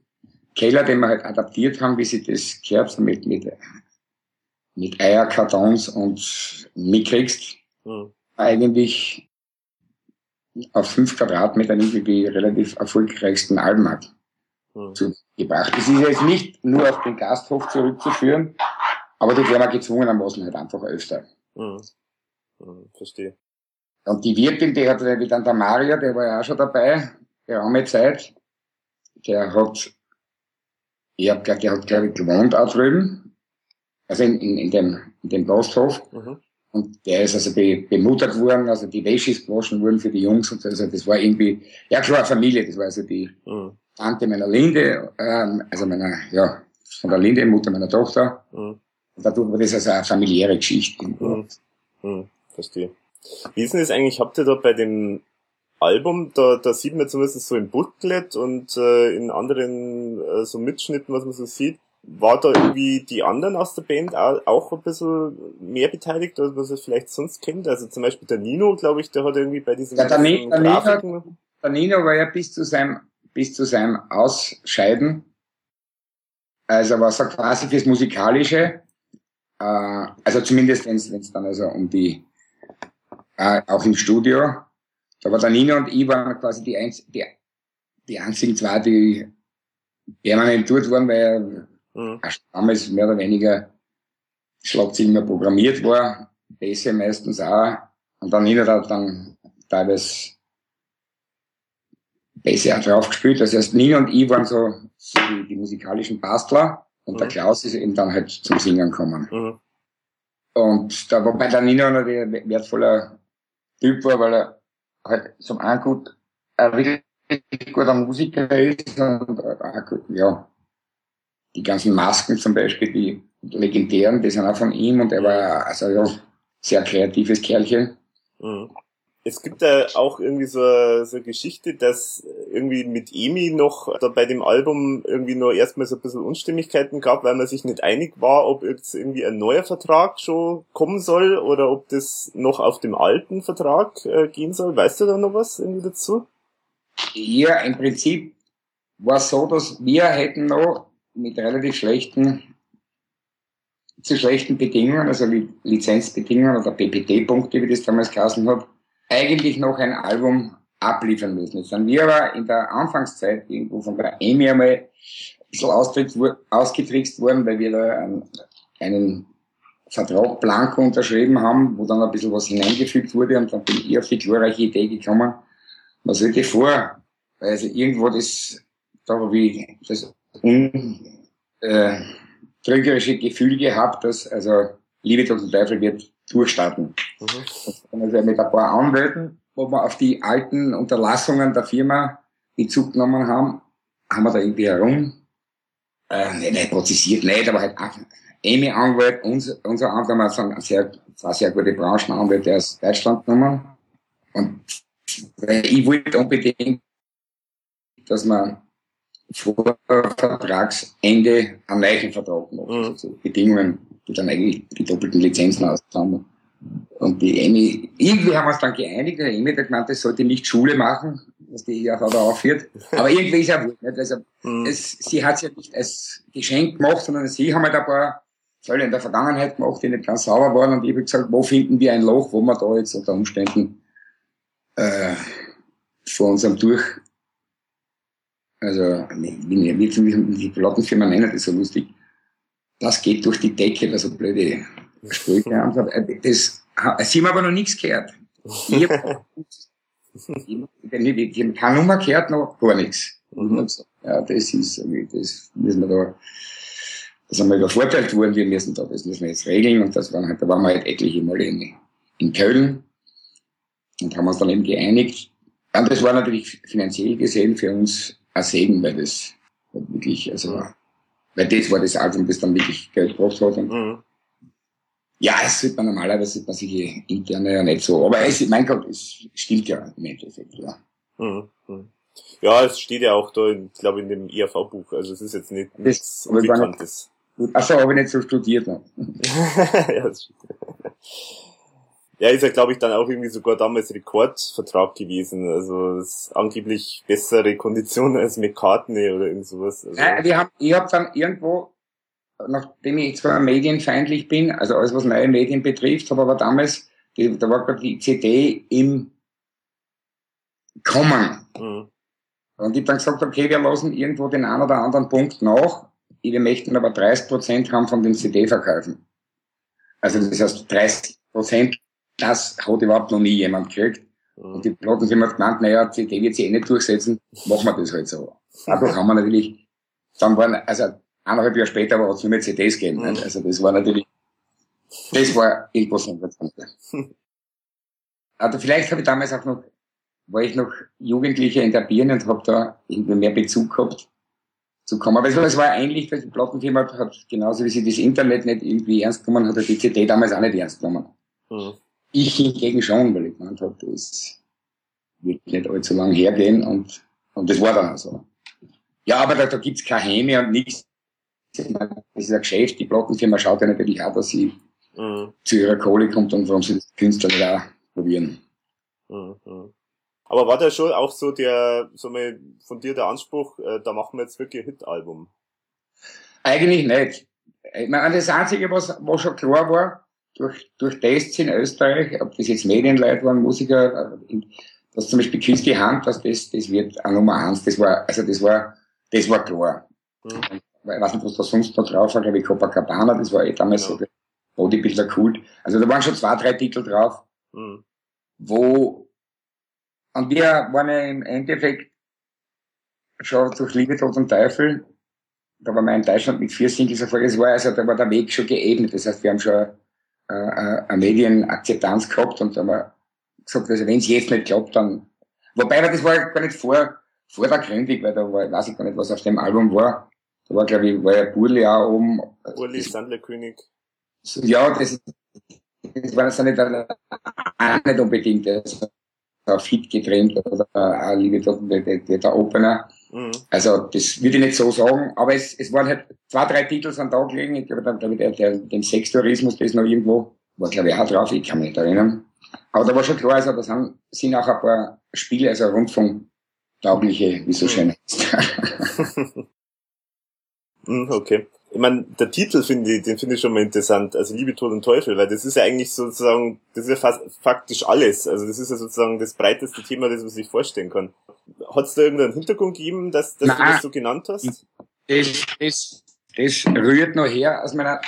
Keller, den wir halt adaptiert haben, wie sie das gehört, mit, mit, mit Eierkartons und mitkriegst, mhm. eigentlich auf fünf Quadratmetern irgendwie die relativ erfolgreichsten Albenmarkt mhm. gebracht. Das ist jetzt nicht nur auf den Gasthof zurückzuführen, aber die werden gezwungenermaßen halt einfach öfter. Mhm. Mhm, verstehe. Und die Wirtin, die hat wie dann der Mario, der war ja auch schon dabei, geraume Zeit. Der hat, ich hab, der hat, glaube ich, gewohnt auch drüben. Also in, in, in dem, in dem Gasthof. Mhm. Und der ist also be, bemuttert worden, also die Wäsche ist gewaschen worden für die Jungs und so. Also das war irgendwie, ja klar, Familie, das war also die mhm. Tante meiner Linde, ähm, also meiner, ja, von der Linde, Mutter meiner Tochter. Mhm. Und dadurch war das also eine familiäre Geschichte. Mhm. Mhm. Verstehe. Wie ist denn das eigentlich, habt ihr da bei dem Album, da, da sieht man zumindest so im Booklet und äh, in anderen äh, so Mitschnitten, was man so sieht, war da irgendwie die anderen aus der Band auch ein bisschen mehr beteiligt, als man es vielleicht sonst kennt? Also zum Beispiel der Nino, glaube ich, der hat irgendwie bei diesem ja, der, Ni der, Nino, der Nino war ja bis zu seinem, bis zu seinem Ausscheiden, also war so quasi fürs Musikalische, äh, also zumindest wenn es dann also um die, äh, auch im Studio, da war der Nino und ich waren quasi die, einz die, die einzigen zwei, die permanent dort waren, weil mhm. damals mehr oder weniger Schlagzeug mehr programmiert war, Bässe meistens auch, und dann hat dann teilweise Bässe auch drauf gespielt. Das heißt, Nina und ich waren so so die, die musikalischen Bastler und mhm. der Klaus ist eben dann halt zum Singen gekommen. Mhm. Und da, wobei der Nino natürlich ein wertvoller Typ war, weil er halt zum einen gut, ein wirklich guter Musiker ist und gut, ja, die ganzen Masken zum Beispiel, die legendären, die sind auch von ihm und er war also ja, sehr kreatives Kerlchen. Mhm. Es gibt da auch irgendwie so, so eine Geschichte, dass irgendwie mit Emi noch da bei dem Album irgendwie nur erstmal so ein bisschen Unstimmigkeiten gab, weil man sich nicht einig war, ob jetzt irgendwie ein neuer Vertrag schon kommen soll oder ob das noch auf dem alten Vertrag äh, gehen soll. Weißt du da noch was irgendwie dazu? Ja, im Prinzip war es so, dass wir hätten noch mit relativ schlechten zu schlechten Bedingungen, also Lizenzbedingungen oder PPT-Punkte, wie das damals geheißen hat, eigentlich noch ein Album abliefern müssen. Jetzt sind wir aber in der Anfangszeit irgendwo von der EMI einmal ein bisschen ausgetrickst worden, weil wir da einen, Vertrag blanko unterschrieben haben, wo dann ein bisschen was hineingefügt wurde und dann bin ich auf die glorreiche Idee gekommen, hätte ich vor? Also irgendwo das, da ich das un, äh, trügerische Gefühl gehabt, dass also Liebe und Teufel wird durchstarten. Mhm. Also mit ein paar Anwälten, wo wir auf die alten Unterlassungen der Firma Bezug genommen haben, haben wir da irgendwie herum, äh, nicht, nicht prozessiert, nicht, aber halt auch Amy Anwalt, unser, unser Anwalt, so ein sehr, zwei sehr gute Branchenanwälte aus Deutschland genommen. Und weil ich wollte unbedingt, dass man vor Vertragsende einen neuen Vertrag macht. Mhm. Also Bedingungen, die dann eigentlich die doppelten Lizenzen ausklammern. Und die Emi, irgendwie haben wir uns dann geeinigt, der Emi hat gemeint, das sollte nicht Schule machen, was die ja da aufführt. Aber irgendwie ist ja wohl nicht. Also, mhm. es, sie hat es ja nicht als Geschenk gemacht, sondern sie haben halt ein paar Fälle in der Vergangenheit gemacht, die nicht ganz sauber waren. Und ich habe gesagt, wo finden wir ein Loch, wo wir da jetzt unter Umständen äh, vor unserem Durch also, wie, wie, wie die Plattenfirma nennen das so lustig. Das geht durch die Decke, also blöde Sprüche haben. Das, sie haben aber noch nichts gehört. Ich habe hab keine Nummer gehört, noch gar nichts. Mhm. Ja, das ist, das müssen wir da, das sind wir übervorteilt worden, wir müssen da, das müssen wir jetzt regeln und das waren halt, da waren wir halt etliche Male in, in Köln und haben uns dann eben geeinigt. Und das war natürlich finanziell gesehen für uns ein Segen, weil das wirklich, also, weil das war das Album, das dann wirklich Geld gebracht hat. Mhm. Ja, es sieht man normalerweise, sieht man sich interne ja nicht so. Aber es, mein Gott, es stimmt ja im Endeffekt, ja. Mhm. mhm. Ja, es steht ja auch da, ich glaube, in dem IAV-Buch. Also es ist jetzt nicht nichts Unbekanntes. Achso, habe ich nicht so studiert. Ne? *laughs* ja, das stimmt. Ja, ist ja, glaube ich, dann auch irgendwie sogar damals Rekordvertrag gewesen. Also ist angeblich bessere Konditionen als McCartney oder irgend sowas. Also ja, wir haben, ich habe dann irgendwo, nachdem ich zwar medienfeindlich bin, also alles was neue Medien betrifft, habe aber damals, die, da war gerade die CD im Kommen. Mhm. Und ich habe dann gesagt, okay, wir lassen irgendwo den einen oder anderen Punkt nach. Wir möchten aber 30 Prozent haben von den CD-Verkäufen. Also das heißt 30 Prozent das hat überhaupt noch nie jemand gekriegt. Mhm. Und die Plattenfirma hat gemeint, naja, CD wird sich eh nicht durchsetzen, machen wir das halt so. Dadurch haben wir natürlich, dann waren, also eineinhalb Jahre später war es nur mehr CDs gegeben. Mhm. Also das war natürlich, das war imposant. *laughs* Also vielleicht habe ich damals auch noch, war ich noch Jugendlicher in der Birne und habe da irgendwie mehr Bezug gehabt zu kommen. Aber es war ähnlich, weil die Plattenfirma hat, genauso wie sie das Internet nicht irgendwie ernst genommen hat, hat die CD damals auch nicht ernst genommen. Mhm. Ich hingegen schon, weil ich gemeint habe, das wird nicht allzu lang hergehen und, und das war dann auch so. Ja, aber da, da gibt's keine Häme und nichts. Das ist ein Geschäft. Die Plattenfirma schaut ja natürlich auch, dass sie mhm. zu ihrer Kohle kommt und warum sie das Künstler nicht auch probieren. Mhm. Aber war da schon auch so der, so mal von dir der Anspruch, äh, da machen wir jetzt wirklich ein Hit-Album? Eigentlich nicht. Ich meine, das Einzige, was, was schon klar war, durch, durch Tests in Österreich, ob das jetzt Medienleute waren, Musiker, äh, dass zum Beispiel Künstliche Hand, dass das, das wird eine Nummer eins, das war, also das war, das war klar. Mhm. Ich weiß nicht, was da sonst noch drauf war, glaube ich, Copacabana, das war eh damals genau. so, Bodybuilder Kult. Also da waren schon zwei, drei Titel drauf, mhm. wo, und wir waren ja im Endeffekt schon durch Liebe, Tod und Teufel. Da war man in Deutschland mit vier Singles erfolgreich. Das war also, da war der Weg schon geebnet. Das heißt, wir haben schon äh, äh eine Medienakzeptanz gehabt und haben wir gesagt, also wenn es jetzt nicht klappt, dann. Wobei, das war gar nicht vor, vordergründig, weil da war, weiß ich gar nicht, was auf dem Album war. Da war, glaube ich, war ja Burli auch oben. Burli, Sandlerkönig. Ja, das, das war das nicht, auch nicht unbedingt. Das war fit getrennt oder auch Liebe der, der, der Opener. Mhm. Also, das würde ich nicht so sagen, aber es, es waren halt zwei, drei Titel an Tag gelegen. Ich glaube, glaub der, der, den Sextourismus, das noch irgendwo, war glaube ich auch drauf, ich kann mich nicht erinnern. Aber da war schon klar, also, da sind, sind auch ein paar Spiele, also rundfunktaugliche, wie so mhm. schön heißt. *laughs* *laughs* Mhm, okay. Ich meine, der Titel finde ich, den finde ich schon mal interessant, also Liebe, Tod und Teufel, weil das ist ja eigentlich sozusagen, das ist ja fast faktisch alles. Also das ist ja sozusagen das breiteste Thema, das man sich vorstellen kann. Hat es da irgendeinen Hintergrund gegeben, dass, dass du das so genannt hast? Das, das, das rührt noch her aus meiner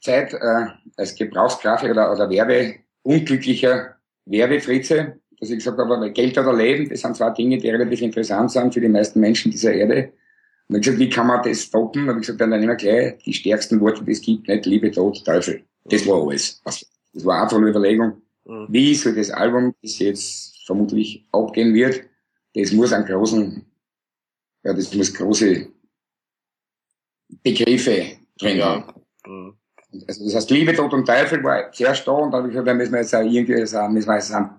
Zeit äh, als Gebrauchsgrafiker oder, oder Werbe, unglücklicher Werbefritze, dass ich gesagt habe, Geld oder Leben, das sind zwei Dinge, die relativ interessant sind für die meisten Menschen dieser Erde. Und ich gesagt, wie kann man das stoppen? Und ich gesagt, dann immer gleich die stärksten Worte, die es gibt, nicht Liebe, Tod, Teufel. Das war alles. Das war einfach eine Überlegung. Mhm. Wie soll das Album, das jetzt vermutlich abgehen wird, das muss einen großen, ja, das muss große Begriffe drin ja. haben. Mhm. Also das heißt, Liebe, Tod und Teufel war zuerst da und dann habe ich gesagt, da müssen wir jetzt auch irgendwie, so, müssen wir jetzt einen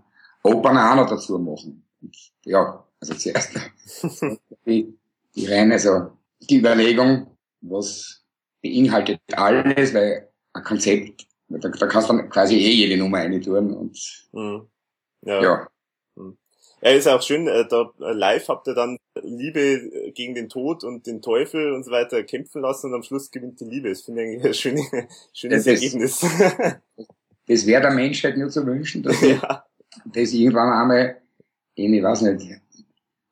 Opern auch noch dazu machen. Und ja, also zuerst *laughs* die, die reine, also die Überlegung, was beinhaltet alles, weil ein Konzept, da, da kannst du dann quasi eh jede Nummer rein tun und mhm. ja. ja. Mhm. Ja, ist auch schön, äh, da äh, live habt ihr dann Liebe gegen den Tod und den Teufel und so weiter kämpfen lassen und am Schluss gewinnt die Liebe. Das finde ich eigentlich ein schönes, *laughs* schönes das, Ergebnis. *laughs* Das wäre der Menschheit nur zu wünschen, dass *laughs* ja. das irgendwann einmal in, ich weiß nicht,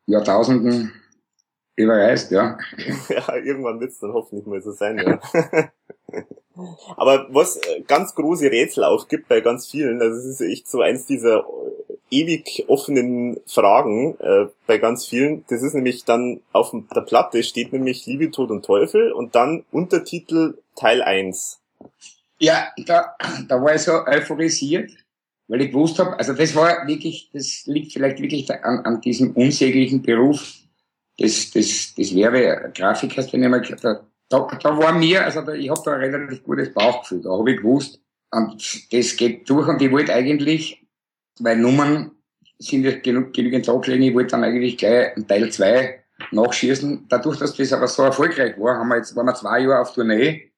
Jahrtausenden überreist, ja. *laughs* Ja, irgendwann wird es dann hoffentlich mal so sein, ja. *laughs* Aber was äh, ganz große Rätsel aufgibt bei ganz vielen, also es ist echt so eins dieser ewig offenen Fragen äh, bei ganz vielen, das ist nämlich dann auf der Platte steht nämlich Liebe, Tod und Teufel und dann Untertitel Teil 1. Ja, da, da war ich so euphorisiert, weil ich gewusst habe, also das war wirklich, das liegt vielleicht wirklich an, an diesem unsäglichen Beruf des, des, des Werbegrafikers, wenn ich mal da, da, da war mir, also da, ich habe da ein relativ gutes Bauchgefühl, da habe ich gewusst, und das geht durch und ich wollte eigentlich, weil Nummern sind ja genug, genügend Abschläge, ich wollte dann eigentlich gleich einen Teil 2 nachschießen. Dadurch, dass das aber so erfolgreich war, haben wir jetzt, waren wir zwei Jahre auf Tournee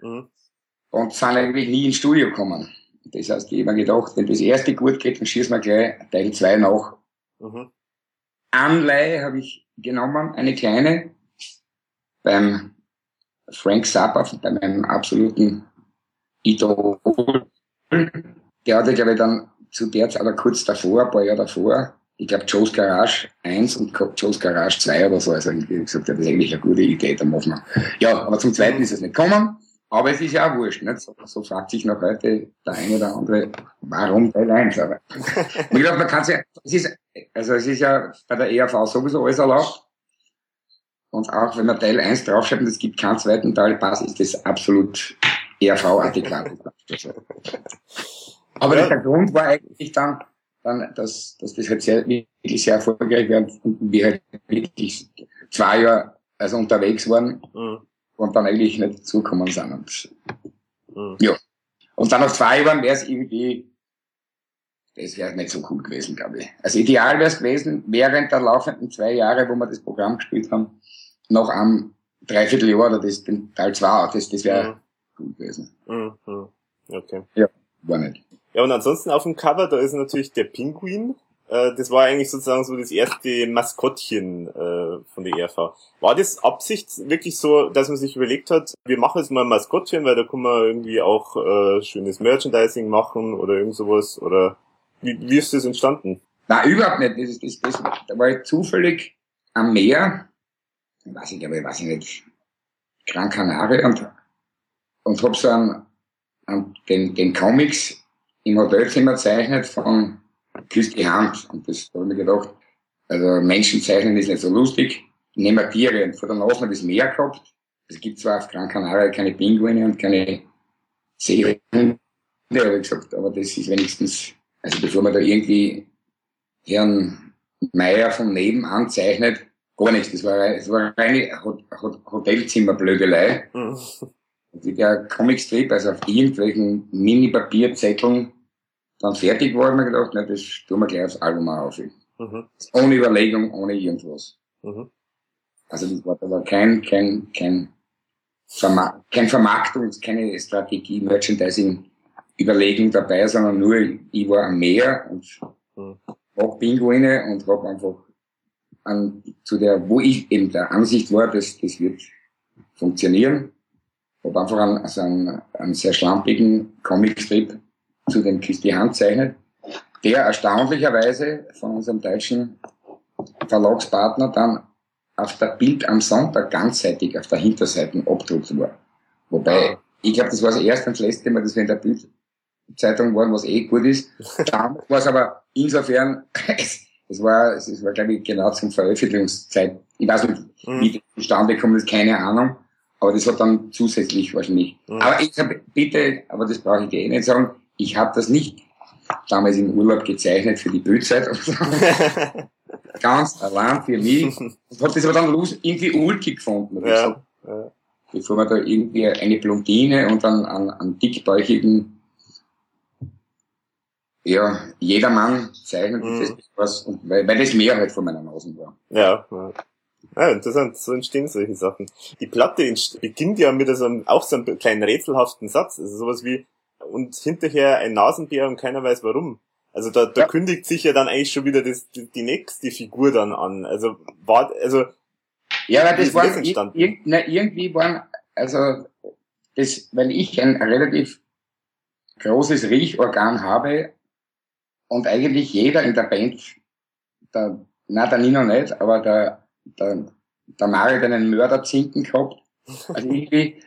mhm. und sind eigentlich nie ins Studio gekommen. Das heißt, ich habe mir gedacht, wenn das erste gut geht, dann schießen wir gleich Teil 2 nach. Mhm. Anleihe habe ich genommen, eine kleine, beim Frank Zappa, bei meinem absoluten Idol. Der hatte, glaube ich, dann zu der Zeit, oder kurz davor, ein paar Jahre davor, ich glaube Joe's Garage 1 und Joe's Garage 2 oder so. Also ich gesagt, das ist eigentlich eine gute Idee, da machen wir. Ja, aber zum zweiten ist es nicht gekommen. Aber es ist ja auch wurscht, nicht? So, so fragt sich noch heute der eine oder andere, warum Teil 1? Aber *laughs* ich glaube, man kann ja, es ist, also es ist ja bei der ERV sowieso alles erlaubt. Und auch wenn man Teil 1 draufschreibt und es gibt keinen zweiten Teil, passt, ist das absolut ERV-adäquat. *laughs* Aber ja. der Grund war eigentlich dann, dann dass, dass das halt sehr, wirklich sehr erfolgreich wird und wir halt wirklich zwei Jahre also unterwegs waren. Mhm und dann eigentlich nicht zukommen sind. Und, mhm. Ja. Und dann nach zwei Jahren wäre es irgendwie, das wäre nicht so cool gewesen, glaube ich. Also ideal wäre es gewesen, während der laufenden zwei Jahre, wo wir das Programm gespielt haben, noch am Dreivierteljahr oder das, den Teil 2, das, das wäre mhm. cool gewesen. Mhm. Okay. Ja, war nicht. Ja, und ansonsten auf dem Cover, da ist natürlich der Pinguin, äh, das war eigentlich sozusagen so das erste Maskottchen äh, von der ERV. War das Absicht wirklich so, dass man sich überlegt hat, wir machen jetzt mal ein Maskottchen, weil da kann man irgendwie auch äh, schönes Merchandising machen oder irgend sowas? Oder wie, wie ist das entstanden? Nein, überhaupt nicht. Das, das, das, da war ich zufällig am Meer, ich weiß ich, aber ich weiß nicht, Gran Canaria und, und hab so einen, einen, den, den Comics im Hotelzimmer zeichnet von küsst die Hand. Und das habe ich mir gedacht, also Menschen zeichnen ist nicht so lustig. nehmen wir Tiere. Und vor der Nase das Meer gehabt. Es gibt zwar auf Gran Canaria keine Pinguine und keine Seehunde, habe ich gesagt, aber das ist wenigstens, also bevor man da irgendwie Herrn Meier von nebenan zeichnet, gar nichts. Das war, das war eine Hotelzimmerblödelei. Mhm. Wie der Comicstrip, also auf irgendwelchen Mini-Papierzetteln dann fertig war, ich gedacht, na, das tun wir gleich aufs Album auf. Mhm. Ohne Überlegung, ohne irgendwas. Mhm. Also das war, da war kein, kein, kein, Vermark kein Vermarktungs-, keine Strategie, Merchandising, Überlegung dabei, sondern nur, ich war am Meer und mhm. hab Pinguine und hab einfach an, zu der, wo ich eben der Ansicht war, dass das wird funktionieren. Hab einfach einen, also einen, einen sehr schlampigen Comicstrip zu dem die Hand zeichnet, der erstaunlicherweise von unserem deutschen Verlagspartner dann auf der Bild am Sonntag ganzseitig auf der Hinterseite abgedruckt war. Wobei, ich glaube, das war das erste und das letzte Mal, dass wir in der Bildzeitung waren, was eh gut ist. Dann *laughs* war es aber insofern, *laughs* es, war, es war, glaube ich, genau zum Veröffentlichungszeit. Ich weiß nicht, mhm. wie das zustande kommt, ist keine Ahnung. Aber das hat dann zusätzlich wahrscheinlich. Mhm. Aber ich habe, bitte, aber das brauche ich dir eh nicht sagen, ich habe das nicht damals im Urlaub gezeichnet für die Bildzeit. *laughs* Ganz allein für mich. Und habe das aber dann irgendwie ulkig gefunden. Ja. ja. Bevor man da irgendwie eine Blondine und dann einen, einen dickbäuchigen ja, jedermann zeichnet, mhm. das was, und weil, weil das mehr halt von meiner Nase war. Ja, ja. Ja, interessant, so entstehen solche Sachen. Die Platte beginnt ja mit so einem, auch so einem kleinen rätselhaften Satz, also sowas wie, und hinterher ein Nasenbär und keiner weiß warum. Also da, da ja. kündigt sich ja dann eigentlich schon wieder das, die, die nächste Figur dann an. Also war, also ja, aber das war ir na, irgendwie waren, also das, weil ich ein relativ großes Riechorgan habe und eigentlich jeder in der Band, der, na der Nino nicht, aber der, der, der Mario hat einen Mörderzinken gehabt. Also *laughs* irgendwie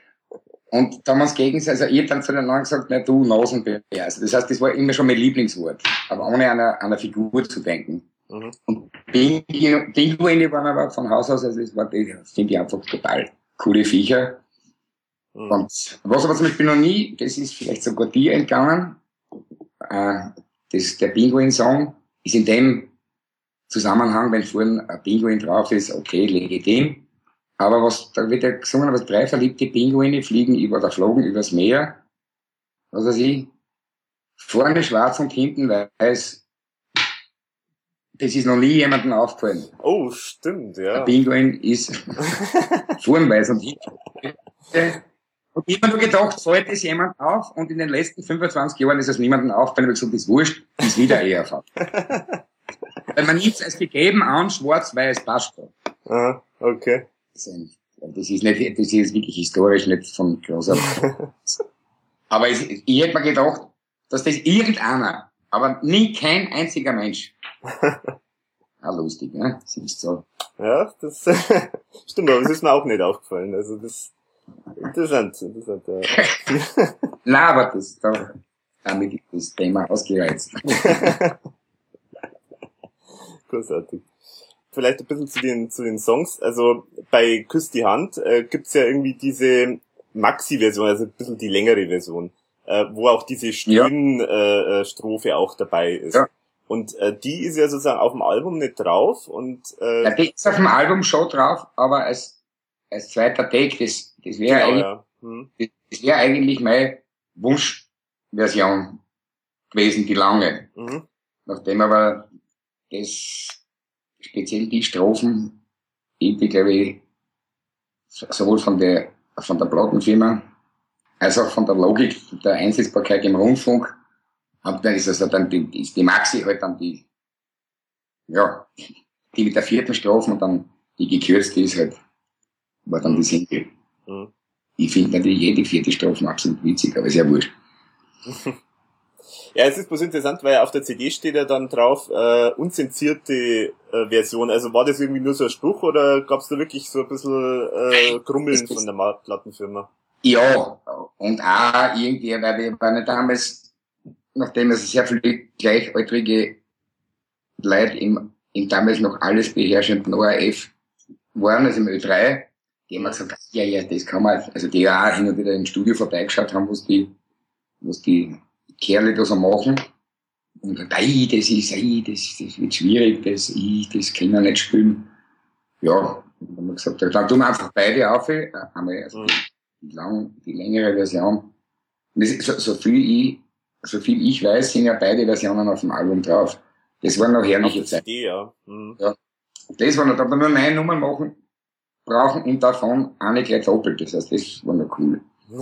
und da haben wir uns gegenseitig, also ich hab dann zu den anderen gesagt, na du Nasenbär. Also das heißt, das war immer schon mein Lieblingswort, aber ohne an einer Figur zu denken. Mhm. Und Pinguine waren aber von Haus aus, also das war, das finde ich einfach total coole Viecher. Mhm. Und was aber zum Beispiel noch nie, das ist vielleicht sogar dir entgangen, äh, das, der Pinguin-Song ist in dem Zusammenhang, wenn vorhin ein Pinguin drauf ist, okay, legitim. Aber was, da wird ja gesungen, was drei verliebte Pinguine fliegen über, oder flogen übers Meer. Was weiß ich. Vorne schwarz und hinten weiß. Das ist noch nie jemandem aufgefallen. Oh, stimmt, ja. Der Pinguin ist *laughs* vorn weiß und hinten. Und ich habe nur gedacht, fällt es jemand auf und in den letzten 25 Jahren ist es niemandem aufgefallen, weil ich gesagt, das ist wurscht, ist wieder eher *laughs* Weil man nimmt es als gegeben an, schwarz-weiß passt schon. Ah, okay sein. Das ist nicht, das ist wirklich historisch nicht von großer. *laughs* aber es, ich hätte mir gedacht, dass das irgendeiner, aber nie kein einziger Mensch. Ja, *laughs* lustig, ne? Ist so. Ja, das *laughs* stimmt, aber das ist mir auch nicht aufgefallen. Also das interessant, interessant. Ja. Nein, aber das da, damit ist das Thema ausgereizt. Großartig vielleicht ein bisschen zu den, zu den Songs. Also bei Küss die Hand äh, gibt's ja irgendwie diese Maxi-Version, also ein bisschen die längere Version, äh, wo auch diese Stöhn-Strophe ja. äh, auch dabei ist. Ja. Und äh, die ist ja sozusagen auf dem Album nicht drauf. Und, äh, ja, die ist auf dem Album schon drauf, aber als, als zweiter Take, das, das wäre genau, eigentlich, ja. hm. das, das wäre eigentlich meine Wunschversion gewesen, die lange. Mhm. Nachdem aber das speziell die Strophen, die, glaube ich, sowohl von der, von der Plattenfirma als auch von der Logik der Einsetzbarkeit im Rundfunk, und dann ist also dann die, ist die Maxi halt dann die, ja, die mit der vierten Strophe und dann die gekürzte ist halt, war dann die Single. Mhm. Ich finde natürlich jede vierte Strophe absolut witzig, aber sehr wurscht. *laughs* Ja, es ist bloß interessant, weil auf der CD steht ja dann drauf, äh, unzensierte äh, Version. Also war das irgendwie nur so ein Spruch oder gab es da wirklich so ein bisschen äh, Grummeln von der Plattenfirma? Ja, und auch irgendwie, weil wir waren damals, nachdem es sehr viele gleichaltrige Leute im, im damals noch alles beherrschenden ORF waren, also im Ö3, die haben gesagt, ja, ja, das kann man, also die auch hin und wieder im Studio vorbeigeschaut haben, was die, was die Kerle da so machen. Und dann, ey, das ist, ey, das, das wird schwierig, das, ey, das kann man nicht spielen. Ja, dann haben wir gesagt, dann tun wir einfach beide auf, äh, einmal also Mhm. die, die, lang, die längere Version. Und das, so, so viel ich, so viel ich weiß, sind ja beide Versionen auf dem Album drauf. Das waren noch herrliche Zeiten. Ja. Mhm. Das war noch, da wir nur eine Nummer machen, brauchen und davon eine gleich doppelt. Das heißt, das war noch cool. *laughs*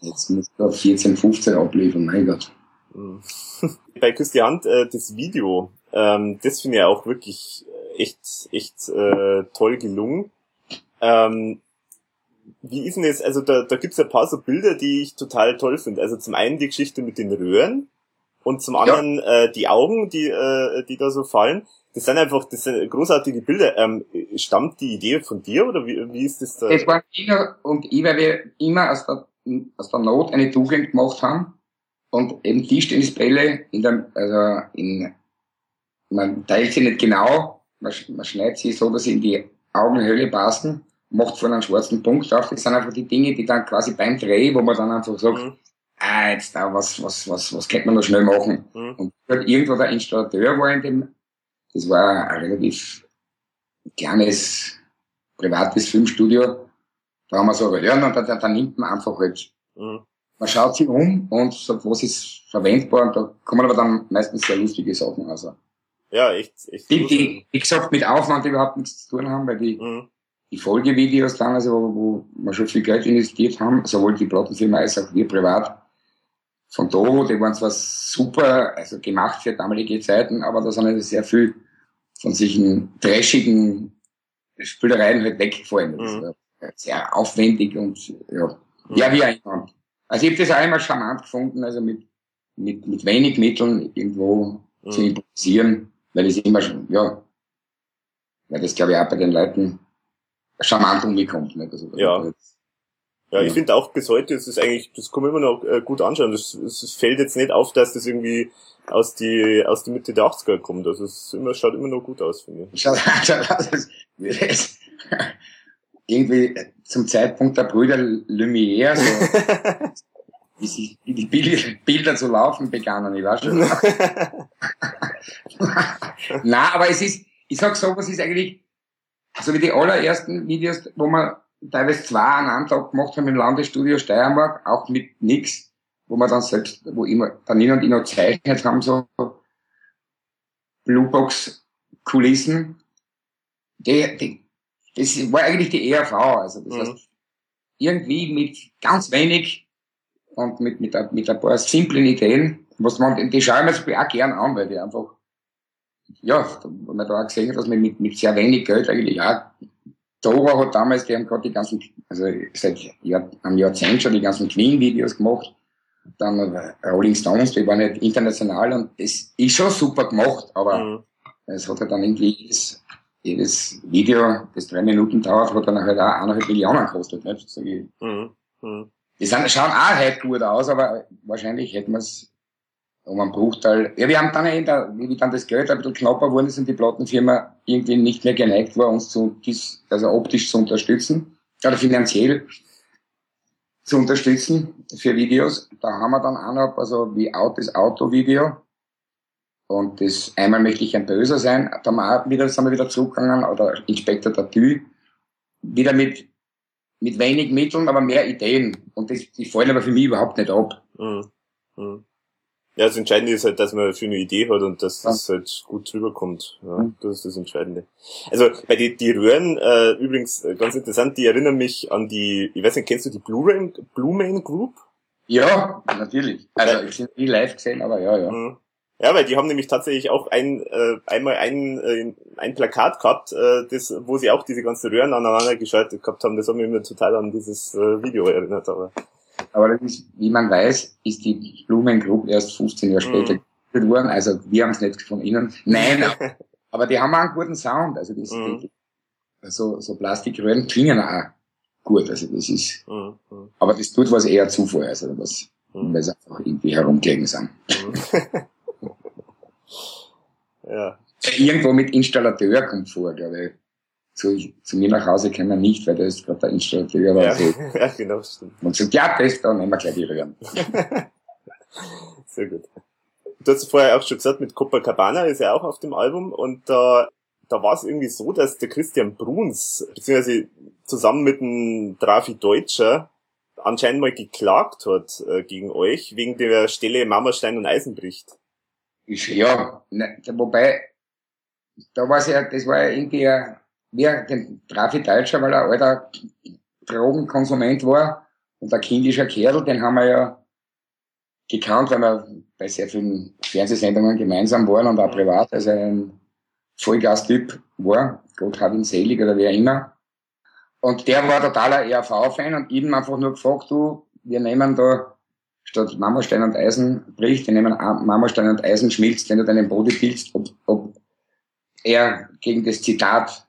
Jetzt muss da 14, 15 abliefern, mein Gott. Mhm. *laughs* Bei Hand, äh, das Video, ähm, das finde ich auch wirklich echt, echt äh, toll gelungen. Ähm, wie ist denn das, also da, da gibt's ein paar so Bilder, die ich total toll finde. Also zum einen die Geschichte mit den Röhren und zum anderen äh, die Augen, die, äh, die da so fallen. Das sind einfach, das sind großartige Bilder. Ähm, stammt die Idee von dir oder wie, wie ist das da? Es waren Kinder und ich, weil wir immer aus der, aus der Not eine Tugend gemacht haben und eben Tischtennisbälle in der, also in, man teilt sie nicht genau, man, man schneidet sie so, dass sie in die Augenhöhle passen, macht von einem schwarzen Punkt auf. Das sind einfach die Dinge, die dann quasi beim Dreh, wo man dann einfach sagt, Mhm. ah, jetzt da, was, was, was, was könnte man noch schnell machen? Mhm. Und halt irgendwo der Installateur war in dem, das war ein relativ kleines, privates Filmstudio. Da haben wir so, ja, und da, da, nimmt man einfach halt, Mhm. man schaut sich um und sagt, was ist verwendbar, und da kommen aber dann meistens sehr lustige Sachen raus. Ja, echt, echt. Die, die, wie gesagt, mit Aufwand überhaupt nichts zu tun haben, weil die, Mhm. die Folgevideos dann, also wo, wo wir schon viel Geld investiert haben, sowohl die Plattenfirma als auch wir privat, von Doro, die waren zwar super, also gemacht für damalige Zeiten, aber da sind also sehr viel von solchen trashigen Spielereien halt weggefallen. Mhm. Sehr aufwendig und ja, ja wie auch immer. Also ich habe das auch immer charmant gefunden, also mit, mit, mit wenig Mitteln irgendwo zu Mhm. improvisieren, weil es immer schon, ja, weil das glaube ich auch bei den Leuten charmant umgekommt. Nicht? Also, Ja. Ja, ich finde auch bis heute, es ist eigentlich, das kann man immer noch äh, gut anschauen. Das, es es fällt jetzt nicht auf, dass das irgendwie aus die aus die Mitte der 80er kommt. Also es immer, schaut immer noch gut aus, finde ich. *laughs* Schaut, schaut es irgendwie zum Zeitpunkt der Brüder Lumière, so, *laughs* wie, wie die Bilder, zu laufen begannen, ich weiß schon. *laughs* Na, aber es ist, ich sag so, was ist eigentlich, so wie die allerersten Videos, wo wir teilweise zwei an einem Tag gemacht haben im Landesstudio Steiermark, auch mit nix, wo wir dann selbst, wo immer, dann hin und noch gezeichnet haben, so Bluebox-Kulissen, die, die, das war eigentlich die ERV, also das Mhm. heißt, irgendwie mit ganz wenig und mit, mit, ein- mit ein paar simplen Ideen, was man, die schauen wir uns auch gern an, weil die einfach, ja, wenn man da auch gesehen hat, dass man mit, mit sehr wenig Geld eigentlich auch, Dora hat damals, die haben gerade die ganzen, also seit Jahr, einem Jahrzehnt schon die ganzen Queen-Videos gemacht, dann Rolling Stones, die waren nicht international und das ist schon super gemacht, aber Mhm. es hat halt dann irgendwie jedes, jedes Video, das drei Minuten dauert, hat dann halt auch eineinhalb Millionen gekostet, nicht? Ich, Mhm. Mhm. die sind, schauen auch heute gut aus, aber wahrscheinlich hätten wir es um einen Bruchteil. Ja, wir haben dann in der, wie dann das Geld ein bisschen knapper geworden ist und die Plattenfirma irgendwie nicht mehr geneigt war, uns zu, also optisch zu unterstützen, oder finanziell zu unterstützen für Videos. Da haben wir dann auch noch, also wie Out das Auto-Video. Und das einmal möchte ich ein Böser sein, da haben wieder, sind wir wieder zurückgegangen, oder Inspektor Tatü, wieder mit mit wenig Mitteln, aber mehr Ideen. Und das, die fallen aber für mich überhaupt nicht ab. Mhm. Mhm. Ja, das Entscheidende ist halt, dass man für eine Idee hat und dass das halt gut rüberkommt. Ja, Mhm. das ist das Entscheidende. Also bei die, die Röhren, äh, übrigens äh, ganz interessant, die erinnern mich an die, ich weiß nicht, kennst du die Blue Rain, Blue Man Group? Ja, natürlich. Also ich habe nie live gesehen, aber ja, ja. Mhm. Ja, weil die haben nämlich tatsächlich auch ein, äh, einmal ein, äh, ein Plakat gehabt, äh, das, wo sie auch diese ganzen Röhren aneinander geschaltet gehabt haben. Das hat mich immer total an dieses äh, Video erinnert. Aber Aber das ist, wie man weiß, ist die Blumen Group erst 15 Jahre später Mhm. gegründet worden. Also wir haben es nicht von ihnen. Nein, *laughs* aber die haben auch einen guten Sound. Also das, Mhm. die, so, so Plastikröhren klingen auch gut. Also das ist, mhm. Mhm. aber das tut was eher Zufall, also was, Mhm. weil sie einfach irgendwie herumgelegen sind. *laughs* Ja. Irgendwo mit Installateur kommt vor, glaube ich. zu, zu mir nach Hause kommen nicht, weil da ist gerade der Installateur oder Ja, so. *laughs* ja, genau, stimmt. Und sagt, ja, das, dann nehmen wir gleich die Röhren. *laughs* Sehr gut. Du hast vorher auch schon gesagt, mit Copacabana ist er auch auf dem Album und da, da war es irgendwie so, dass der Christian Bruns, beziehungsweise zusammen mit dem Trafi Deutscher, anscheinend mal geklagt hat äh, gegen euch, wegen der Stelle Marmorstein und Eisenbricht. Ist, ja, ne, wobei, da war ja, das war ja irgendwie, ein- wie den Trafi Deutscher, weil er alter Drogenkonsument war und ein kindischer Kerl, den haben wir ja gekannt, weil wir bei sehr vielen Fernsehsendungen gemeinsam waren und auch privat, also ein Vollgas-Typ war, Gott hab ihn selig oder wer immer. Und der war totaler ERV-Fan und ihm einfach nur gefragt, du, wir nehmen da statt Marmorstein und Eisen bricht, nehmen A- Marmorstein und Eisen schmilzt, wenn du deinen Body bildst, ob, ob er gegen das Zitat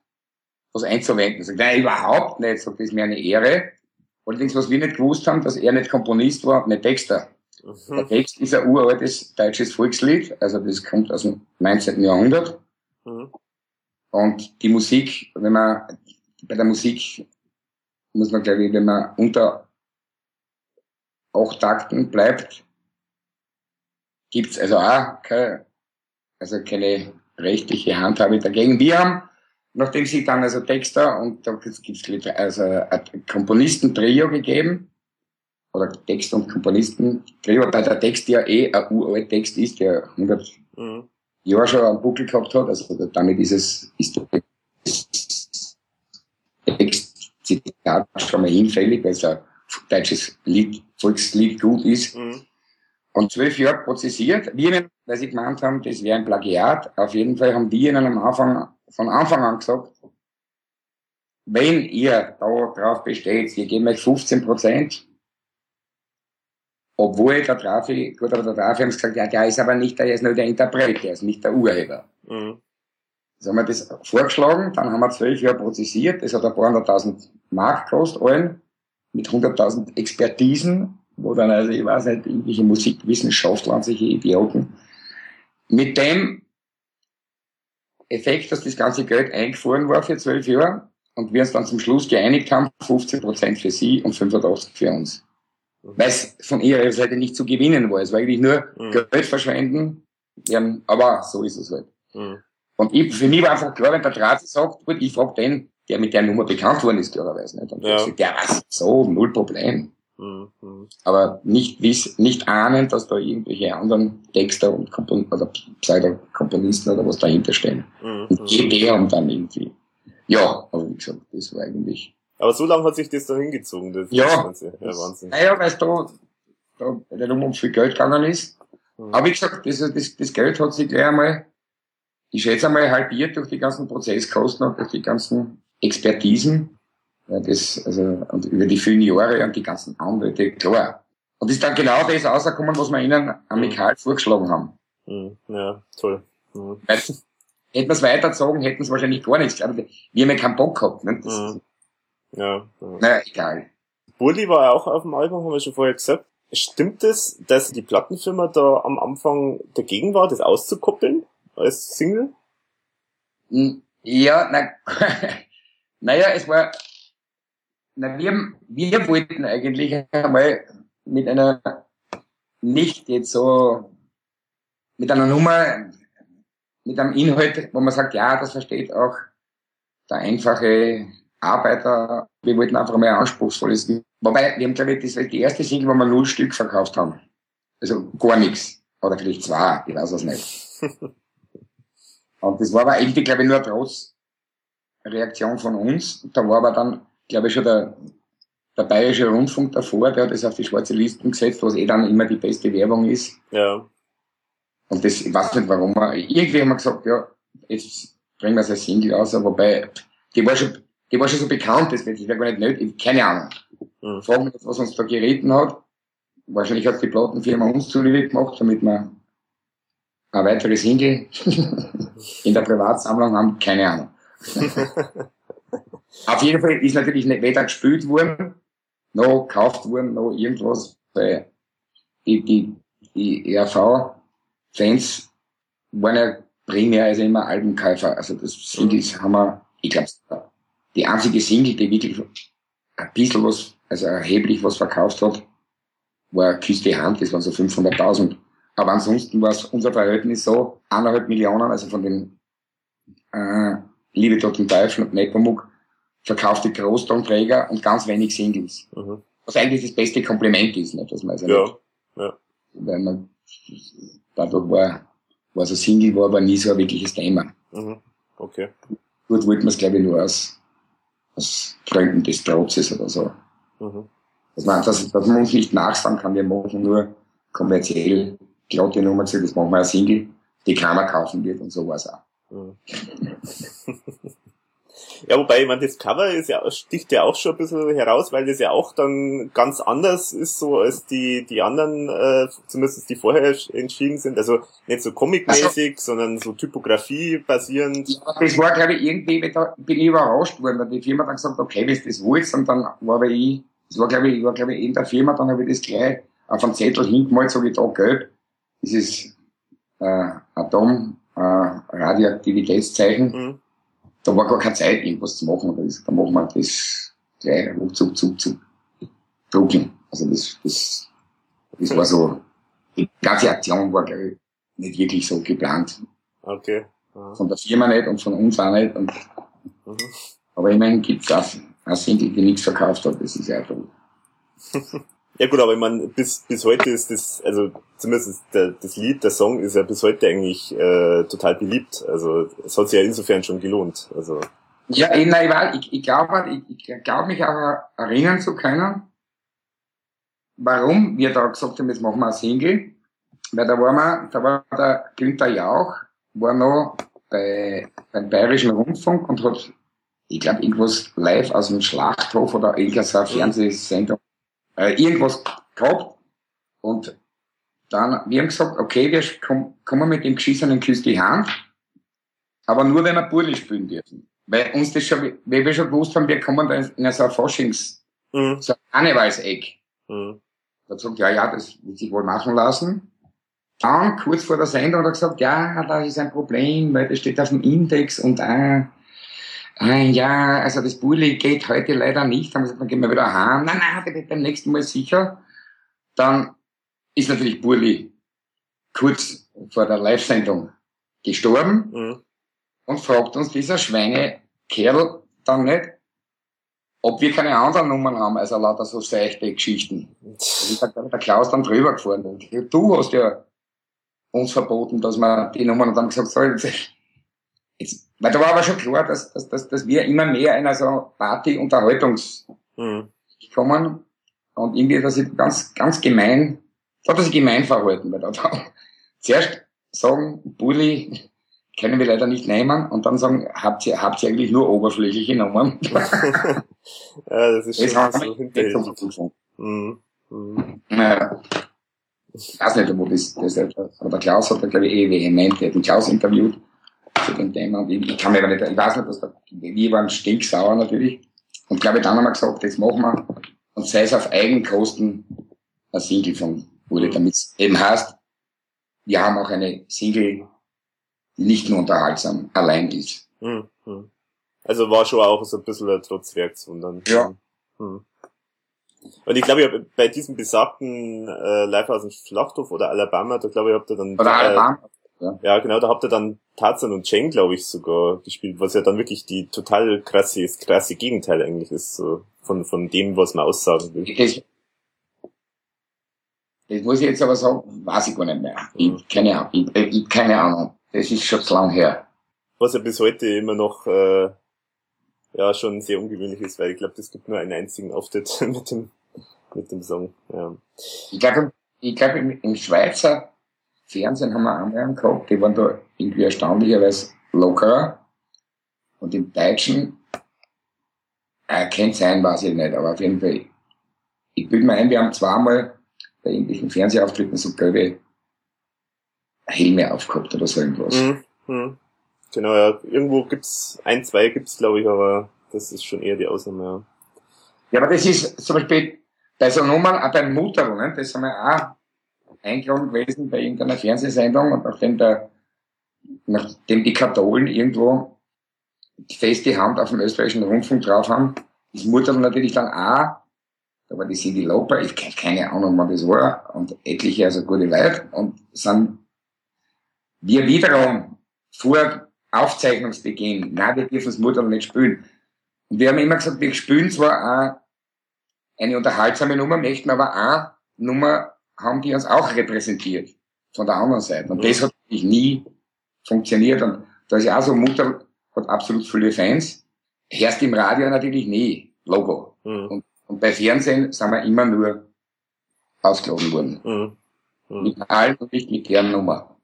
was einzuwenden. Sagt, nein, überhaupt nicht, sagt, das ist mir eine Ehre. Allerdings, was wir nicht gewusst haben, dass er nicht Komponist war nicht Texter. Der Mhm. Text ist ein uraltes deutsches Volkslied, also das kommt aus dem 19. Jahrhundert. Mhm. Und die Musik, wenn man, bei der Musik muss man, glaube ich, wenn man unter acht Takten bleibt, gibt's also auch keine, also keine rechtliche Handhabe dagegen. Wir haben, nachdem sie dann also Texter und da gibt's also ein Komponistentrio gegeben, oder Text- und Komponistentrio, bei der Text ja eh ein uralt Text ist, der 100 Mhm. Jahr schon am Buckel gehabt hat. Also damit ist es, ist der Textzitat schon mal hinfällig, weil es ein deutsches Lied, Volkslied gut ist. Mhm. Und zwölf Jahre prozessiert. Wir, weil sie gemeint haben, das wäre ein Plagiat. Auf jeden Fall haben die ihnen am Anfang, von Anfang an gesagt, wenn ihr da drauf besteht, wir geben euch 15 Prozent, obwohl der Trafi, gut, aber der Trafi haben gesagt, ja, der ist aber nicht, der ist nur der Interpret, der ist nicht der Urheber. Mhm. Jetzt haben wir das vorgeschlagen, dann haben wir zwölf Jahre prozessiert, das hat ein paar hunderttausend Mark gekostet, allen, mit hunderttausend Expertisen, wo dann also, ich weiß nicht, irgendwelche Musikwissenschaftler und solche Idioten, mit dem Effekt, dass das ganze Geld eingefahren war für zwölf Jahre und wir uns dann zum Schluss geeinigt haben, 15 Prozent für sie und 85 für uns. Weil es von ihrer Seite nicht zu gewinnen war. Es war eigentlich nur Mhm. Geld verschwenden, ja, aber so ist es halt. Mhm. Und ich, für mich war einfach klar, wenn der Trafi sagt, gut, ich frag den, der mit der Nummer bekannt worden ist, klarerweise nicht. Und Ja. ja. sagt, der was, so, null Problem. Mhm. Mhm. Aber nicht wiss, nicht ahnen, dass da irgendwelche anderen Texter und Kompon oder Pseudo-Komponisten oder was dahinter stehen. Mhm. Und Mhm. die haben dann irgendwie. Ja, aber wie gesagt, das war eigentlich. Aber so lange hat sich das da hingezogen, das Ja. Ganze. Ja, Wahnsinn. Naja, weil es da, da nicht um viel Geld gegangen ist. Mhm. Aber wie gesagt, das, das, das Geld hat sich gleich einmal, ich schätze einmal halbiert durch die ganzen Prozesskosten und durch die ganzen Expertisen. Ja, das, also, und über die vielen Jahre und die ganzen Anwälte, klar. Und ist dann genau das rausgekommen, was wir ihnen amikal vorgeschlagen haben. Mhm. Ja, toll. Mhm. Weil, hätten wir es weitergezogen, hätten sie wahrscheinlich gar nichts. Aber wir haben ja keinen Bock gehabt. Ne? Mhm. Ja, ja. Naja, egal. Burli war auch auf dem Album, haben wir schon vorher gesagt. Stimmt es, dass die Plattenfirma da am Anfang dagegen war, das auszukoppeln als Single? Hm, Ja, na, *laughs* naja, es war, na, wir, wir wollten eigentlich einmal mit einer, nicht jetzt so, mit einer Nummer, mit einem Inhalt, wo man sagt, ja, das versteht auch der einfache Arbeiter. Wir wollten einfach mal ein anspruchsvolles, wobei, wir haben, glaube ich, das war die erste Single, wo wir null Stück verkauft haben. Also gar nichts. Oder vielleicht zwei, ich weiß es nicht. *laughs* Und das war aber irgendwie, glaube ich, nur eine Trotzreaktion von uns. Da war aber dann, glaube ich, schon der, der Bayerische Rundfunk davor, der hat das auf die schwarze Listen gesetzt, was eh dann immer die beste Werbung ist. Ja. Und das, ich weiß nicht warum, wir- irgendwie haben wir gesagt, ja, jetzt bringen wir es als Single aus, wobei, die war schon, die war schon so bekannt, das wäre gar nicht nötig, keine Ahnung. Mhm. Fragen wir was uns da geritten hat. Wahrscheinlich hat die Plattenfirma uns zuliebe gemacht, damit wir eine weitere Single *laughs* in der Privatsammlung haben, keine Ahnung. *laughs* Auf jeden Fall ist natürlich nicht weder gespielt worden, noch gekauft worden, noch irgendwas, weil die, die, die ERV-Fans waren ja primär also immer Albenkäufer. Also das Singles haben wir, ich glaube, die einzige Single, die wirklich ein bisschen was, also erheblich was verkauft hat, war Küste Hand, das waren so 500.000. Aber ansonsten war es unser Verhältnis so, eineinhalb Millionen, also von den äh, Liebe Toten Teufel und Nepomuk, verkaufte Großtonträger und ganz wenig Singles. Mhm. Was eigentlich das beste Kompliment ist, nicht? dass man also ja. Nicht, ja. weil man dadurch war, war so Single war aber nie so ein wirkliches Thema. Mhm. Okay. Gut wollten wir es, glaube ich, nur aus, aus Gründen des Trotzes oder so. Mhm. Dass, man, dass, dass man uns nicht nachsagen kann, wir machen nur kommerziell glatte Nummer zu, das machen wir ein Single, die keiner kaufen wird und so war es auch. Mhm. *laughs* Ja, wobei, ich meine, das Cover ist ja, sticht ja auch schon ein bisschen heraus, weil das ja auch dann ganz anders ist, so als die, die anderen, äh, zumindest die vorher entschieden sind. Also nicht so comic-mäßig, also, sondern so Typografie basierend. Das war, glaube ich, irgendwie, da bin ich überrascht worden, weil die Firma dann gesagt hat, okay, wenn das willst, und dann war aber ich, das war, glaube ich, ich war, glaube ich, in der Firma, dann habe ich das gleich auf einen Zettel hingemalt, so wie da gelb. Das ist, äh, Atom, äh, Radioaktivitätszeichen. Mhm da war gar keine Zeit, irgendwas zu machen. Da, ist, da machen wir das gleich ruckzuck, zuck, zuck, drucken. Also das, das, das war so, die ganze Aktion war, glaube ich, nicht wirklich so geplant. Okay. Aha. Von der Firma nicht und von uns auch nicht. Und, mhm. Aber immerhin gibt's auch eine Single, die nichts verkauft hat, das ist ja toll. *laughs* Ja gut, aber ich meine, bis, bis heute ist das, also zumindest der, das Lied, der Song ist ja bis heute eigentlich äh, total beliebt. Also es hat sich ja insofern schon gelohnt. Also. Ja, ich, nein, ich, ich glaube, ich, ich glaube mich auch erinnern zu können, warum wir da gesagt haben, jetzt machen wir ein Single. Weil da war man, da war der Günther Jauch, war noch bei, beim Bayerischen Rundfunk und hat, ich glaube, irgendwas live aus dem Schlachthof oder irgendeine Fernsehsendung äh, irgendwas gehabt und dann, wir haben gesagt, okay, wir kommen mit dem geschissenen Küss die Hand, aber nur wenn wir Burli spielen dürfen. Weil uns das schon, weil wir schon gewusst haben, wir kommen da in so ein Faschings, mhm. so ein Karnevalseck. Mhm. Da hat gesagt, ja, ja, das wird sich wohl machen lassen. Dann, kurz vor der Sendung, hat er gesagt, ja, da ist ein Problem, weil das steht auf dem Index und, äh, ja, also das Bulli geht heute leider nicht. Dann gehen wir wieder heim. Nein, nein, beim nächsten Mal sicher. Dann ist natürlich Bulli kurz vor der Live-Sendung gestorben mhm. und fragt uns dieser Schweinekerl dann nicht, ob wir keine anderen Nummern haben, also lauter so seichte Geschichten. Und hat der Klaus dann drüber gefahren. Du hast ja uns verboten, dass wir die Nummern und dann gesagt, so, jetzt, jetzt weil da war aber schon klar, dass, dass, dass, dass wir immer mehr in so Party-Unterhaltungs mhm. kommen und irgendwie, dass ich ganz, ganz gemein, da hat er sich gemein verhalten, weil da, da *laughs* zuerst sagen, Bulli können wir leider nicht nehmen und dann sagen, habt ihr, habt ihr eigentlich nur oberflächliche Nummern? *laughs* ja, das ist schon so hinterhältig. Mhm. Mhm. Naja. Ich weiß nicht, wo das, das, aber der Klaus hat da, glaube ich, eh vehement, der hat den Klaus interviewt zu dem Thema. Und ich, ich kann mir aber nicht, ich weiß nicht, was da, wir waren stinksauer natürlich. Und glaube, dann haben wir gesagt, jetzt machen wir, und sei es auf Eigenkosten, ein Single von Uli, damit es eben heißt, wir haben auch eine Single, die nicht nur unterhaltsam allein ist. Hm, hm. Also war schon auch so ein bisschen ein Trotzwerkswundern. Ja. Hm. Und ich glaube, bei diesem besagten äh, Live aus dem Schlachthof oder Alabama, da glaube ich, habt ihr dann... Oder äh, Alabama. Ja. ja, genau, da habt ihr dann Tarzan und Jane, glaube ich, sogar gespielt, was ja dann wirklich die total krasse, das krasse Gegenteil eigentlich ist, so von, von dem, was man aussagen will. Das, das muss ich jetzt aber sagen, weiß ich gar nicht mehr. Ich, keine Ahnung, ich, ich, keine Ahnung. Das ist schon zu lang her. Was ja bis heute immer noch, äh, ja, schon sehr ungewöhnlich ist, weil ich glaube, es gibt nur einen einzigen Auftritt *laughs* mit dem, mit dem Song, ja. Ich glaube, ich glaube, im, im Schweizer Fernsehen haben wir Anwärmen gehabt, die waren da irgendwie erstaunlicherweise lockerer. Und im Deutschen, äh, kennt sein, weiß ich nicht, aber auf jeden Fall, ich bilde mir ein, wir haben zweimal bei irgendwelchen Fernsehauftritten so gelbe Helme aufgehabt oder so irgendwas. Mhm, mhm. Genau, ja. Irgendwo gibt's, ein, zwei gibt's, glaube ich, aber das ist schon eher die Ausnahme, ja. Ja, aber das ist zum Beispiel bei so Nummern, auch beim Mutterl, ne, das haben wir auch eingeladen gewesen bei irgendeiner Fernsehsendung und nachdem der, nachdem die Katholen irgendwo feste Hand auf dem österreichischen Rundfunk drauf haben. Das Mutter natürlich dann auch, da war die Cindy Lauper, ich kenne keine Ahnung, wann das war, und etliche, also gute Leute, und sind wir wiederum vor Aufzeichnungsbeginn, nein, wir dürfen das Mutter nicht spielen. Und wir haben immer gesagt, wir spielen zwar auch eine unterhaltsame Nummer, möchten aber auch Nummer haben, die uns auch repräsentiert, von der anderen Seite. Und das hat natürlich nie funktioniert. Und da ist ja auch so, Mutter hat absolut viele Fans. Herrscht im Radio natürlich nie. Logo. Mhm. Und, und bei Fernsehen sind wir immer nur ausgeladen worden. Mhm. Mhm. Mit allen und nicht mit deren Nummer.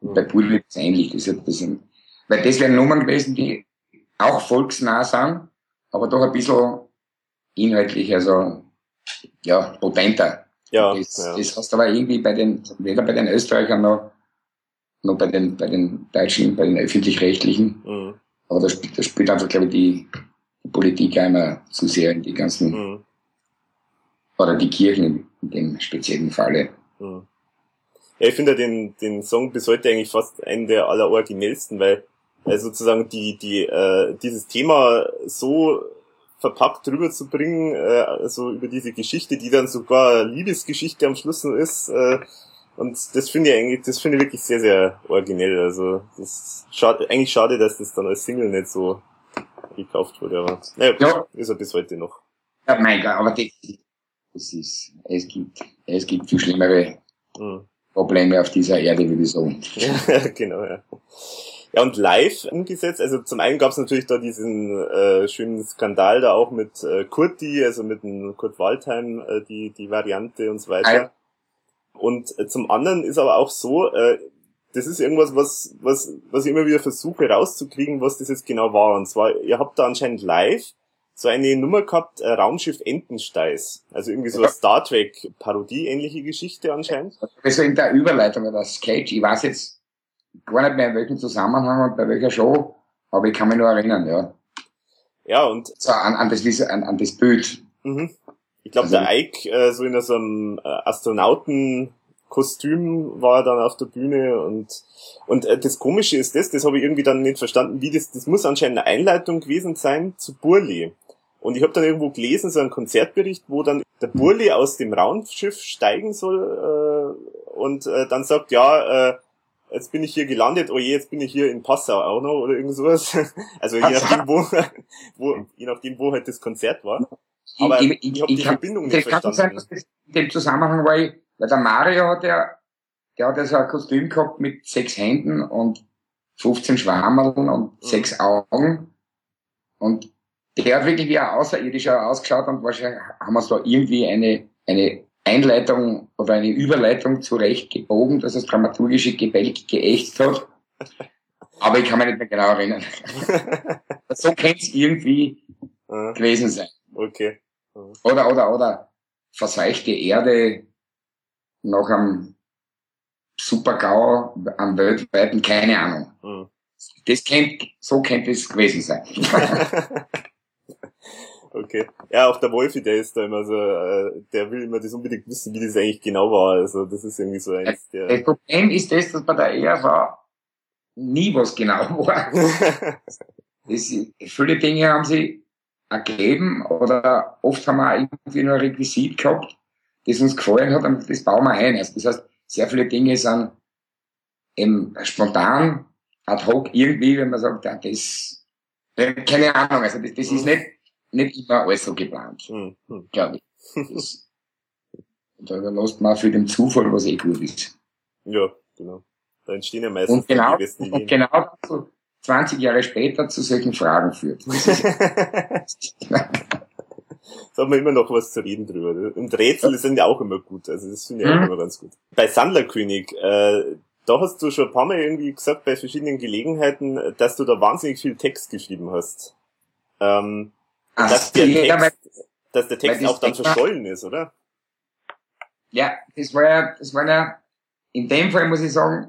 Und bei Pudel ist es ähnlich. Das ist, das sind, weil das wären Nummern gewesen, die auch volksnah sind, aber doch ein bisschen inhaltlich, also ja, potenter. Ja, das, ja. das hast du aber irgendwie bei den, weder bei den Österreichern noch, noch bei den, bei den Deutschen, bei den öffentlich-rechtlichen. Mhm. Aber da spielt, da spielt einfach, glaube ich, die, die Politik einmal zu sehr in die ganzen, mhm. oder die Kirchen in dem speziellen Falle. Mhm. Ja, ich finde den, den Song bis heute eigentlich fast einen der alleroriginellsten, weil äh, sozusagen die, die, äh, dieses Thema so verpackt rüberzubringen, äh, also über diese Geschichte, die dann sogar Liebesgeschichte am Schluss ist. Äh, und das finde ich eigentlich, das finde ich wirklich sehr, sehr originell. Also das schade, eigentlich schade, dass das dann als Single nicht so gekauft wurde, aber naja, ja. ist er bis heute noch. Ja, mein Gott, aber das, das ist, es gibt, es gibt viel schlimmere mhm. Probleme auf dieser Erde, würde ich sagen. *laughs* ja, genau, ja. Ja, und live umgesetzt, also zum einen gab es natürlich da diesen äh, schönen Skandal da auch mit äh, Kurti, also mit dem Kurt Waldheim, äh, die, die Variante und so weiter. Ja. Und äh, zum anderen ist aber auch so, äh, das ist irgendwas, was, was, was ich immer wieder versuche rauszukriegen, was das jetzt genau war. Und zwar, ihr habt da anscheinend live so eine Nummer gehabt, äh, Raumschiff Entensteiß. Also irgendwie so eine Star Trek Parodie ähnliche Geschichte anscheinend. Also in der Überleitung oder Sketch, ich weiß jetzt gar nicht mehr in welchem Zusammenhang und bei welcher Show, aber ich kann mich nur erinnern, ja. Ja, und. So, an, an, das, an, an das Bild. Mhm. Ich glaube, also, der Ike, äh, so in so einem äh, Astronautenkostüm war er dann auf der Bühne und und äh, das Komische ist das, das habe ich irgendwie dann nicht verstanden, wie das, das muss anscheinend eine Einleitung gewesen sein zu Burli. Und ich habe dann irgendwo gelesen, so einen Konzertbericht, wo dann der Burli aus dem Raumschiff steigen soll äh, und äh, dann sagt, ja, äh, jetzt bin ich hier gelandet, oh je, jetzt bin ich hier in Passau auch noch oder irgend sowas. *laughs* Also je nachdem, wo, *laughs* wo, je nachdem, wo halt das Konzert war. Aber ich, ich, ich habe die kann, Verbindung nicht verstanden. Kann sein, dass das in dem Zusammenhang war, ich, weil der Mario hat ja, der hat ja so ein Kostüm gehabt mit sechs Händen und 15 Schwammeln und mhm. sechs Augen. Und der hat wirklich wie ein Außerirdischer ausgeschaut und wahrscheinlich haben wir da irgendwie eine, eine Einleitung oder eine Überleitung zurecht gebogen, dass es dramaturgische Gebälk geächt hat. Aber ich kann mich nicht mehr genau erinnern. *laughs* so könnte es irgendwie ja. gewesen sein. Okay. Ja. Oder, oder, oder verseuchte Erde nach einem Super-GAU am weltweiten, keine Ahnung. Mhm. Das kennt, so könnte es gewesen sein. *laughs* *laughs* Okay. Ja, auch der Wolfi, der ist da immer so, äh, der will immer das unbedingt wissen, wie das eigentlich genau war. Also das ist irgendwie so eins der. Das Problem ist das, dass bei der ERV nie was genau *laughs* war. *laughs* das, viele Dinge haben sie ergeben oder oft haben wir irgendwie nur ein Requisit gehabt, das uns gefallen hat und das bauen wir ein. Also das heißt, sehr viele Dinge sind eben spontan, ad hoc irgendwie, wenn man sagt, ja, das, äh, keine Ahnung, also das, das ist nicht nicht immer alles so geplant, hm, hm. glaube ich. *laughs* Da lässt man für den Zufall, was eh gut ist. Ja, genau. Da entstehen ja meistens und genau, die und genau so 20 Jahre später zu solchen Fragen führt. *laughs* da hat man immer noch was zu reden drüber. Und Rätsel sind ja auch immer gut. Also das finde ich mhm. auch immer ganz gut. Bei Sandlerkönig, äh, da hast du schon ein paar Mal irgendwie gesagt, bei verschiedenen Gelegenheiten, dass du da wahnsinnig viel Text geschrieben hast. Ähm, Ach, dass der Text, ja, weil, dass der Text auch dann verschollen ist, oder? Ja, das war ja, das war ja, in dem Fall muss ich sagen,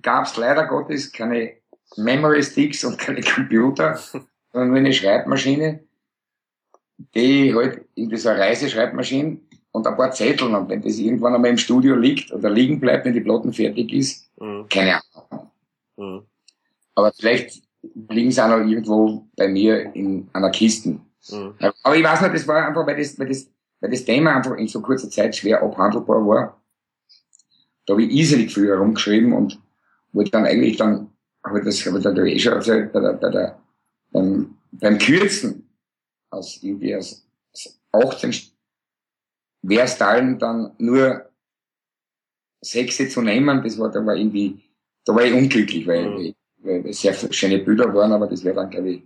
gab es leider Gottes keine Memory Sticks und keine Computer, *laughs* sondern nur eine Schreibmaschine, die halt irgendwie so eine Reiseschreibmaschine und ein paar Zettel und wenn das irgendwann einmal im Studio liegt oder liegen bleibt, wenn die Platten fertig ist, mhm. keine Ahnung. Mhm. Aber vielleicht liegen sie auch noch irgendwo bei mir in einer Kiste. Mhm. Aber ich weiß nicht, das war einfach, weil das, weil das, weil das Thema einfach in so kurzer Zeit schwer abhandelbar war. Da habe ich easily viel herumgeschrieben und wollte dann eigentlich dann, habe ich das, habe ich dann eh schon erzählt, bei der, bei der, beim, beim Kürzen aus irgendwie aus 18 Wehrstalen dann nur sechs zu nehmen, das war, da war irgendwie, da war ich unglücklich, weil, mhm. weil sehr schöne Bilder waren, aber das wäre dann, glaube ich,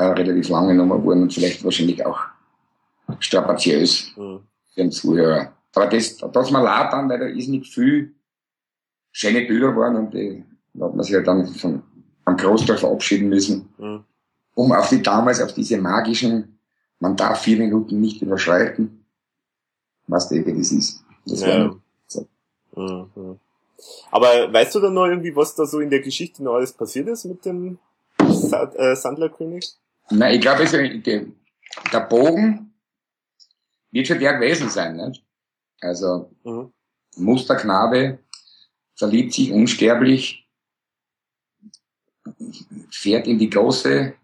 eine relativ lange Nummer geworden und vielleicht wahrscheinlich auch strapaziös mhm. für den Zuhörer. Aber das, das mir leid dann, weil da ist nicht viel schöne Bilder waren und die, da hat man sich ja dann von, am Großteil verabschieden müssen, mhm. um auf die damals, auf diese magischen, man darf vier Minuten nicht überschreiten, was der das ist. Das ja. so. mhm. Aber weißt du dann noch irgendwie, was da so in der Geschichte noch alles passiert ist mit dem äh, Sandlerkönig? Nein, ich glaube, der Bogen wird schon der gewesen sein, nicht? Also, mhm. Musterknabe, verliebt sich unsterblich, fährt in die große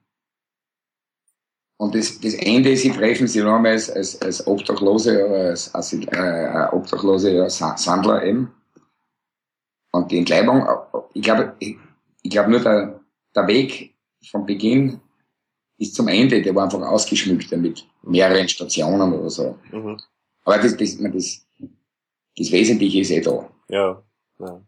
und das, das Ende, sie treffen sich nochmal als, als, als Obdachlose oder als, als äh, Obdachlose ja, Sandler eben. Und die Entkleidung, ich glaube, ich, ich glaube nur der, der Weg vom Beginn bis zum Ende, der war einfach ausgeschmückt mit mehreren Stationen oder so. Mhm. Aber das, das, das, das Wesentliche ist eh da. Ja, ja.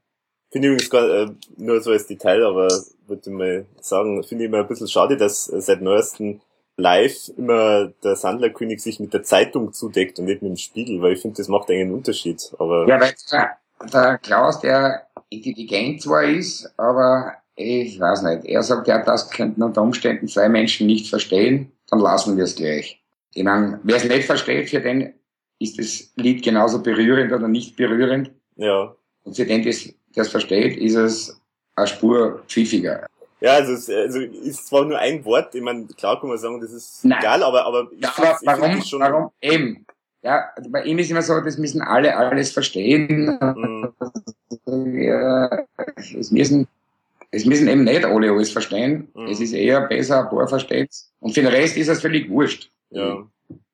Finde ich übrigens gar, äh, nur so als Detail, aber würde mal sagen, finde ich immer ein bisschen schade, dass äh, seit neuestem live immer der Sandlerkönig sich mit der Zeitung zudeckt und nicht mit dem Spiegel, weil ich finde, das macht einen Unterschied. Aber ja, weil der, der Klaus, der intelligent zwar ist, aber ich weiß nicht. Er sagt, ja, das könnten unter Umständen zwei Menschen nicht verstehen, dann lassen wir es gleich. Ich meine, wer es nicht versteht, für den ist das Lied genauso berührend oder nicht berührend. Ja. Und für den, der es versteht, ist es eine Spur pfiffiger. Ja, also es also ist zwar nur ein Wort, ich meine, klar kann man sagen, das ist Nein. egal, aber, aber ich ja, aber warum, schon warum eben? Ja, bei ihm ist immer so, das müssen alle alles verstehen. Mhm. Ja, es müssen es müssen eben nicht alle alles verstehen. Mhm. Es ist eher besser, ein paar verstehen Und für den Rest ist es völlig wurscht. Ja.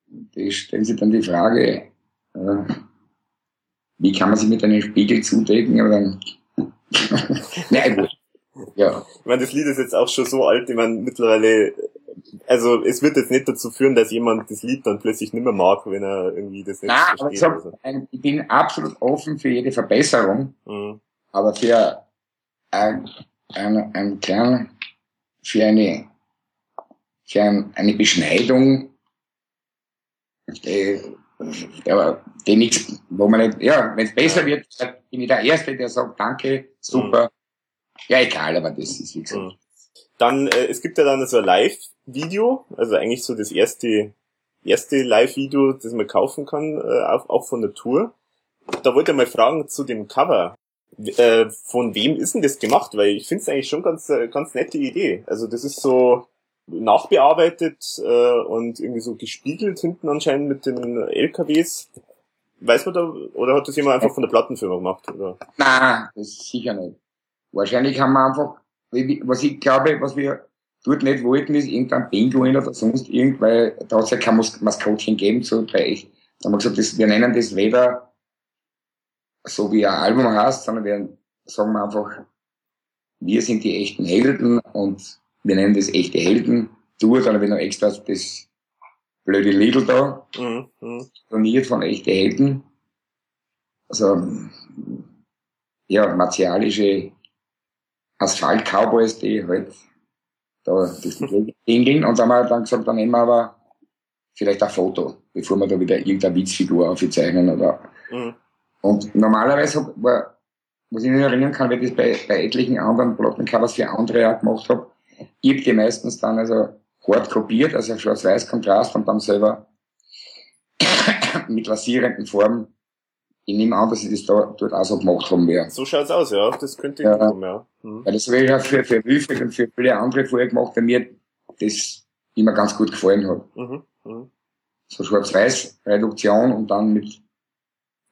Die stellen sich dann die Frage, äh, wie kann man sich mit einem Spiegel zudecken? Aber dann, *laughs* nein, wurscht. Ja. Ich meine, das Lied ist jetzt auch schon so alt, ich meine, mittlerweile, also es wird jetzt nicht dazu führen, dass jemand das Lied dann plötzlich nicht mehr mag, wenn er irgendwie das nicht Nein, versteht. Aber so, so. Ich bin absolut offen für jede Verbesserung, mhm. aber für ein ein, ein kleiner, für eine, für ein, eine Beschneidung, die, die, die nichts, wo man nicht, ja, wenn es besser wird, bin ich der Erste, der sagt, danke, super. Mhm. Ja, egal, aber das ist wie gesagt. Mhm. Dann, äh, es gibt ja dann so ein Live-Video, also eigentlich so das erste, erste Live-Video, das man kaufen kann, äh, auch, auch von der Tour. Da wollte ich mal fragen zu dem Cover. Äh, von wem ist denn das gemacht? Weil ich finde es eigentlich schon ganz, äh, ganz nette Idee. Also das ist so nachbearbeitet äh, und irgendwie so gespiegelt hinten anscheinend mit den LKWs. Weiß man da, oder hat das jemand einfach von der Plattenfirma gemacht? Oder? Nein, das ist sicher nicht. Wahrscheinlich haben wir einfach, was ich glaube, was wir dort nicht wollten, ist irgendein Pinguin oder sonst irgend, weil da hat es ja kein Maskottchen gegeben zu bei Da haben wir gesagt, das, wir nennen das weder so wie ein Album heißt, sondern wir sagen wir einfach, wir sind die echten Helden und wir nennen das echte Helden. Du, dann habe ich noch extra das blöde Lidl da, mhm, mhm. von echte Helden. Also, ja, martialische Asphalt-Cowboys, die halt da durch die Gegend Und dann haben wir dann gesagt, dann nehmen wir aber vielleicht ein Foto, bevor wir da wieder irgendeine Witzfigur aufzeichnen oder mhm. Und normalerweise war, was ich mich erinnern kann, weil ich das bei, bei etlichen anderen Plattencovers für andere auch gemacht habe, ich habe die meistens dann also hart kopiert, also Schwarz-Weiß-Kontrast und dann selber mit lasierenden Formen. Ich nehme an, dass ich das da, dort auch so gemacht haben werde. So schaut's aus, ja. Das könnte ich ja. Machen, ja. Mhm. Weil das habe ich ja für, für Wilfried und für viele andere vorher gemacht, weil mir das immer ganz gut gefallen hat. Mhm. Mhm. So Schwarz-Weiß-Reduktion und dann mit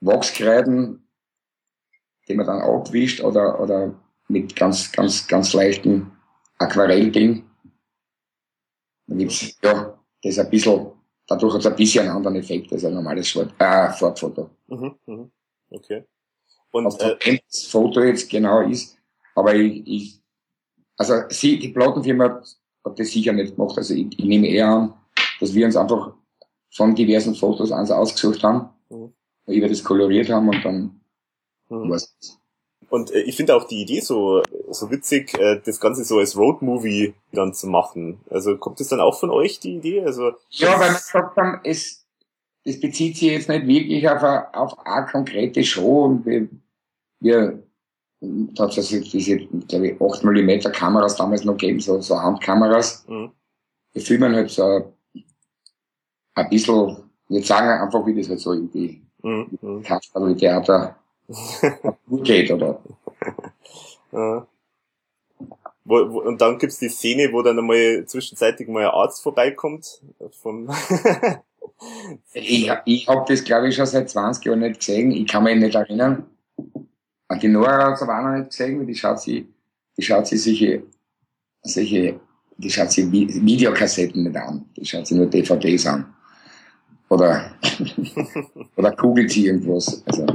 Wachskreiden, die man dann abwischt oder, oder mit ganz, ganz, ganz leichten Aquarell-Ding. Da gibt's, ja, das ein bisschen, dadurch hat es ein bisschen einen anderen Effekt als ein normales Schwarz, äh, Farbfoto. Mhm, mhm. Okay. Und, Was äh, das Foto jetzt genau ist, aber ich, ich also sie, die Plattenfirma hat, hat das sicher nicht gemacht, also ich, ich nehme eher an, dass wir uns einfach von diversen Fotos eins ausgesucht haben, mhm. Weil wir das koloriert haben und dann mhm. was. Und äh, ich finde auch die Idee so, so witzig, äh, das Ganze so als Roadmovie dann zu machen. Also kommt das dann auch von euch, die Idee? Also, ja, weil wir gesagt haben, es, das bezieht sich jetzt nicht wirklich auf eine, auf eine konkrete Show und wir, wir es also diese, glaube ich, 8 mm Kameras damals noch gegeben, so, so Handkameras. Mhm. Wir filmen halt so ein bisschen, wir sagen einfach, wie das halt so irgendwie mhm. mhm. Kasperl Theater geht, oder? *laughs* Ja. Wo, wo, und dann gibt's die Szene, wo dann einmal zwischenzeitlich mal ein Arzt vorbeikommt. Vom *laughs* ich ich habe das, glaube ich, schon seit 20 Jahren nicht gesehen. Ich kann mich nicht erinnern. Die Nora hat es aber auch noch nicht gesehen. Die schaut sie, die schaut sie solche, solche, die schaut sie Videokassetten nicht an. Die schaut sie nur DVDs an. Oder, *laughs* oder googelt sie irgendwas. Also,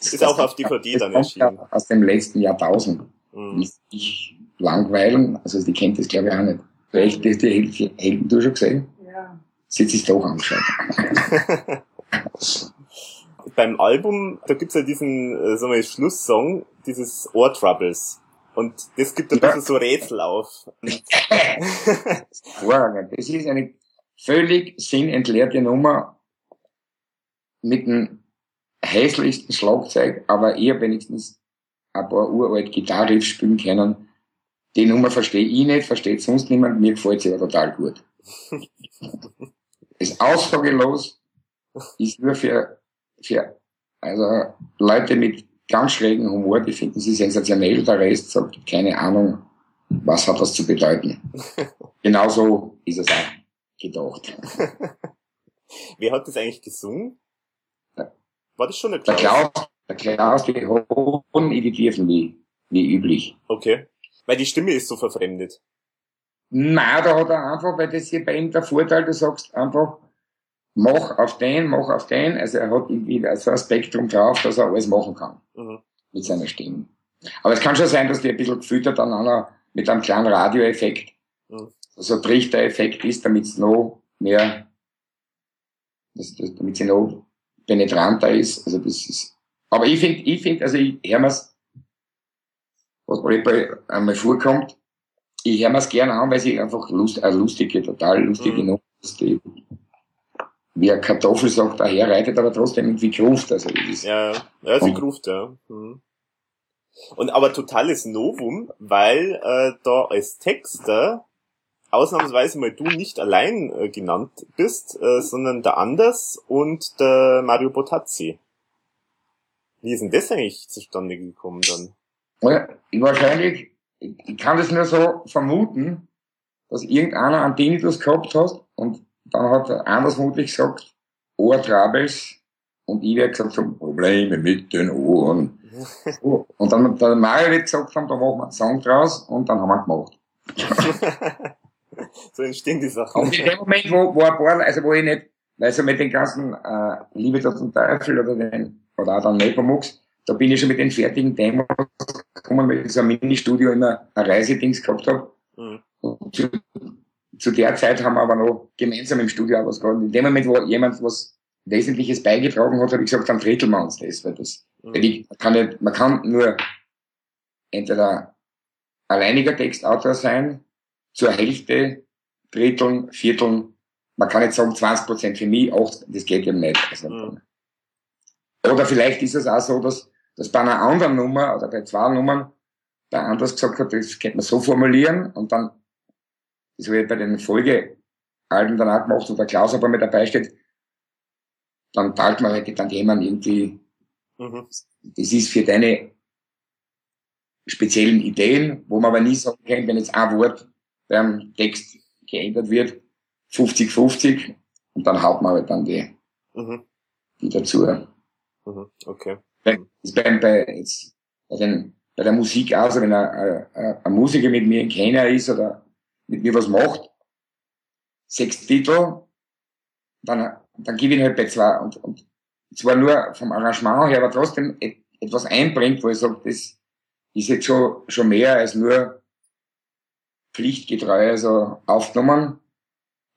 ist auch auf DVD dann erschienen. Aus dem letzten Jahrtausend. Mhm. Ich langweilen, also die kennt das glaube ich auch nicht. Vielleicht hast die Helden du schon gesehen? Ja. Sie hat sich doch angeschaut. *laughs* Beim Album, da gibt's ja diesen, äh, sagen wir, Schlusssong, dieses Ohr Troubles. Und das gibt ein ja. bisschen so Rätsel auf. *laughs* Hervorragend. Das ist eine völlig sinnentleerte Nummer mit dem hässlichsten Schlagzeug, aber eher wenigstens ein paar uralt Gitarriffs spielen können. Die Nummer verstehe ich nicht, versteht sonst niemand, mir gefällt sie aber total gut. ist aussagelos, ist nur für, für also Leute mit ganz schrägen Humor, die finden sie sensationell, der Rest sagt, keine Ahnung, was hat das zu bedeuten. *laughs* Genauso ist es auch gedacht. *laughs* Wer hat das eigentlich gesungen? War das schon der Klaus? Der Klaus, der Klaus die hohen Editiven wie, wie üblich. Okay. Weil die Stimme ist so verfremdet. Nein, da hat er einfach, weil das hier bei ihm der Vorteil, du sagst einfach, mach auf den, mach auf den. Also er hat irgendwie so ein Spektrum drauf, dass er alles machen kann. Mhm. Mit seiner Stimme. Aber es kann schon sein, dass die ein bisschen gefüttert an einer, mit einem kleinen Radioeffekt. Mhm. Also Trichter-Effekt ist, damit es noch mehr, damit sie noch penetranter ist. Also das ist, aber ich finde, ich finde, also ich höre mir's, was bei einmal vorkommt, ich höre mir's gerne an, weil sie einfach lust, eine lustige, total lustige mhm. Nummer ist, die wie eine Kartoffel sagt, daherreitet, aber trotzdem irgendwie gruft. Also das ist, ja, ja, sie gruft, ja. Mhm. Und aber totales Novum, weil äh, da als Texter ausnahmsweise mal du nicht allein äh, genannt bist, äh, sondern der Anders und der Mario Botazzi. Wie ist denn das eigentlich zustande gekommen dann? Ja, wahrscheinlich, ich kann das nur so vermuten, dass irgendeiner einen Tinnitus gehabt hat und dann hat er anders vermutlich gesagt, Ohrtrabels und ich werde gesagt haben, Probleme mit den Ohren. *laughs* und dann der Mario gesagt haben, da machen wir einen Song draus und dann haben wir gemacht. *laughs* *laughs* so entstehen die Sachen. Und in dem Moment, wo, wo ein paar, also wo ich nicht, also mit den ganzen äh, Liebe zum Teufel oder den, oder auch dann Nepomux, da bin ich schon mit den fertigen Demos gekommen, weil ich so ein Mini-Studio immer ein Reisedings gehabt habe. Mhm. Zu, zu, der Zeit haben wir aber noch gemeinsam im Studio auch was gehabt. In dem Moment, wo jemand was Wesentliches beigetragen hat, habe ich gesagt, dann dritteln wir uns das, weil das, mhm. weil ich kann nicht, man kann nur entweder alleiniger Textautor sein, zur Hälfte, Dritteln, Vierteln. Man kann nicht sagen 20 Prozent für mich, 8, das geht eben nicht. Also, mhm. Oder vielleicht ist es auch so, dass, dass bei einer anderen Nummer oder bei zwei Nummern der anders gesagt hat, das könnte man so formulieren und dann, das habe ich bei den Folgealben dann auch gemacht, wo der Klaus aber mit dabei steht, dann teilt man halt dann jemand irgendwie, mhm. das ist für deine speziellen Ideen, wo man aber nie sagen kann, wenn jetzt ein Wort beim Text geändert wird, 50-50 und dann haut man halt dann die, mhm. die dazu. Mhm. Okay. Bei, bei, bei, jetzt, bei den bei der Musik auch, also wenn ein, ein, ein Musiker mit mir in Kenia ist oder mit mir was macht, sechs Titel, dann, dann gebe ich ihn halt bei zwei. Und, und zwar nur vom Arrangement her, aber trotzdem etwas einbringt, wo ich sage, das ist jetzt schon, schon mehr als nur pflichtgetreu also aufgenommen,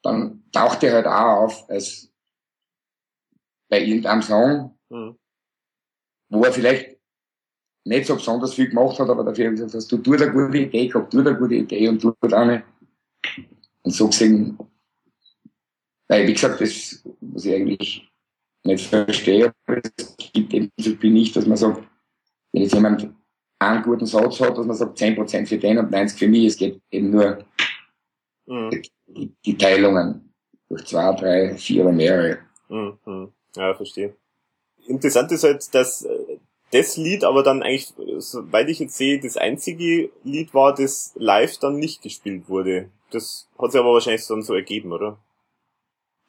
dann taucht er halt auch auf als bei irgendeinem Song, mhm. wo er vielleicht nicht so besonders viel gemacht hat, aber dafür gesagt hast, du tust eine gute Idee gehabt, du eine gute Idee und tust eine. Und so gesehen, weil, wie gesagt, das, was ich eigentlich nicht verstehe, aber es gibt eben so viel nicht, dass man sagt, wenn jetzt jemand einen guten Satz hat, dass man sagt, 10% für den und 90 für mich, es geht eben nur mhm. die, die, Teilungen durch zwei, drei, vier oder mehrere. Mhm. Ja, verstehe. Interessant ist halt, dass äh, das Lied aber dann eigentlich, soweit ich jetzt sehe, das einzige Lied war, das live dann nicht gespielt wurde. Das hat sich aber wahrscheinlich dann so ergeben, oder?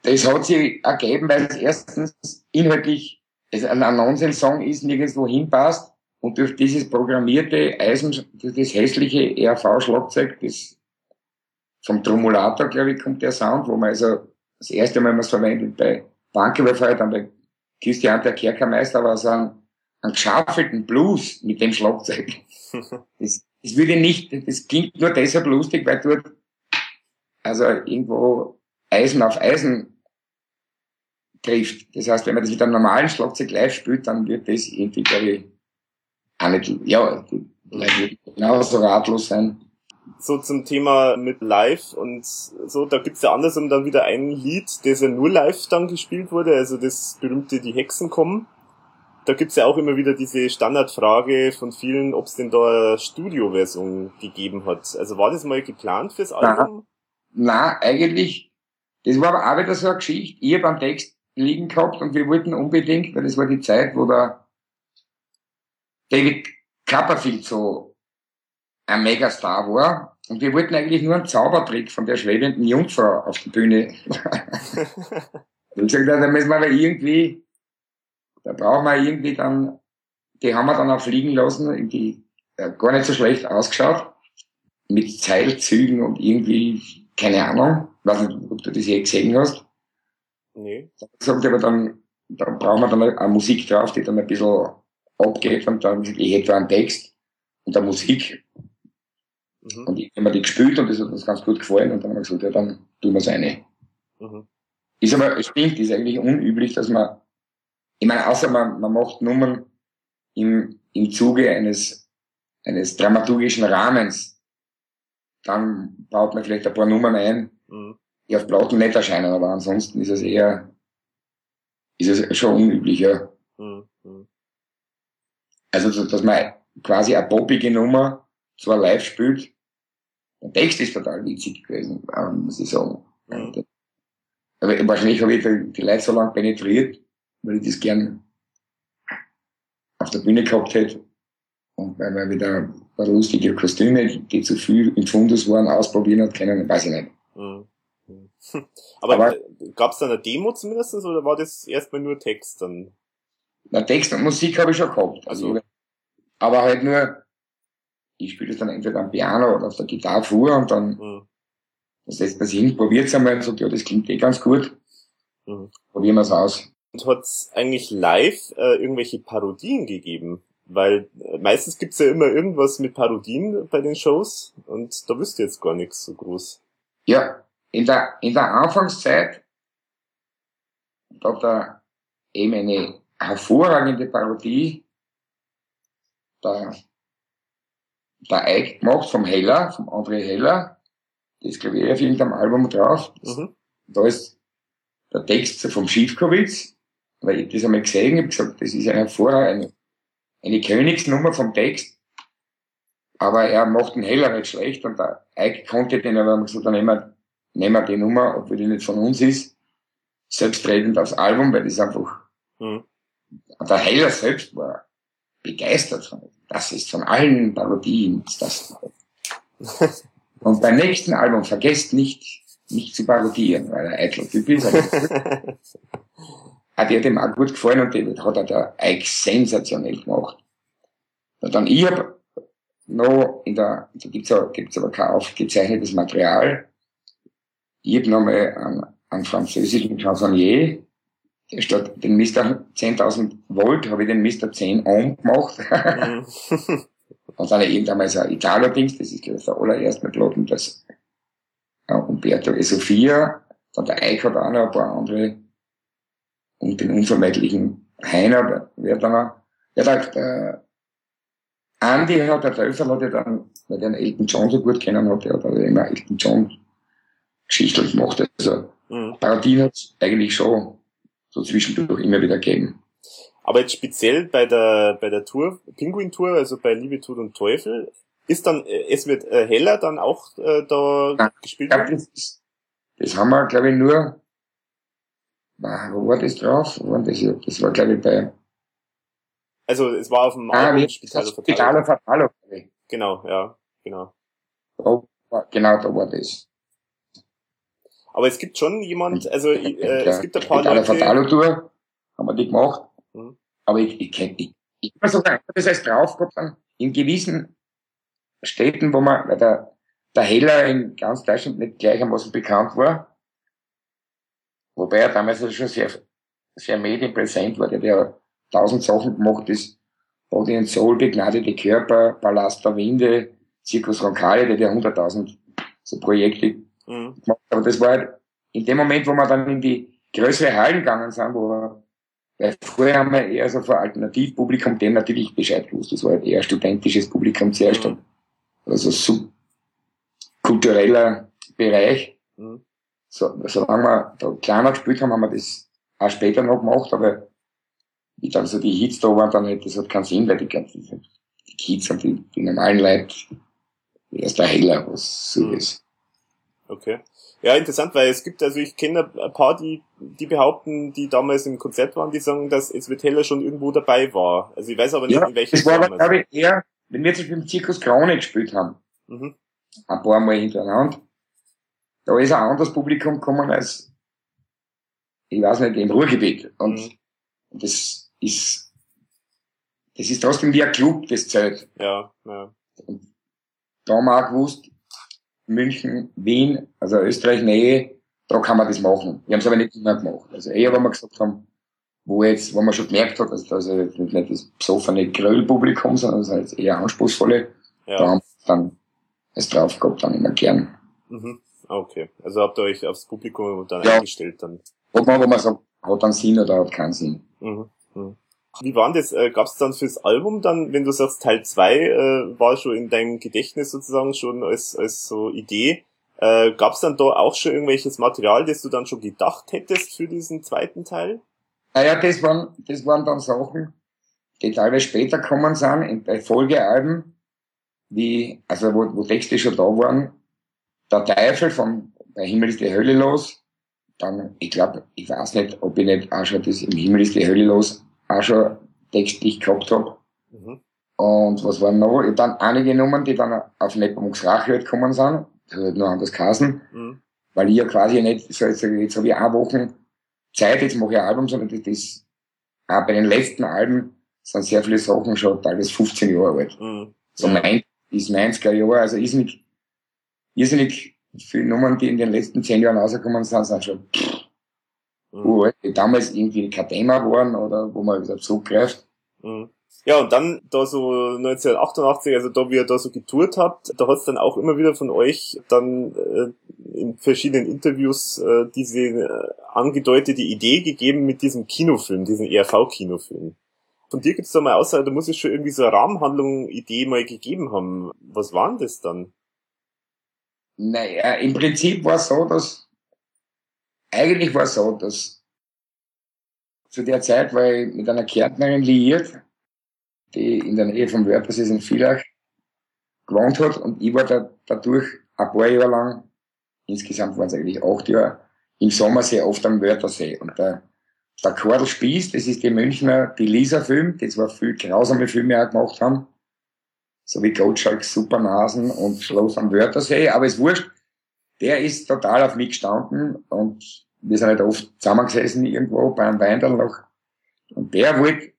Das hat sich ergeben, weil es erstens inhaltlich es ein Nonsens-Song ist, nirgendwo hinpasst und durch dieses programmierte Eisen, durch das hässliche RV-Schlagzeug, das vom Tromulator, glaube ich, kommt der Sound, wo man also das erste Mal was verwendet bei Banküberfall, dann bei Christian der Kerkermeister war so ein, ein geschaffelten Blues mit dem Schlagzeug. *laughs* Das, das würde nicht, das klingt nur deshalb lustig, weil dort also irgendwo Eisen auf Eisen trifft. Das heißt, wenn man das mit einem normalen Schlagzeug live spielt, dann wird das irgendwie, glaube ich, ja, die Leute würden genauso ratlos sein. So zum Thema mit live und so, da gibt's ja andersrum dann wieder ein Lied, das ja nur live dann gespielt wurde, also das berühmte Die Hexen kommen. Da gibt's ja auch immer wieder diese Standardfrage von vielen, ob es denn da eine Studioversion gegeben hat. Also war das mal geplant fürs Album? Nein, eigentlich, das war aber auch wieder so eine Geschichte. Ich habe einen Text liegen gehabt und wir wollten unbedingt, weil das war die Zeit, wo der David Copperfield so ein Megastar war. Und wir wollten eigentlich nur einen Zaubertrick von der schwebenden Jungfrau auf der Bühne. *laughs* und gesagt, da müssen wir aber irgendwie, da brauchen wir irgendwie dann, die haben wir dann auch fliegen lassen, die äh, gar nicht so schlecht ausgeschaut, mit Zeilzügen und irgendwie, keine Ahnung, weiß nicht, ob du das je gesehen hast. Nee. Sagt aber dann, da brauchen wir dann eine Musik drauf, die dann ein bisschen abgeht und dann, ich hätte einen Text und der Musik. Mhm. Und ich habe mir die gespielt und das hat uns ganz gut gefallen und dann haben wir gesagt, ja, dann tun wir es eine. Mhm. Ist aber, es stimmt, ist eigentlich unüblich, dass man, ich meine, außer man, man macht Nummern im, im Zuge eines, eines dramaturgischen Rahmens, dann baut man vielleicht ein paar Nummern ein, mhm. die auf Platten nicht erscheinen, aber ansonsten ist es eher, ist es schon unüblich, ja. Mhm. Mhm. Also, dass man quasi eine poppige Nummer zwar live spielt. Der Text ist total witzig gewesen, muss ich sagen. Mhm. Aber wahrscheinlich habe ich die Leute so lange penetriert, weil ich das gern auf der Bühne gehabt hätte. Und weil man wieder ein paar lustige Kostüme, die zu viel im Fundus waren, ausprobieren hat können, weiß ich nicht. Mhm. *laughs* Aber, Aber gab es da eine Demo zumindest oder war das erstmal nur Text dann? Na, Text und Musik habe ich schon gehabt. Also, also. Aber halt nur, ich spiele das dann entweder am Piano oder auf der Gitarre vor und dann mhm. das setzt man sich hin, probiert es einmal und sagt, ja, das klingt eh ganz gut. Mhm. Probieren wir es aus. Und hat es eigentlich live äh, irgendwelche Parodien gegeben? Weil äh, meistens gibt's ja immer irgendwas mit Parodien bei den Shows und da wüsste jetzt gar nichts so groß. Ja, in der, in der Anfangszeit da hat er eben eine hervorragende Parodie der, der Eik gemacht vom Heller, vom André Heller. Das ich, auf irgendeinem Album drauf. Mhm. Da ist der Text vom Schiefkowitz, weil ich das einmal gesehen habe, gesagt, das ist eine hervorragende, eine Königsnummer vom Text. Aber er macht den Heller nicht schlecht und der Eik konnte den, aber gesagt, dann nehmen wir, nehmen wir die Nummer, obwohl die nicht von uns ist, selbstredend aufs Album, weil das einfach, mhm. Der Heller selbst war begeistert von. Das ist von allen Parodien das. *laughs* Und beim nächsten Album vergesst nicht, nicht zu parodieren, weil er eitler Typ ist. hat ihr dem auch gut gefallen und den hat er der Ike sensationell gemacht. Und dann ich hab noch in der, da gibt's aber, gibt's aber kein aufgezeichnetes Material. Ich habe nochmal einen, einen französischen Chansonnier, statt den Mr. 10.000 Volt habe ich den Mr. 10 Ohm gemacht. Mhm. Und *laughs* dann irgendwann mal so ein Italo-Dings, das ist glaube ich der allererste Platten, das ja, Umberto e Sofia, dann der Eich hat auch noch ein paar andere und den unvermeidlichen Heiner, wer dann noch, ja, der, der Andy hat, der Teufel hat ja dann, weil den Elton John so gut kennen hat, der hat also immer Elton John geschichtlich gemacht, also mhm. Parodien hat eigentlich schon so zwischendurch immer wieder gegeben. Aber jetzt speziell bei der, bei der Tour, Pinguin Tour, also bei Liebe, Tod und Teufel, ist dann, äh, es wird äh, heller dann auch äh, da Nein, gespielt? Glaub, das, das haben wir, glaube ich, nur, wo war das drauf? Wo war das, das war, glaube ich, bei, also es war auf dem ah, Album Spitaler Fatalo. Spitaler Fatalo. Genau, ja, genau. Oh, genau, da war das. Aber es gibt schon jemand, also äh, es gibt ein paar Leute... Fatalo Tour haben wir die gemacht. Mhm. Aber ich, ich kenne, ich, ich muss sagen, das heißt drauf dann in gewissen Städten, wo man, weil der, der Heller in ganz Deutschland nicht gleichermaßen bekannt war, wobei er damals also schon sehr, sehr medienpräsent war, der, der tausend Sachen gemacht ist, Body and Soul, begnadete Körper, Palast der Winde, Circus Roncale, der hat hunderttausend so Projekte mhm. Aber das war halt in dem Moment, wo wir dann in die größere Hallen gegangen sind, wo wir, weil vorher haben wir eher so vor Alternativpublikum dem natürlich Bescheid gewusst. Das war halt eher studentisches Publikum zuerst. Mhm. Also so kultureller Bereich. Mhm. So, solange wir da kleiner gespielt haben, haben wir das auch später noch gemacht, aber wie dann so die Hits da waren, dann hätte das hat keinen Sinn, weil die ganzen die Kids und die, die normalen Leute, erst der Heller, was so mhm. ist. Okay. Ja, interessant, weil es gibt, also ich kenne ein paar, die, die behaupten, die damals im Konzert waren, die sagen, dass wird Heller schon irgendwo dabei war. Also ich weiß aber nicht, ja, in welchem Das war aber, glaube ich, eher, wenn wir zum Beispiel im Zirkus Krone gespielt haben, mhm. ein paar Mal hintereinander, da ist ein anderes Publikum gekommen als, ich weiß nicht, im Ruhrgebiet. Und mhm. das, ist, das ist trotzdem wie ein Club, das zählt. Ja, ja. Und da haben wir auch gewusst, München, Wien, also Österreich Nähe, da kann man das machen. Wir haben es aber nicht immer gemacht. Also eher, wenn wir gesagt haben, wo jetzt, wo man schon gemerkt hat, dass das also nicht das besoffene Grillpublikum, sondern das halt eher anspruchsvolle, ja. da haben wir dann es drauf gehabt, dann immer gern. Mhm. Okay. Also habt ihr euch aufs Publikum dann ja. eingestellt dann? Ob man, wo man sagt, hat dann Sinn oder hat keinen Sinn. Mhm. Hm. Wie war das? Äh, Gab es dann fürs Album dann, wenn du sagst Teil 2 äh, war schon in deinem Gedächtnis sozusagen schon als, als so Idee, äh, Gab es dann da auch schon irgendwelches Material, das du dann schon gedacht hättest für diesen zweiten Teil? Naja, das waren, das waren dann Sachen, die teilweise später kommen sind, in, bei Folgealben, wie, also wo, wo Texte schon da waren. Der Teufel von Bei Himmel ist die Hölle los, dann, ich glaube, ich weiß nicht, ob ich nicht auch schon das im Himmel ist die Hölle los auch schon textlich gehabt habe. Mhm. Und was waren noch? Ich dann einige genommen, die dann auf Nepomuk's Rache gekommen sind. Das hat noch anders geheißen. Mhm. Weil ich ja quasi nicht, so jetzt, jetzt habe ich eine Woche Zeit, jetzt mache ich ein Album, sondern das, das auch bei den letzten Alben sind sehr viele Sachen schon teilweise 15 Jahre alt. Mhm. So mein, ist 90er Jahre, also ist nicht, irrsinnig viele Nummern, die in den letzten 10 Jahren rausgekommen sind, sind schon pff, mhm. uralt, die damals irgendwie kein Thema waren oder wo man wieder zurückgreift. Mhm. Ja, und dann da so 1988, also da wie ihr da so getourt habt, da hat es dann auch immer wieder von euch dann äh, in verschiedenen Interviews äh, diese äh, angedeutete Idee gegeben mit diesem Kinofilm, diesem ERV-Kinofilm. Von dir gibt's da mal außer, da muss es schon irgendwie so eine Rahmenhandlung, Idee mal gegeben haben. Was war denn das dann? Naja, im Prinzip war es so, dass eigentlich war es so, dass zu der Zeit war ich mit einer Kärntnerin liiert, die in der Nähe vom Wörthersee in Villach gewohnt hat. Und ich war da, dadurch ein paar Jahre lang, insgesamt waren es eigentlich acht Jahre, im Sommer sehr oft am Wörthersee. Und der, der Kordel Spieß, das ist die Münchner, die Lisa-Film, die zwar viel grausame Filme auch gemacht haben, so wie Gottschalk, Supernasen und Schloss am Wörthersee, aber es wurscht, der ist total auf mich gestanden und wir sind halt oft zusammengesessen irgendwo bei einem Weindal noch. Und der wollte,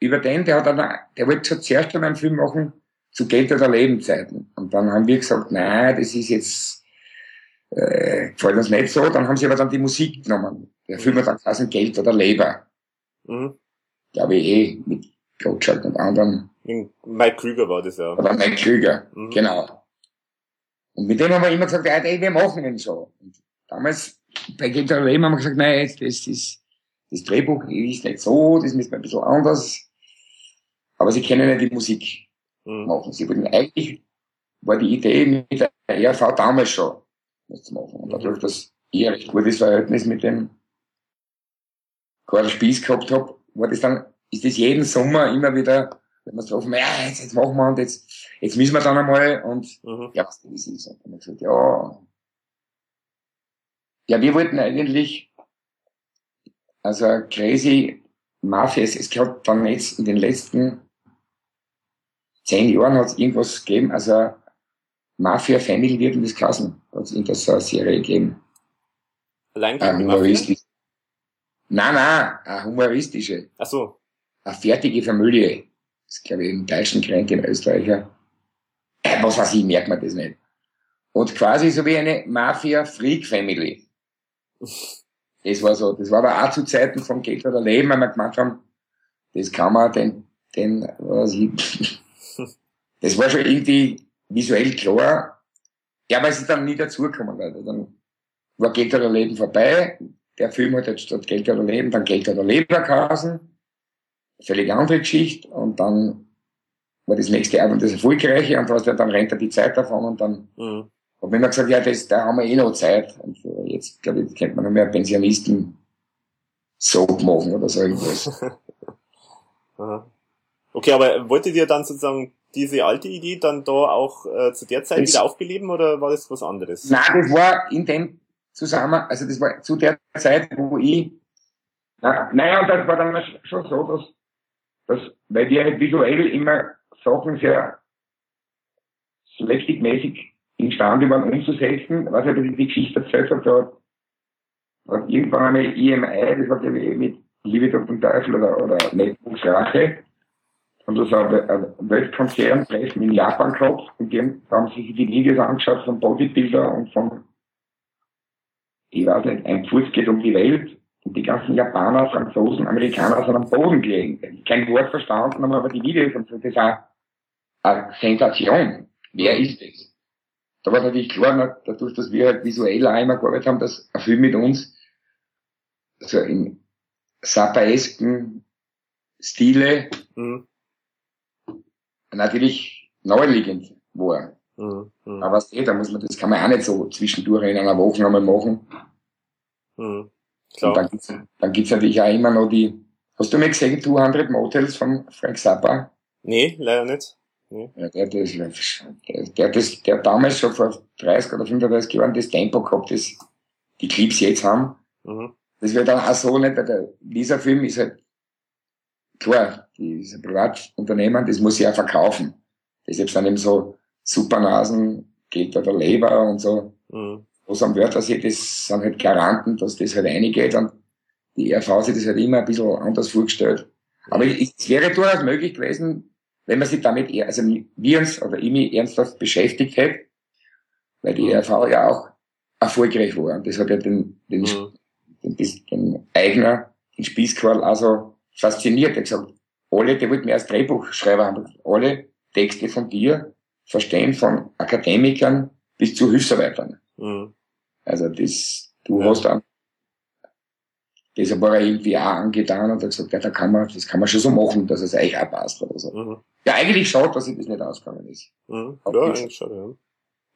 über den, der hat dann, der wollte zuerst einmal einen Film machen zu Geld oder Lebenzeiten. Und dann haben wir gesagt, nein, das ist jetzt, äh, gefällt uns nicht so. Dann haben sie aber dann die Musik genommen. Der Film hat dann quasi Geld oder Leber. Mhm. Glaube ich eh, mit Gottschalk und anderen. Mike Krüger war das ja. Oder Mike Krüger, mhm. genau. Und mit dem haben wir immer gesagt, ey, wir machen ihn so. Und damals, bei oder Leber haben wir gesagt, nein, das ist, das Drehbuch ist nicht so, das müssen wir ein bisschen anders. Aber sie kennen ja die Musik mhm. machen. Sie wollten eigentlich, war die Idee mit der ERV damals schon, das zu machen. Und dadurch, dass ich ein recht gutes Verhältnis mit dem Karl Spieß gehabt habe, war das dann, ist das jeden Sommer immer wieder, wenn wir so ja, jetzt, jetzt machen wir und jetzt, jetzt müssen wir dann einmal und, mhm. ja, was das ist. Und dann gesagt, ja, ja, wir wollten eigentlich, also crazy Mafia, es, es gab dann jetzt in den letzten zehn Jahren hat es irgendwas gegeben, also Mafia Family wird in das Kassen, hat es irgendwas so eine Serie gegeben. Allein äh, humoristisch. Nein, nein, eine humoristische. Ach so. Eine fertige Familie. Das ist, glaube ich, im deutschen Kränk in Österreicher. Was weiß ich, merkt man das nicht. Und quasi so wie eine Mafia-Freak-Family. Das war so, das war aber auch zu Zeiten vom Geld oder Leben, weil wir gemacht haben, das kann man den, den, was ich, das war schon irgendwie visuell klar. Ja, aber es ist dann nie dazugekommen, weil dann war Geld oder Leben vorbei. Der Film hat jetzt statt Geld oder Leben dann Geld oder Leberkassen. Völlig andere Geschichte. Und dann war das nächste Album das erfolgreiche und was, dann rennt er die Zeit davon und dann mhm. Und wenn man gesagt, ja, das, da haben wir eh noch Zeit. Und jetzt, glaube ich, könnte man noch mehr Pensionisten Soap machen oder so irgendwas. *laughs* okay, aber wolltet ihr dann sozusagen diese alte Idee dann da auch äh, zu der Zeit das, wieder aufbeleben oder war das was anderes? Nein, das war in dem Zusammenhang, also das war zu der Zeit, wo ich, na, naja, und das war dann schon so, dass, dass weil wir halt visuell immer Sachen sehr slapstick-mäßig imstande waren umzusetzen, was ja die Geschichte erzählt hat, da hat irgendwann einmal EMI, das war glaube ich mit Liebe den Teufel oder, oder Netflix Rache, und das war ein Weltkonzerntreffen in Japan gehabt und die haben sich die Videos angeschaut von Bodybuilder und von, ich weiß nicht, ein Fuß geht um die Welt und die ganzen Japaner, Franzosen, Amerikaner sind am Boden gelegen. Kein Wort verstanden, haben aber die Videos und das ist eine Sensation. Wer ist das? Da war natürlich klar, dadurch, dass wir halt visuell einmal gearbeitet haben, dass ein Film mit uns so in Sappaesken Stile mhm natürlich naheliegend war. Mhm. Mhm. Aber was eh, da muss man, das kann man auch nicht so zwischendurch in einer Woche nochmal machen. Mhm. Klar. Und dann gibt's, dann gibt's natürlich auch immer noch die, hast du mal gesehen, 200 Motels von Frank Zappa? Nee, leider nicht. Ja, der, der, der, der, der damals schon vor 30 oder 35 Jahren das Tempo gehabt, das die Clips jetzt haben. Mhm. Das wird dann auch so nicht, der, dieser Film ist halt klar, diese Privatunternehmen, das muss ich ja verkaufen. Deshalb sind eben so Supernasen, geht oder Leber und so. Mhm. Was am Wörthersee, das sind halt Garanten, dass das halt reingeht und die RV sich das halt immer ein bisschen anders vorgestellt. Aber es wäre durchaus möglich gewesen, wenn man sich damit, also wir uns oder ich mich ernsthaft beschäftigt hätte, weil die RV ja auch erfolgreich war. Und das hat ja den, den, mhm. den, den, den Eigner, den Spießquarl, also fasziniert. Er hat gesagt, alle, der wollte mir als Drehbuchschreiber haben, alle Texte von dir verstehen von Akademikern bis zu Hilfsarbeitern. Mhm. Also das, du ja. hast dann, das war er irgendwie auch angetan und hat gesagt, ja, da kann man, das kann man schon so machen, dass es euch auch passt oder so. Mhm. Ja, eigentlich schaut, dass sich das nicht ausgegangen ist. Mhm. Ja, eigentlich schade, ja.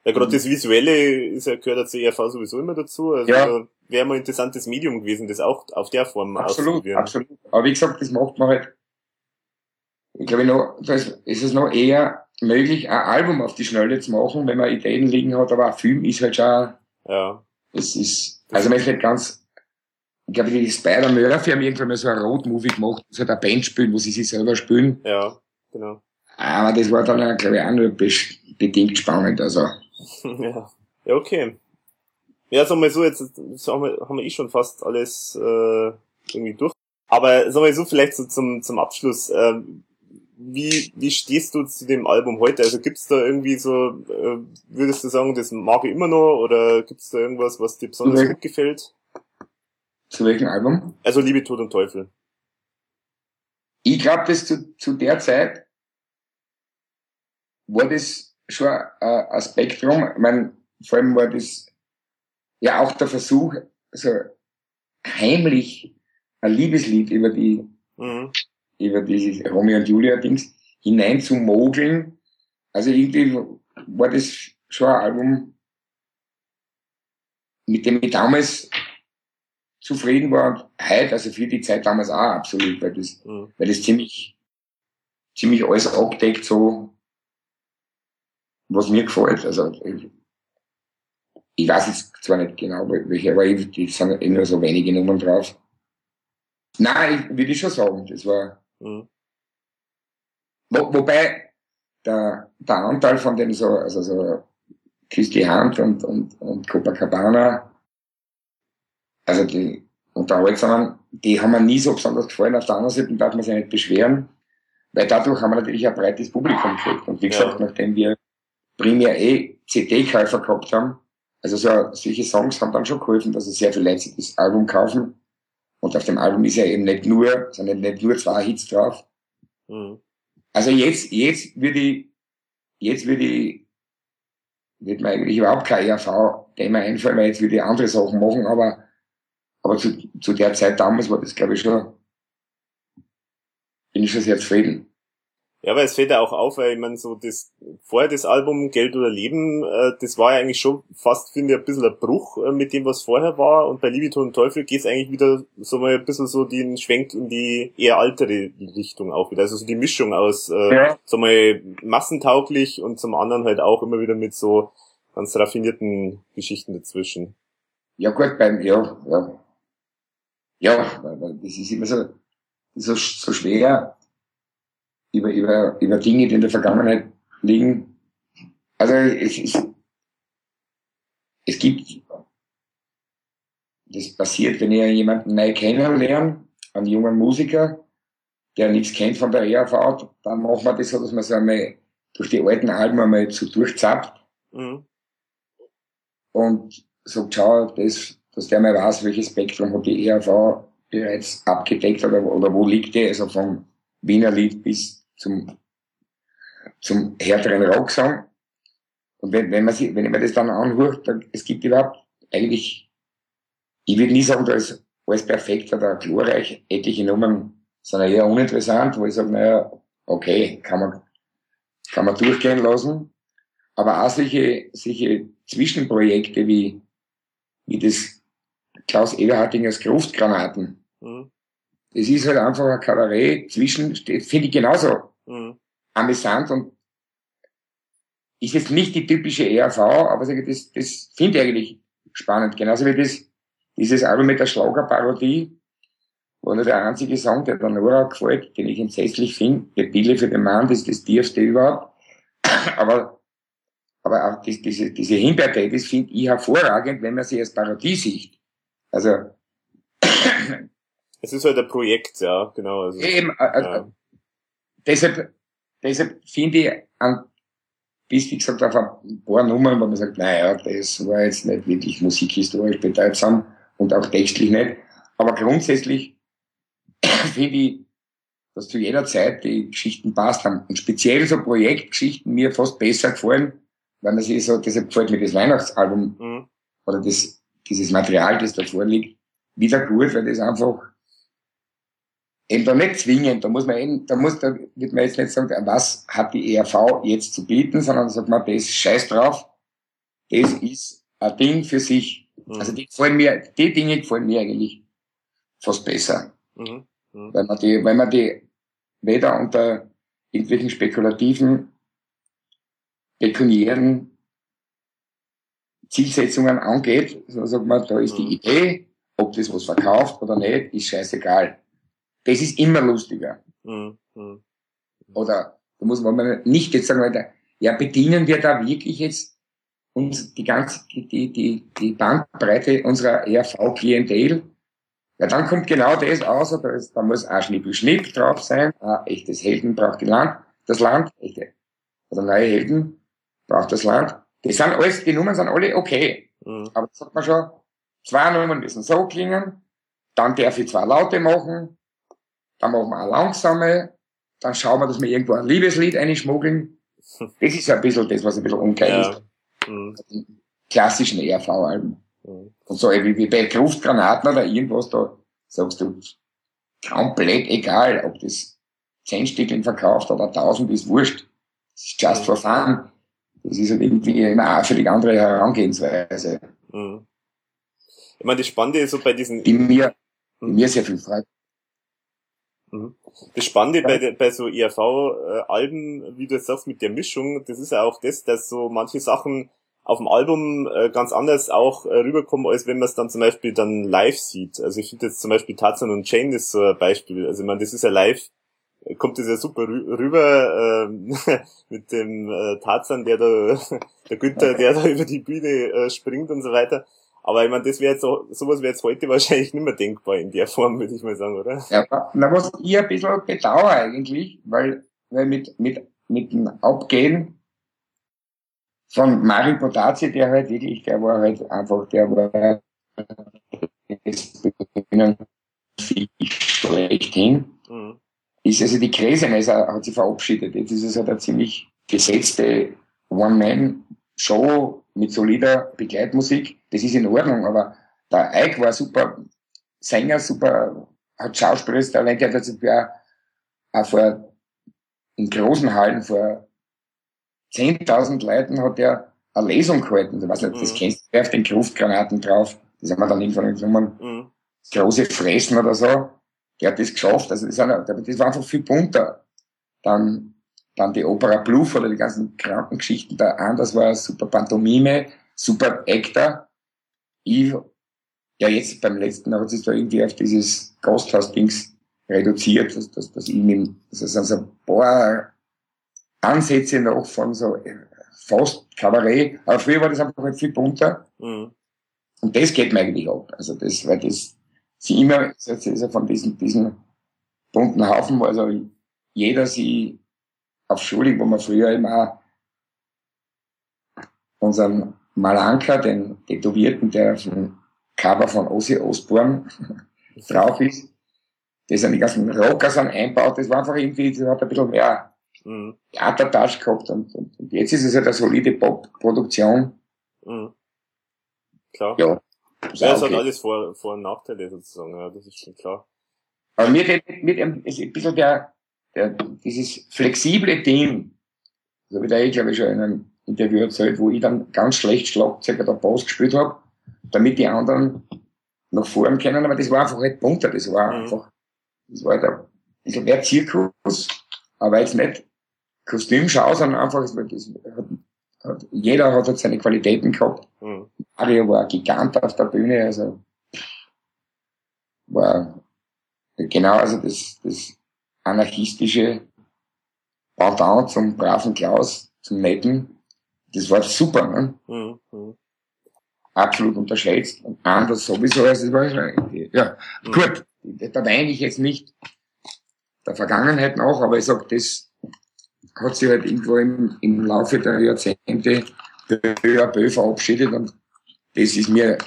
Ja, gerade das Visuelle ist ja, gehört der CRV sowieso immer dazu. Also ja. wäre mal ein interessantes Medium gewesen, das auch auf der Form absolut. Absolut, Aber wie gesagt, das macht man halt, ich glaube noch, da ist es noch eher möglich, ein Album auf die Schnelle zu machen, wenn man Ideen liegen hat, aber ein Film ist halt schon, ja. es ist, also man ist halt ganz, ich glaube, die Spider-Murphy haben irgendwann mal so ein Road-Movie gemacht, so ein Band spielen, wo sie sich selber spielen. Ja, genau. Aber das war dann, glaube ich, auch nur bedingt spannend, also. *laughs* ja. ja, okay. Ja, sagen wir so, jetzt haben wir, haben wir eh schon fast alles äh, irgendwie durch. Aber sag mal so, vielleicht so zum, zum Abschluss. Äh, wie, wie stehst du zu dem Album heute? Also gibt's da irgendwie so, äh, würdest du sagen, das mag ich immer noch oder gibt's da irgendwas, was dir besonders okay. gut gefällt? Zu welchem Album? Also Liebe, Tod und Teufel. Ich glaube, dass zu, zu der Zeit war das schon ein, ein Spektrum. Ich mein, vor allem war das ja auch der Versuch, so heimlich ein Liebeslied über die, mhm. über dieses Romeo und Julia Dings hinein zu mogeln. Also irgendwie war das schon ein Album, mit dem ich damals zufrieden war und heute, also für die Zeit damals auch absolut, weil das, mhm. weil das ziemlich, ziemlich alles abdeckt, so, was mir gefällt. Also, ich, ich weiß jetzt zwar nicht genau, welche, aber ich, die sind eh nur so wenige Nummern drauf. Nein, ich, würde ich schon sagen, das war, mhm. wo, wobei, der, der Anteil von den so, also so, Kiss die Hand und, und, und Copacabana, also die Unterhaltsamen, die haben mir nie so besonders gefallen. Auf der anderen Seite darf man sich nicht beschweren, weil dadurch haben wir natürlich ein breites Publikum gekriegt. Und wie gesagt, ja. nachdem wir primär eh CD-Käufer gehabt haben, also so, solche Songs haben dann schon geholfen, dass es sehr viele Leute das Album kaufen. Und auf dem Album ist ja eben nicht nur, sondern nicht nur zwei Hits drauf. Mhm. Also jetzt, jetzt würde ich, jetzt würde ich, wird mir eigentlich überhaupt kein ERV-Thema einfallen, weil jetzt würde ich andere Sachen machen, aber aber zu, zu der Zeit damals war das, glaube ich, schon, bin ich schon sehr zufrieden. Ja, aber es fällt ja auch auf, weil ich meine, so das vorher das Album Geld oder Leben, äh, das war ja eigentlich schon fast, finde ich, ein bisschen ein Bruch äh, mit dem, was vorher war. Und bei Liebe, und Teufel geht es eigentlich wieder so mal ein bisschen so den Schwenk in die eher altere Richtung auch wieder. Also so die Mischung aus, äh, ja. so mal massentauglich und zum anderen halt auch immer wieder mit so ganz raffinierten Geschichten dazwischen. Ja gut, beim, ja, ja ja, weil das ist immer so, so, so schwer über, über, über Dinge, die in der Vergangenheit liegen. Also es, es, es gibt, das passiert, wenn ihr jemanden neu kennenlernt, einen jungen Musiker, der nichts kennt von der ERV, dann macht man das so, dass man so einmal durch die alten Alben einmal so durchzappt. Mhm. Und sagt, schau, das dass der mal weiß, welches Spektrum hat die ERV bereits abgedeckt oder, oder wo liegt die, also vom Wiener Lied bis zum, zum härteren Rocksong. Und wenn, wenn man sich, wenn man das dann anhört, dann, es gibt überhaupt eigentlich, ich würde nie sagen, da ist alles perfekt oder glorreich, etliche Nummern sind eher uninteressant, wo ich sage, naja, okay, kann man, kann man durchgehen lassen. Aber auch solche, solche Zwischenprojekte wie, wie das Klaus Eberhardingers Gruftgranaten. Mhm. Das ist halt einfach ein Kabarett zwischen, finde ich genauso mhm. amüsant und ist jetzt nicht die typische ERV, aber das, das finde ich eigentlich spannend. Genauso wie das, dieses Album mit der Schlagerparodie, wo nur der einzige Song, der der Nora gefällt, den ich entsetzlich finde, der Pille für den Mann, das ist das tiefste überhaupt. *clears throat* aber, aber auch das, diese, diese Himbeertee, das finde ich hervorragend, wenn man sie als Parodie sieht. Also. Es ist halt ein Projekt, ja, genau. Also, eben, äh, ja. Deshalb, deshalb finde ich, an, bis wie gesagt, auf ein paar Nummern, wo man sagt, naja, das war jetzt nicht wirklich musikhistorisch bedeutsam und auch textlich nicht. Aber grundsätzlich *coughs* finde ich, dass zu jeder Zeit die Geschichten passt haben. Und speziell so Projektgeschichten mir fast besser gefallen, weil man sich so, deshalb gefällt mir das Weihnachtsalbum mhm. oder das dieses Material, das da vorliegt, wieder gut, weil das einfach eben da nicht zwingend, da muss man eben, da muss, da wird man jetzt nicht sagen, was hat die ERV jetzt zu bieten, sondern sagt man, das scheiß drauf, das ist ein Ding für sich. Mhm. Also die gefallen mir, die Dinge gefallen mir eigentlich fast besser. Mhm. Mhm. Weil man die, weil man die weder unter irgendwelchen spekulativen, pekuniären Zielsetzungen angeht, so sagt man, da ist die mhm. Idee, ob das was verkauft oder nicht, ist scheißegal. Das ist immer lustiger. Mhm. mhm. Oder da muss man nicht jetzt sagen, ja, bedienen wir da wirklich jetzt uns die ganze, die, die, die Bandbreite unserer ERV-Klientel? Ja, dann kommt genau das aus, da, ist, da muss auch Schnippel Schnipp drauf sein. Ein echtes Helden braucht die Land, das Land, echte, oder neue Helden braucht das Land. Die sind alles, die Nummern sind alle okay. Mhm. Aber das sagt man schon, zwei Nummern müssen so klingen, dann darf ich zwei Laute machen, dann machen wir eine langsame, dann schauen wir, dass wir irgendwo ein Liebeslied einschmuggeln. *laughs* Das ist ein bisschen das, was ein bisschen ungeil ja. ist. Mhm. Klassischen ERV-Alben. Mhm. Und so wie, wie bei Kraftgranaten oder irgendwas, da sagst du, komplett egal, ob das zehn Stückchen verkauft oder tausend, ist wurscht. Das ist just for fun. Das ist halt irgendwie eine völlig andere Herangehensweise. Mhm. Ich meine, das Spannende ist so bei diesen... Die mir, die mir sehr viel freut. Mhm. Das Spannende ja. bei, bei so ERV-Alben, wie du jetzt sagst, mit der Mischung, das ist ja auch das, dass so manche Sachen auf dem Album äh, ganz anders auch äh, rüberkommen, als wenn man es dann zum Beispiel dann live sieht. Also ich finde jetzt zum Beispiel Tarzan und Jane ist so ein Beispiel. Also ich meine, das ist ja live, kommt das ja super rü rüber äh, *laughs* mit dem äh, Tarzan, der da, *laughs* der Günther, der da über die Bühne äh, springt und so weiter. Aber ich meine, das wäre jetzt so, sowas wäre jetzt heute wahrscheinlich nicht mehr denkbar in der Form, würde ich mal sagen, oder? Ja, na, was ich ein bisschen bedauere eigentlich, weil, weil mit, mit, mit dem Abgehen von Mario Potazzi, der halt wirklich, der war halt einfach, der war schlechthin. Mhm. Ist also die Gräsenes hat sich verabschiedet. Jetzt ist es halt eine ziemlich gesetzte One-Man-Show mit solider Begleitmusik. Das ist in Ordnung, aber der Ike war super Sänger, super, hat schauspielerisches Talent, der hat jetzt auch vor, in großen Hallen vor 10.000 Leuten hat er eine Lesung gehalten. Ich weiß nicht, mhm. das kennst du, auf den Kraftgranaten drauf. Das haben wir dann irgendwann genommen. Mhm. Große Fressen oder so. Der hat das geschafft. Also das, das war einfach viel bunter. Dann, dann die Opera Bluff oder die ganzen Krankengeschichten da an. Das war super Pantomime, super Actor. Ich, ja, jetzt beim letzten hat sich da irgendwie auf dieses Gasthaus-Dings reduziert, dass, dass, dass ich mit, das sind so ein paar Ansätze noch von so äh, fast Kabarett, aber früher war das einfach halt viel bunter. Mhm. Und das geht mir eigentlich ab. Also das, weil das, sie immer, ja von diesen, diesen bunten Haufen, also jeder sie auf Schule, wo man früher immer unseren Malanka, den Tätowierten, der auf dem Cover von Ossi Osborn *laughs* drauf ist, das an die ganzen Rocker sind einbaut, das war einfach irgendwie, das hat ein bisschen mehr mhm. Theatertouch gehabt und, und, und, jetzt ist es ja eine solide Pop-Produktion. Mhm. Klar. Ja. Ja, es okay. hat alles Vor-, Vor und Nachteile sozusagen, ja, das ist schon klar. Aber mir geht mit ist ein bisschen der, der, dieses flexible Ding, so wie der ich glaube ich schon in einem Interview erzählt, wo ich dann ganz schlecht Schlagzeug oder Bass gespielt habe, damit die anderen noch fahren können, aber das war einfach halt bunter, das war mhm. einfach, das war halt ein bisschen mehr Zirkus, aber jetzt nicht Kostümschau, sondern einfach, das hat, jeder hat halt seine Qualitäten gehabt. Mhm. Mario war Gigant auf der Bühne, also war genau, also das, das anarchistische Pendant zum braven Klaus, zum netten, das war super, ne? Mhm. Absolut unterschätzt und anders sowieso, also das war ja, mhm. gut, da weine ich jetzt nicht der Vergangenheit nach, aber ich sag, das hat sich halt irgendwo im, im Laufe der Jahrzehnte peu à peu verabschiedet und das ist mir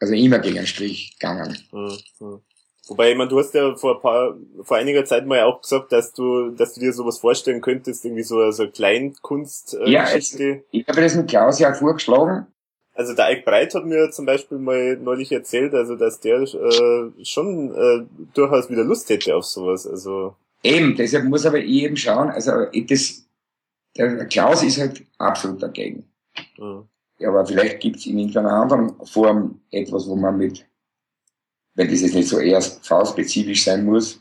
also immer gegen einen Strich gegangen. Mhm. mhm. Wobei, ich meine, du hast ja vor, ein paar, vor einiger Zeit mal auch gesagt, dass du, dass du dir sowas vorstellen könntest, irgendwie so, so Kleinkunst. Äh, ja, es, ich habe das mit Klaus ja vorgeschlagen. Also der Eik Breit hat mir zum Beispiel mal neulich erzählt, also dass der äh, schon äh, durchaus wieder Lust hätte auf sowas. Also Eben, deshalb muss aber ich eben schauen, also das, der Klaus ist halt absolut dagegen. Mhm. Ja, aber vielleicht gibt es in irgendeiner anderen Form etwas, wo man mit, wenn das jetzt nicht so erst V-spezifisch sein muss.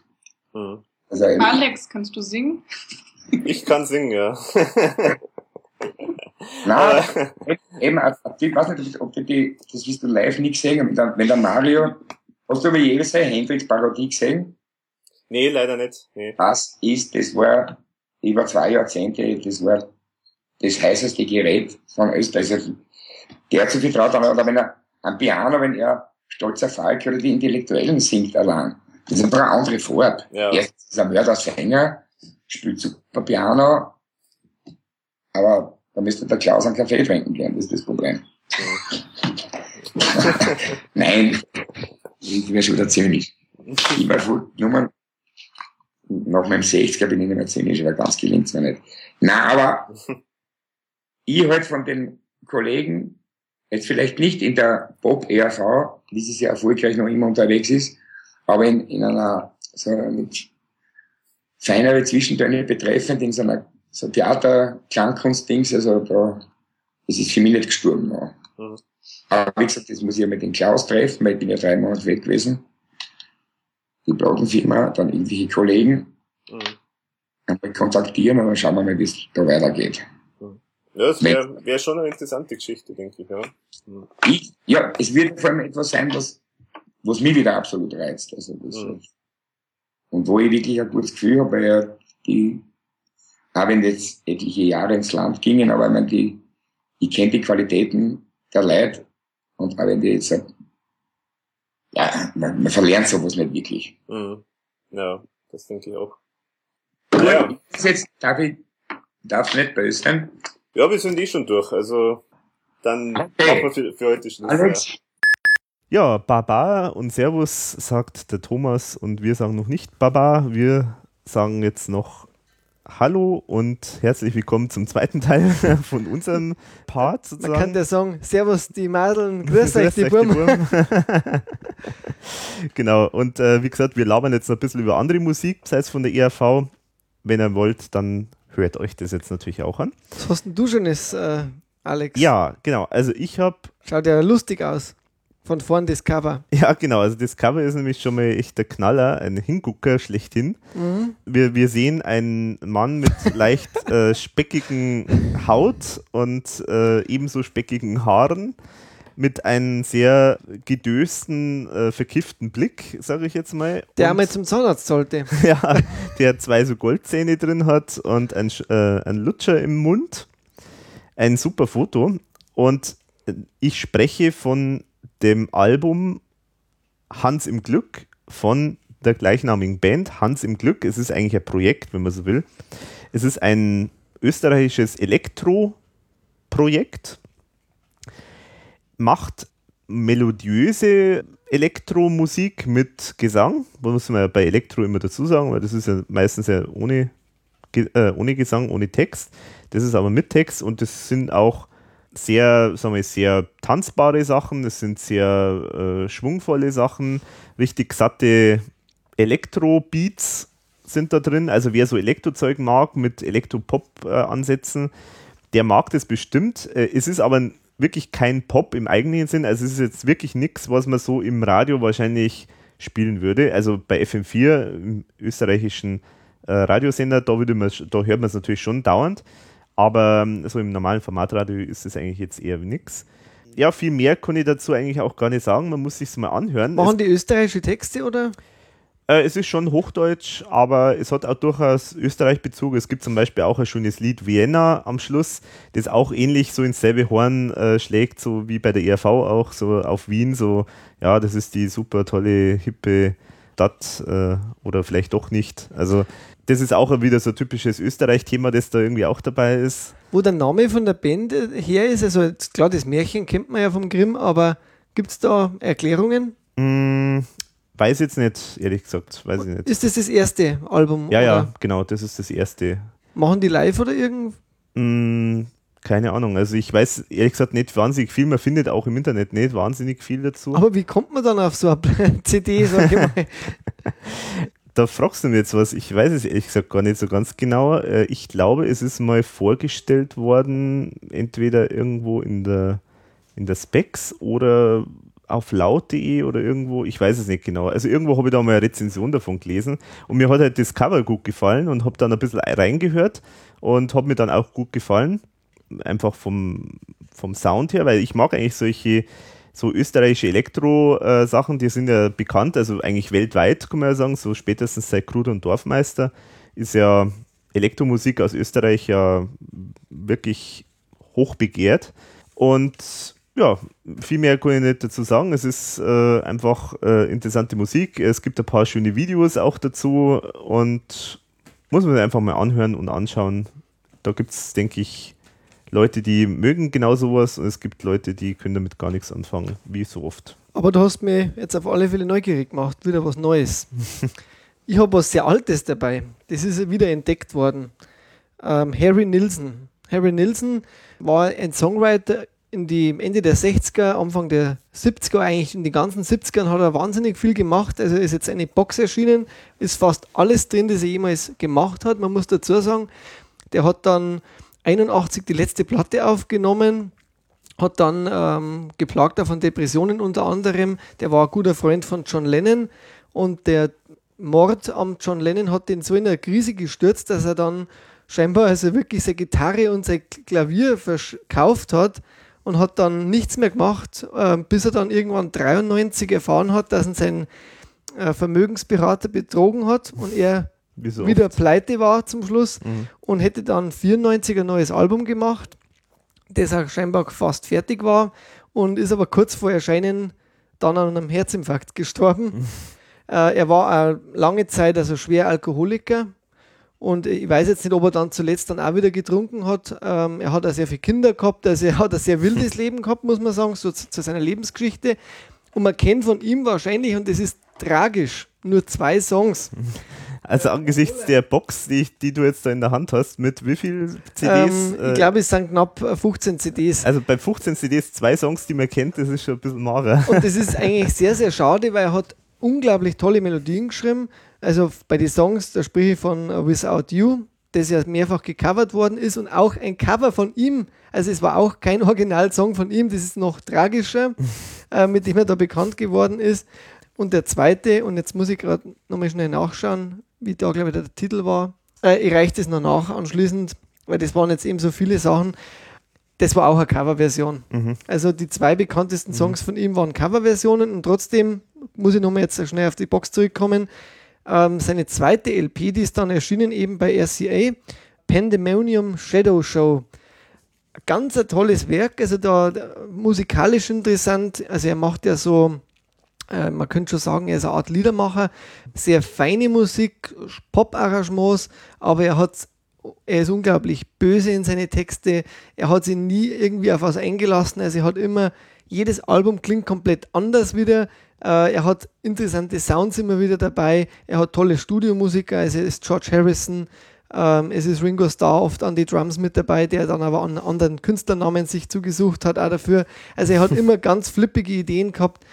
Mhm. Also, Alex, kannst du singen? Ich kann singen, ja. Nein, eben, ich weiß nicht, ob du die, das wirst du live nicht gesehen, wenn der, wenn der Mario, hast du aber jedes Jahr Hendrix Parodie gesehen? Nee, leider nicht. Nee. Das ist, das war über zwei Jahrzehnte, das war das heißeste Gerät von Österreich. Also, der hat sich getraut, oder wenn er am Piano, wenn er Stolzer Falk oder die Intellektuellen singt allein. Das ist eine andere Farbe. Ja. Erstens ist er Mördersänger, spielt super Piano, aber da müsste der Klaus einen Kaffee trinken gehen, das ist das Problem. *laughs* Nein, ich wäre schon wieder zynisch. Ich war Nummern, nach meinem 60er bin ich nicht mehr zynisch, aber ganz gelingt es mir nicht. Na, aber *laughs* ich halt von den Kollegen, jetzt vielleicht nicht in der Pop-ERV, die dieses Jahr erfolgreich noch immer unterwegs ist, aber in, in einer so mit feinere Zwischentöne betreffend, in so einer so Theater-Klangkunst-Dings, also da, das ist für mich nicht gestorben noch. Mhm. Aber wie gesagt, das muss ich ja mit den Klaus treffen, weil ich bin ja drei Monate weg gewesen. Die Plattenfirma, dann irgendwelche Kollegen. Mhm. Kontaktieren und dann schauen wir mal, wie es da weitergeht. Mhm. Ja, das wäre wär schon eine interessante Geschichte, denke ich. Ja, mhm. ich, ja es wird vor allem etwas sein, was, was mich wieder absolut reizt. Also das, mhm. Und wo ich wirklich ein gutes Gefühl habe, weil ja die, auch wenn jetzt etliche Jahre ins Land gingen, aber ich meine, die, ich kenne die Qualitäten der Leute und auch wenn die jetzt, ja, man, man verlernt sowas nicht wirklich. Mhm. Ja, das denke ich auch. Ja. Jetzt darf ich, darf nicht böse sein. Ja, wir sind eh schon durch, also dann okay. machen wir für, für heute Schluss. Alex. Ja. Ja, Baba und Servus sagt der Thomas und wir sagen noch nicht Baba, wir sagen jetzt noch Hallo und herzlich willkommen zum zweiten Teil *laughs* von unserem Part sozusagen. Man kann ja sagen, Servus die Madeln, *laughs* grüß euch die Burm. *laughs* genau, und äh, wie gesagt, wir labern jetzt ein bisschen über andere Musik, sei es von der ERV. Wenn ihr wollt, dann hört euch das jetzt natürlich auch an. Was hast denn du Schönes, äh, Alex? Ja, genau, also ich habe... Schaut ja lustig aus. Von vorn das Cover. Ja, genau. Also das Cover ist nämlich schon mal echt der Knaller, ein Hingucker schlechthin. Mhm. Wir, wir sehen einen Mann mit *laughs* leicht äh, speckigen Haut und äh, ebenso speckigen Haaren mit einem sehr gedösten, äh, verkifften Blick, sage ich jetzt mal. Der einmal zum Zahnarzt sollte. *laughs* ja, der zwei so Goldzähne drin hat und ein, äh, ein Lutscher im Mund. Ein super Foto. Und ich spreche von dem Album Hans im Glück von der gleichnamigen Band Hans im Glück. Es ist eigentlich ein Projekt, wenn man so will. Es ist ein österreichisches Elektro-Projekt, macht melodiöse Elektromusik mit Gesang. Das muss man ja bei Elektro immer dazu sagen, weil das ist ja meistens ja ohne, äh, ohne Gesang, ohne Text. Das ist aber mit Text und das sind auch sehr, sagen wir, sehr tanzbare Sachen, es sind sehr äh, schwungvolle Sachen, richtig satte Elektro-Beats sind da drin. Also wer so Elektrozeug mag mit Elektropop-Ansätzen, der mag das bestimmt. Äh, es ist aber wirklich kein Pop im eigentlichen Sinn. Also es ist jetzt wirklich nichts, was man so im Radio wahrscheinlich spielen würde. Also bei FM4, im österreichischen äh, Radiosender, da, würde man, da hört man es natürlich schon dauernd. Aber ähm, so im normalen Formatradio ist es eigentlich jetzt eher nichts. Ja, viel mehr kann ich dazu eigentlich auch gar nicht sagen. Man muss sich mal anhören. Machen es, die österreichische Texte oder? Äh, es ist schon Hochdeutsch, aber es hat auch durchaus Österreich-Bezug. Es gibt zum Beispiel auch ein schönes Lied Vienna am Schluss, das auch ähnlich so ins selbe Horn äh, schlägt, so wie bei der ERV auch, so auf Wien, so, ja, das ist die super tolle, hippe Stadt äh, oder vielleicht doch nicht. Also das ist auch wieder so ein typisches Österreich-Thema, das da irgendwie auch dabei ist. Wo der Name von der Band her ist, also klar, das Märchen kennt man ja vom Grimm, aber gibt es da Erklärungen? Mm, weiß jetzt nicht, ehrlich gesagt, weiß ich nicht. Ist das das erste Album? Ja, oder? ja, genau, das ist das erste. Machen die live oder irgend? Mm, keine Ahnung. Also ich weiß ehrlich gesagt nicht wahnsinnig viel. Man findet auch im Internet nicht wahnsinnig viel dazu. Aber wie kommt man dann auf so eine *laughs* CD, sag ich mal? *laughs* da fragst du mir jetzt was. Ich weiß es ehrlich gesagt gar nicht so ganz genau. Äh, ich glaube, es ist mal vorgestellt worden, entweder irgendwo in der, in der Specs oder auf laut.de oder irgendwo, ich weiß es nicht genau. Also irgendwo habe ich da mal eine Rezension davon gelesen und mir hat halt das Cover gut gefallen und habe dann ein bisschen reingehört und habe mir dann auch gut gefallen. Einfach vom, vom Sound her, weil ich mag eigentlich solche so österreichische Elektro-Sachen, die sind ja bekannt, also eigentlich weltweit, kann man ja sagen, so spätestens seit Krut und Dorfmeister ist ja Elektromusik aus Österreich ja wirklich hoch begehrt. Und ja, viel mehr kann ich nicht dazu sagen. Es ist äh, einfach äh, interessante Musik. Es gibt ein paar schöne Videos auch dazu und muss man einfach mal anhören und anschauen. Da gibt es, denke ich, Leute, die mögen genau sowas und es gibt Leute, die können damit gar nichts anfangen, wie so oft. Aber du hast mir jetzt auf alle Fälle neugierig gemacht, wieder was Neues. *laughs* ich habe was sehr Altes dabei. Das ist wieder entdeckt worden. Ähm, Harry Nilsson. Harry Nilsson war ein Songwriter in die Ende der 60er, Anfang der 70er, eigentlich in den ganzen 70ern hat er wahnsinnig viel gemacht. Also ist jetzt eine Box erschienen, ist fast alles drin, das er jemals gemacht hat. Man muss dazu sagen, der hat dann 81 die letzte Platte aufgenommen, hat dann ähm, geplagt von Depressionen unter anderem. Der war ein guter Freund von John Lennon und der Mord am John Lennon hat ihn so in eine Krise gestürzt, dass er dann scheinbar also wirklich seine Gitarre und sein Klavier verkauft hat und hat dann nichts mehr gemacht, äh, bis er dann irgendwann 93 erfahren hat, dass ihn sein äh, Vermögensberater betrogen hat und er so wieder pleite war zum Schluss mhm. und hätte dann 94 ein neues Album gemacht, das auch scheinbar fast fertig war und ist aber kurz vor Erscheinen dann an einem Herzinfarkt gestorben. Mhm. Äh, er war lange Zeit also schwer Alkoholiker und ich weiß jetzt nicht, ob er dann zuletzt dann auch wieder getrunken hat. Ähm, er hat auch sehr viele Kinder gehabt, also er hat ein sehr wildes *laughs* Leben gehabt, muss man sagen, so zu, zu, seiner Lebensgeschichte. Und man kennt von ihm wahrscheinlich, und das ist tragisch, nur zwei Songs. Also angesichts der Box, die, die du jetzt da in der Hand hast, mit wie viel CDs? Ähm, ich glaube, es sind knapp 15 CDs. Also bei 15 CDs zwei Songs, die man kennt, das ist schon ein bisschen mager. Und das ist *laughs* eigentlich sehr, sehr schade, weil er hat unglaublich tolle Melodien geschrieben. Also bei den Songs, da spreche ich von Without You, das ja mehrfach gecovert worden ist und auch ein Cover von ihm. Also es war auch kein Originalsong von ihm, das ist noch tragischer, *laughs* äh, mit dem er da bekannt geworden ist. Und der zweite, und jetzt muss ich gerade nochmal schnell nachschauen, wie da, glaube ich, der Titel war. Äh, ich reiche das noch nach anschließend, weil das waren jetzt eben so viele Sachen. Das war auch eine Coverversion. Mhm. Also die zwei bekanntesten Songs mhm. von ihm waren Coverversionen und trotzdem muss ich nochmal jetzt schnell auf die Box zurückkommen. Ähm, seine zweite LP, die ist dann erschienen eben bei RCA, Pandemonium Shadow Show. Ganz ein tolles Werk, also da, da musikalisch interessant. Also er macht ja so, äh, man könnte schon sagen, er ist eine Art Liedermacher, sehr feine Musik, Pop-Arrangements, aber er hat er ist unglaublich böse in seine Texte. Er hat sich nie irgendwie auf was eingelassen. Also er hat immer, jedes Album klingt komplett anders wieder. Äh, er hat interessante Sounds immer wieder dabei. Er hat tolle Studiomusiker. Also es ist George Harrison. Ähm, es ist Ringo Starr oft an die Drums mit dabei, der dann aber einen anderen Künstlernamen sich zugesucht hat, auch dafür. Also er hat *laughs* immer ganz flippige Ideen gehabt.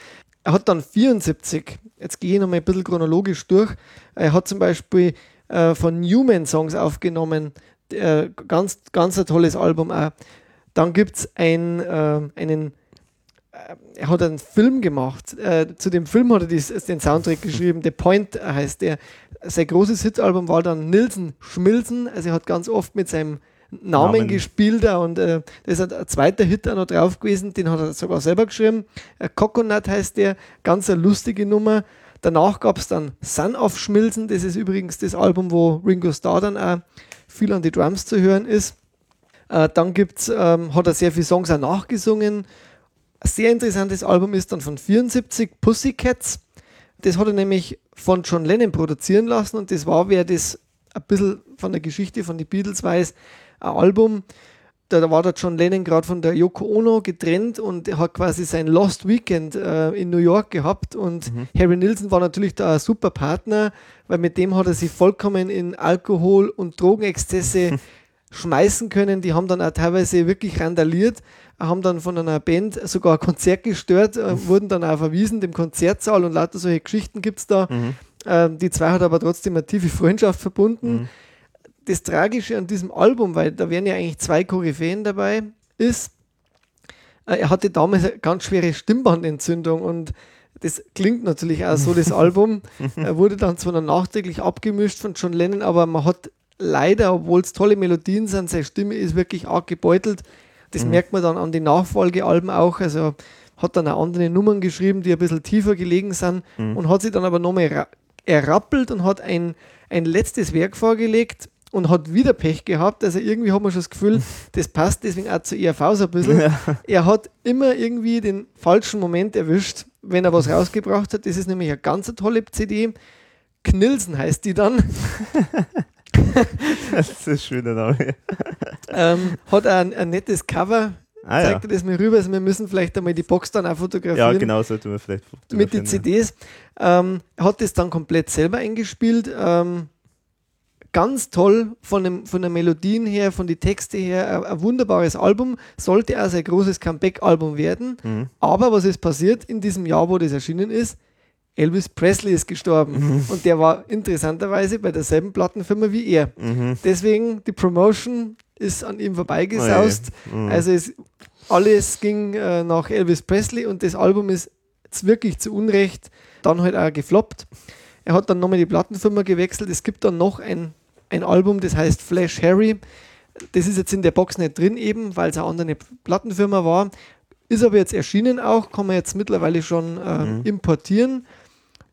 Er hat dann 74, jetzt gehe ich nochmal ein bisschen chronologisch durch. Er hat zum Beispiel äh, von Newman Songs aufgenommen. Äh, ganz, ganz ein tolles Album auch. Dann gibt es ein, äh, einen er hat einen Film gemacht. Äh, zu dem Film hat er dies, den Soundtrack geschrieben. The Point heißt der. Sein großes Hitalbum war dann Nilsen Schmilsen. Also er hat ganz oft mit seinem Namen, Namen. gespielt und äh, das ist ein, zweiter Hit auch noch drauf gewesen. Den hat er sogar selber geschrieben. Äh, Coconut heißt der. Ganz eine lustige Nummer. Danach gab es dann Sun of Schmilsen. Das ist übrigens das Album, wo Ringo Starr dann auch viel an die Drums zu hören ist. Äh, dann gibt's, ähm, hat er sehr viele Songs auch nachgesungen. Ein sehr interessantes Album ist dann von 74, Pussycats. Das hat er nämlich von John Lennon produzieren lassen und das war, wer das ein bisschen von der Geschichte von den Beatles weiß, ein Album. Da war der John Lennon gerade von der Yoko Ono getrennt und er hat quasi sein Lost Weekend äh, in New York gehabt und mhm. Harry Nilsson war natürlich da ein super Partner, weil mit dem hat er sich vollkommen in Alkohol- und Drogenexzesse *laughs* schmeißen können. Die haben dann auch teilweise wirklich randaliert haben dann von einer Band sogar ein Konzert gestört, äh, mhm. wurden dann auch verwiesen, dem Konzertsaal und lauter solche Geschichten gibt es da. Mhm. Ähm, die zwei hat aber trotzdem eine tiefe Freundschaft verbunden. Das Tragische an diesem Album, weil da wären ja eigentlich zwei Koryphäen dabei, ist, äh, er hatte damals eine ganz schwere Stimmbandentzündung und das klingt natürlich auch so, das *laughs* Album. Er wurde dann zwar nachträglich abgemischt von John Lennon, aber man hat leider, obwohl es tolle Melodien sind, seine Stimme ist wirklich arg gebeutelt. Das mhm. merkt man dann an den Nachfolgealben auch. Also hat dann auch andere Nummern geschrieben, die ein bisschen tiefer gelegen sind mhm. und hat sich dann aber nochmal errappelt und hat ein, ein letztes Werk vorgelegt. Und hat wieder Pech gehabt. Also irgendwie hat man schon das Gefühl, *laughs* das passt deswegen auch zu ERV so ein bisschen. Ja. Er hat immer irgendwie den falschen Moment erwischt, wenn er was *laughs* rausgebracht hat. Das ist nämlich eine ganz tolle CD. Knilsen heißt die dann. *laughs* das ist ein schöner Name. ähm, hat ein, ein nettes Cover. Ah, Zeigt ja. er das mir rüber. Also wir müssen vielleicht einmal die Box dann auch fotografieren. Ja, genau, sollten wir vielleicht Mit den CDs. Ähm, hat das dann komplett selber eingespielt. Ähm, ganz toll von, dem, von der Melodien her, von den Texten her, ein, wunderbares Album, sollte also ein großes Comeback-Album werden. Mhm. Aber was ist passiert in diesem Jahr, wo das erschienen ist? Elvis Presley ist gestorben mhm. und der war interessanterweise bei derselben Plattenfirma wie er. Mhm. Deswegen die Promotion ist an ihm vorbeigesaust. Oh mhm. Also es, alles ging äh, nach Elvis Presley und das Album ist wirklich zu Unrecht dann halt auch gefloppt. Er hat dann nochmal die Plattenfirma gewechselt. Es gibt dann noch ein ein Album, das heißt Flash Harry. Das ist jetzt in der Box nicht drin, eben, weil es eine andere Plattenfirma war. Ist aber jetzt erschienen auch, kann man jetzt mittlerweile schon äh, mhm. importieren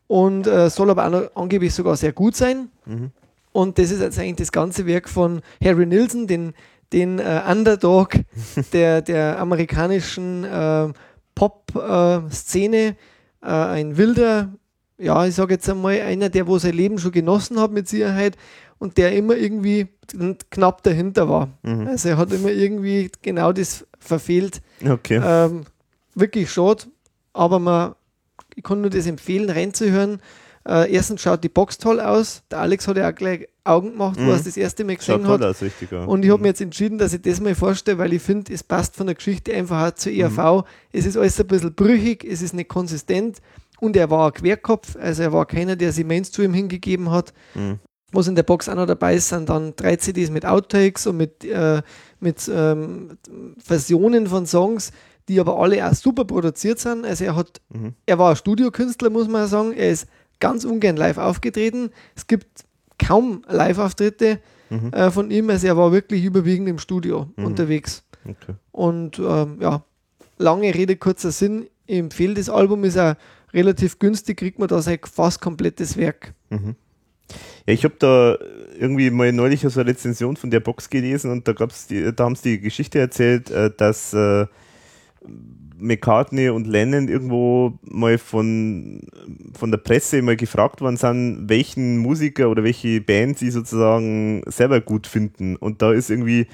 und äh, soll aber auch noch angeblich sogar sehr gut sein. Mhm. Und das ist jetzt eigentlich das ganze Werk von Harry Nilsson, den, den äh, Underdog *laughs* der, der amerikanischen äh, Pop-Szene. Äh, ein wilder, ja, ich sage jetzt einmal, einer, der wo sein Leben schon genossen hat mit Sicherheit und der immer irgendwie knapp dahinter war. Mhm. Also er hat immer irgendwie genau das verfehlt. Okay. Ähm, wirklich schade, aber man, ich kann nur das empfehlen, reinzuhören. Äh, erstens schaut die Box toll aus. Der Alex hat ja auch gleich Augen gemacht, mhm. wo er es das erste Mal gesehen schaut hat. Aus, richtig, ja. Und ich habe mhm. mir jetzt entschieden, dass ich das mal vorstelle, weil ich finde, es passt von der Geschichte einfach auch zur ERV. Mhm. Es ist alles ein bisschen brüchig, es ist nicht konsistent und er war Querkopf, also er war keiner, der sich Mainstream hingegeben hat. Mhm was in der Box auch noch dabei ist, sind dann drei CDs mit Outtakes und mit, äh, mit ähm, Versionen von Songs, die aber alle auch super produziert sind. Also er hat, mhm. er war ein Studiokünstler, muss man sagen. Er ist ganz ungern live aufgetreten. Es gibt kaum Live-Auftritte mhm. äh, von ihm. Also er war wirklich überwiegend im Studio mhm. unterwegs. Okay. Und ähm, ja, lange Rede, kurzer Sinn. Ich empfehle das Album, ist auch relativ günstig, kriegt man da sein fast komplettes Werk. Mhm. Ja, ich habe da irgendwie mal neulich so eine Rezension von der Box gelesen und da gab's die, da haben sie die Geschichte erzählt, äh, dass äh, McCartney und Lennon irgendwo mal von, von der Presse mal gefragt worden sind, welchen Musiker oder welche Band sie sozusagen selber gut finden. Und da ist irgendwie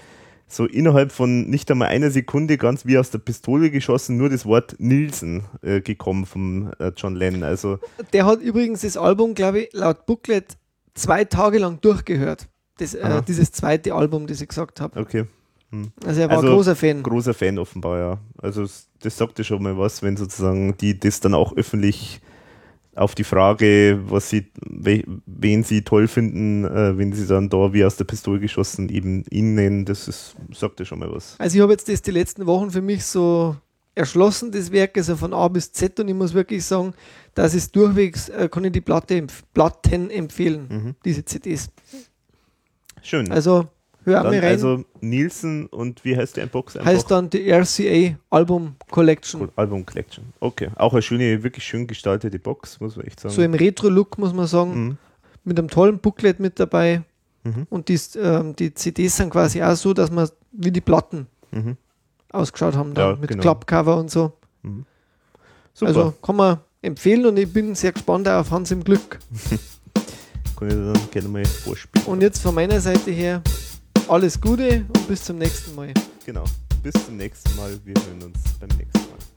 so innerhalb von nicht einmal einer Sekunde ganz wie aus der Pistole geschossen nur das Wort Nielsen äh, gekommen vom äh, John Lennon. Also der hat übrigens das Album, glaube ich, laut Booklet zwei Tage lang durchgehört. Das, äh, dieses zweite Album, das ich gesagt habe. Okay. Hm. Also er war also, ein großer Fan. Großer Fan offenbar, ja. Also das sagt ja schon mal was, wenn sozusagen die das dann auch öffentlich auf die Frage, was sie, wen sie toll finden, äh, wenn sie dann da wie aus der Pistole geschossen eben ihn nennen, das ist, sagt ja schon mal was. Also ich habe jetzt das die letzten Wochen für mich so erschlossen, das Werk, also von A bis Z und ich muss wirklich sagen, das ist durchwegs, äh, kann ich die Platte Platten empfehlen, mhm. diese CDs. Schön. Also hör mal rein. Also Nielsen und wie heißt die Box? Einfach? Heißt dann die RCA Album Collection. Album Collection. Okay. Auch eine schöne, wirklich schön gestaltete Box, muss man echt sagen. So im Retro-Look, muss man sagen. Mhm. Mit einem tollen Booklet mit dabei. Mhm. Und die, ähm, die CDs sind quasi auch so, dass man wie die Platten mhm. ausgeschaut haben, da, ja, mit genau. Klappcover und so. Mhm. Also kann man empfehlen und ich bin sehr gespannt auf Hans im Glück. *laughs* Kann ich dann gerne mal vorspielen. Und jetzt von meiner Seite her alles Gute und bis zum nächsten Mal. Genau, bis zum nächsten Mal. Wir hören uns beim nächsten Mal.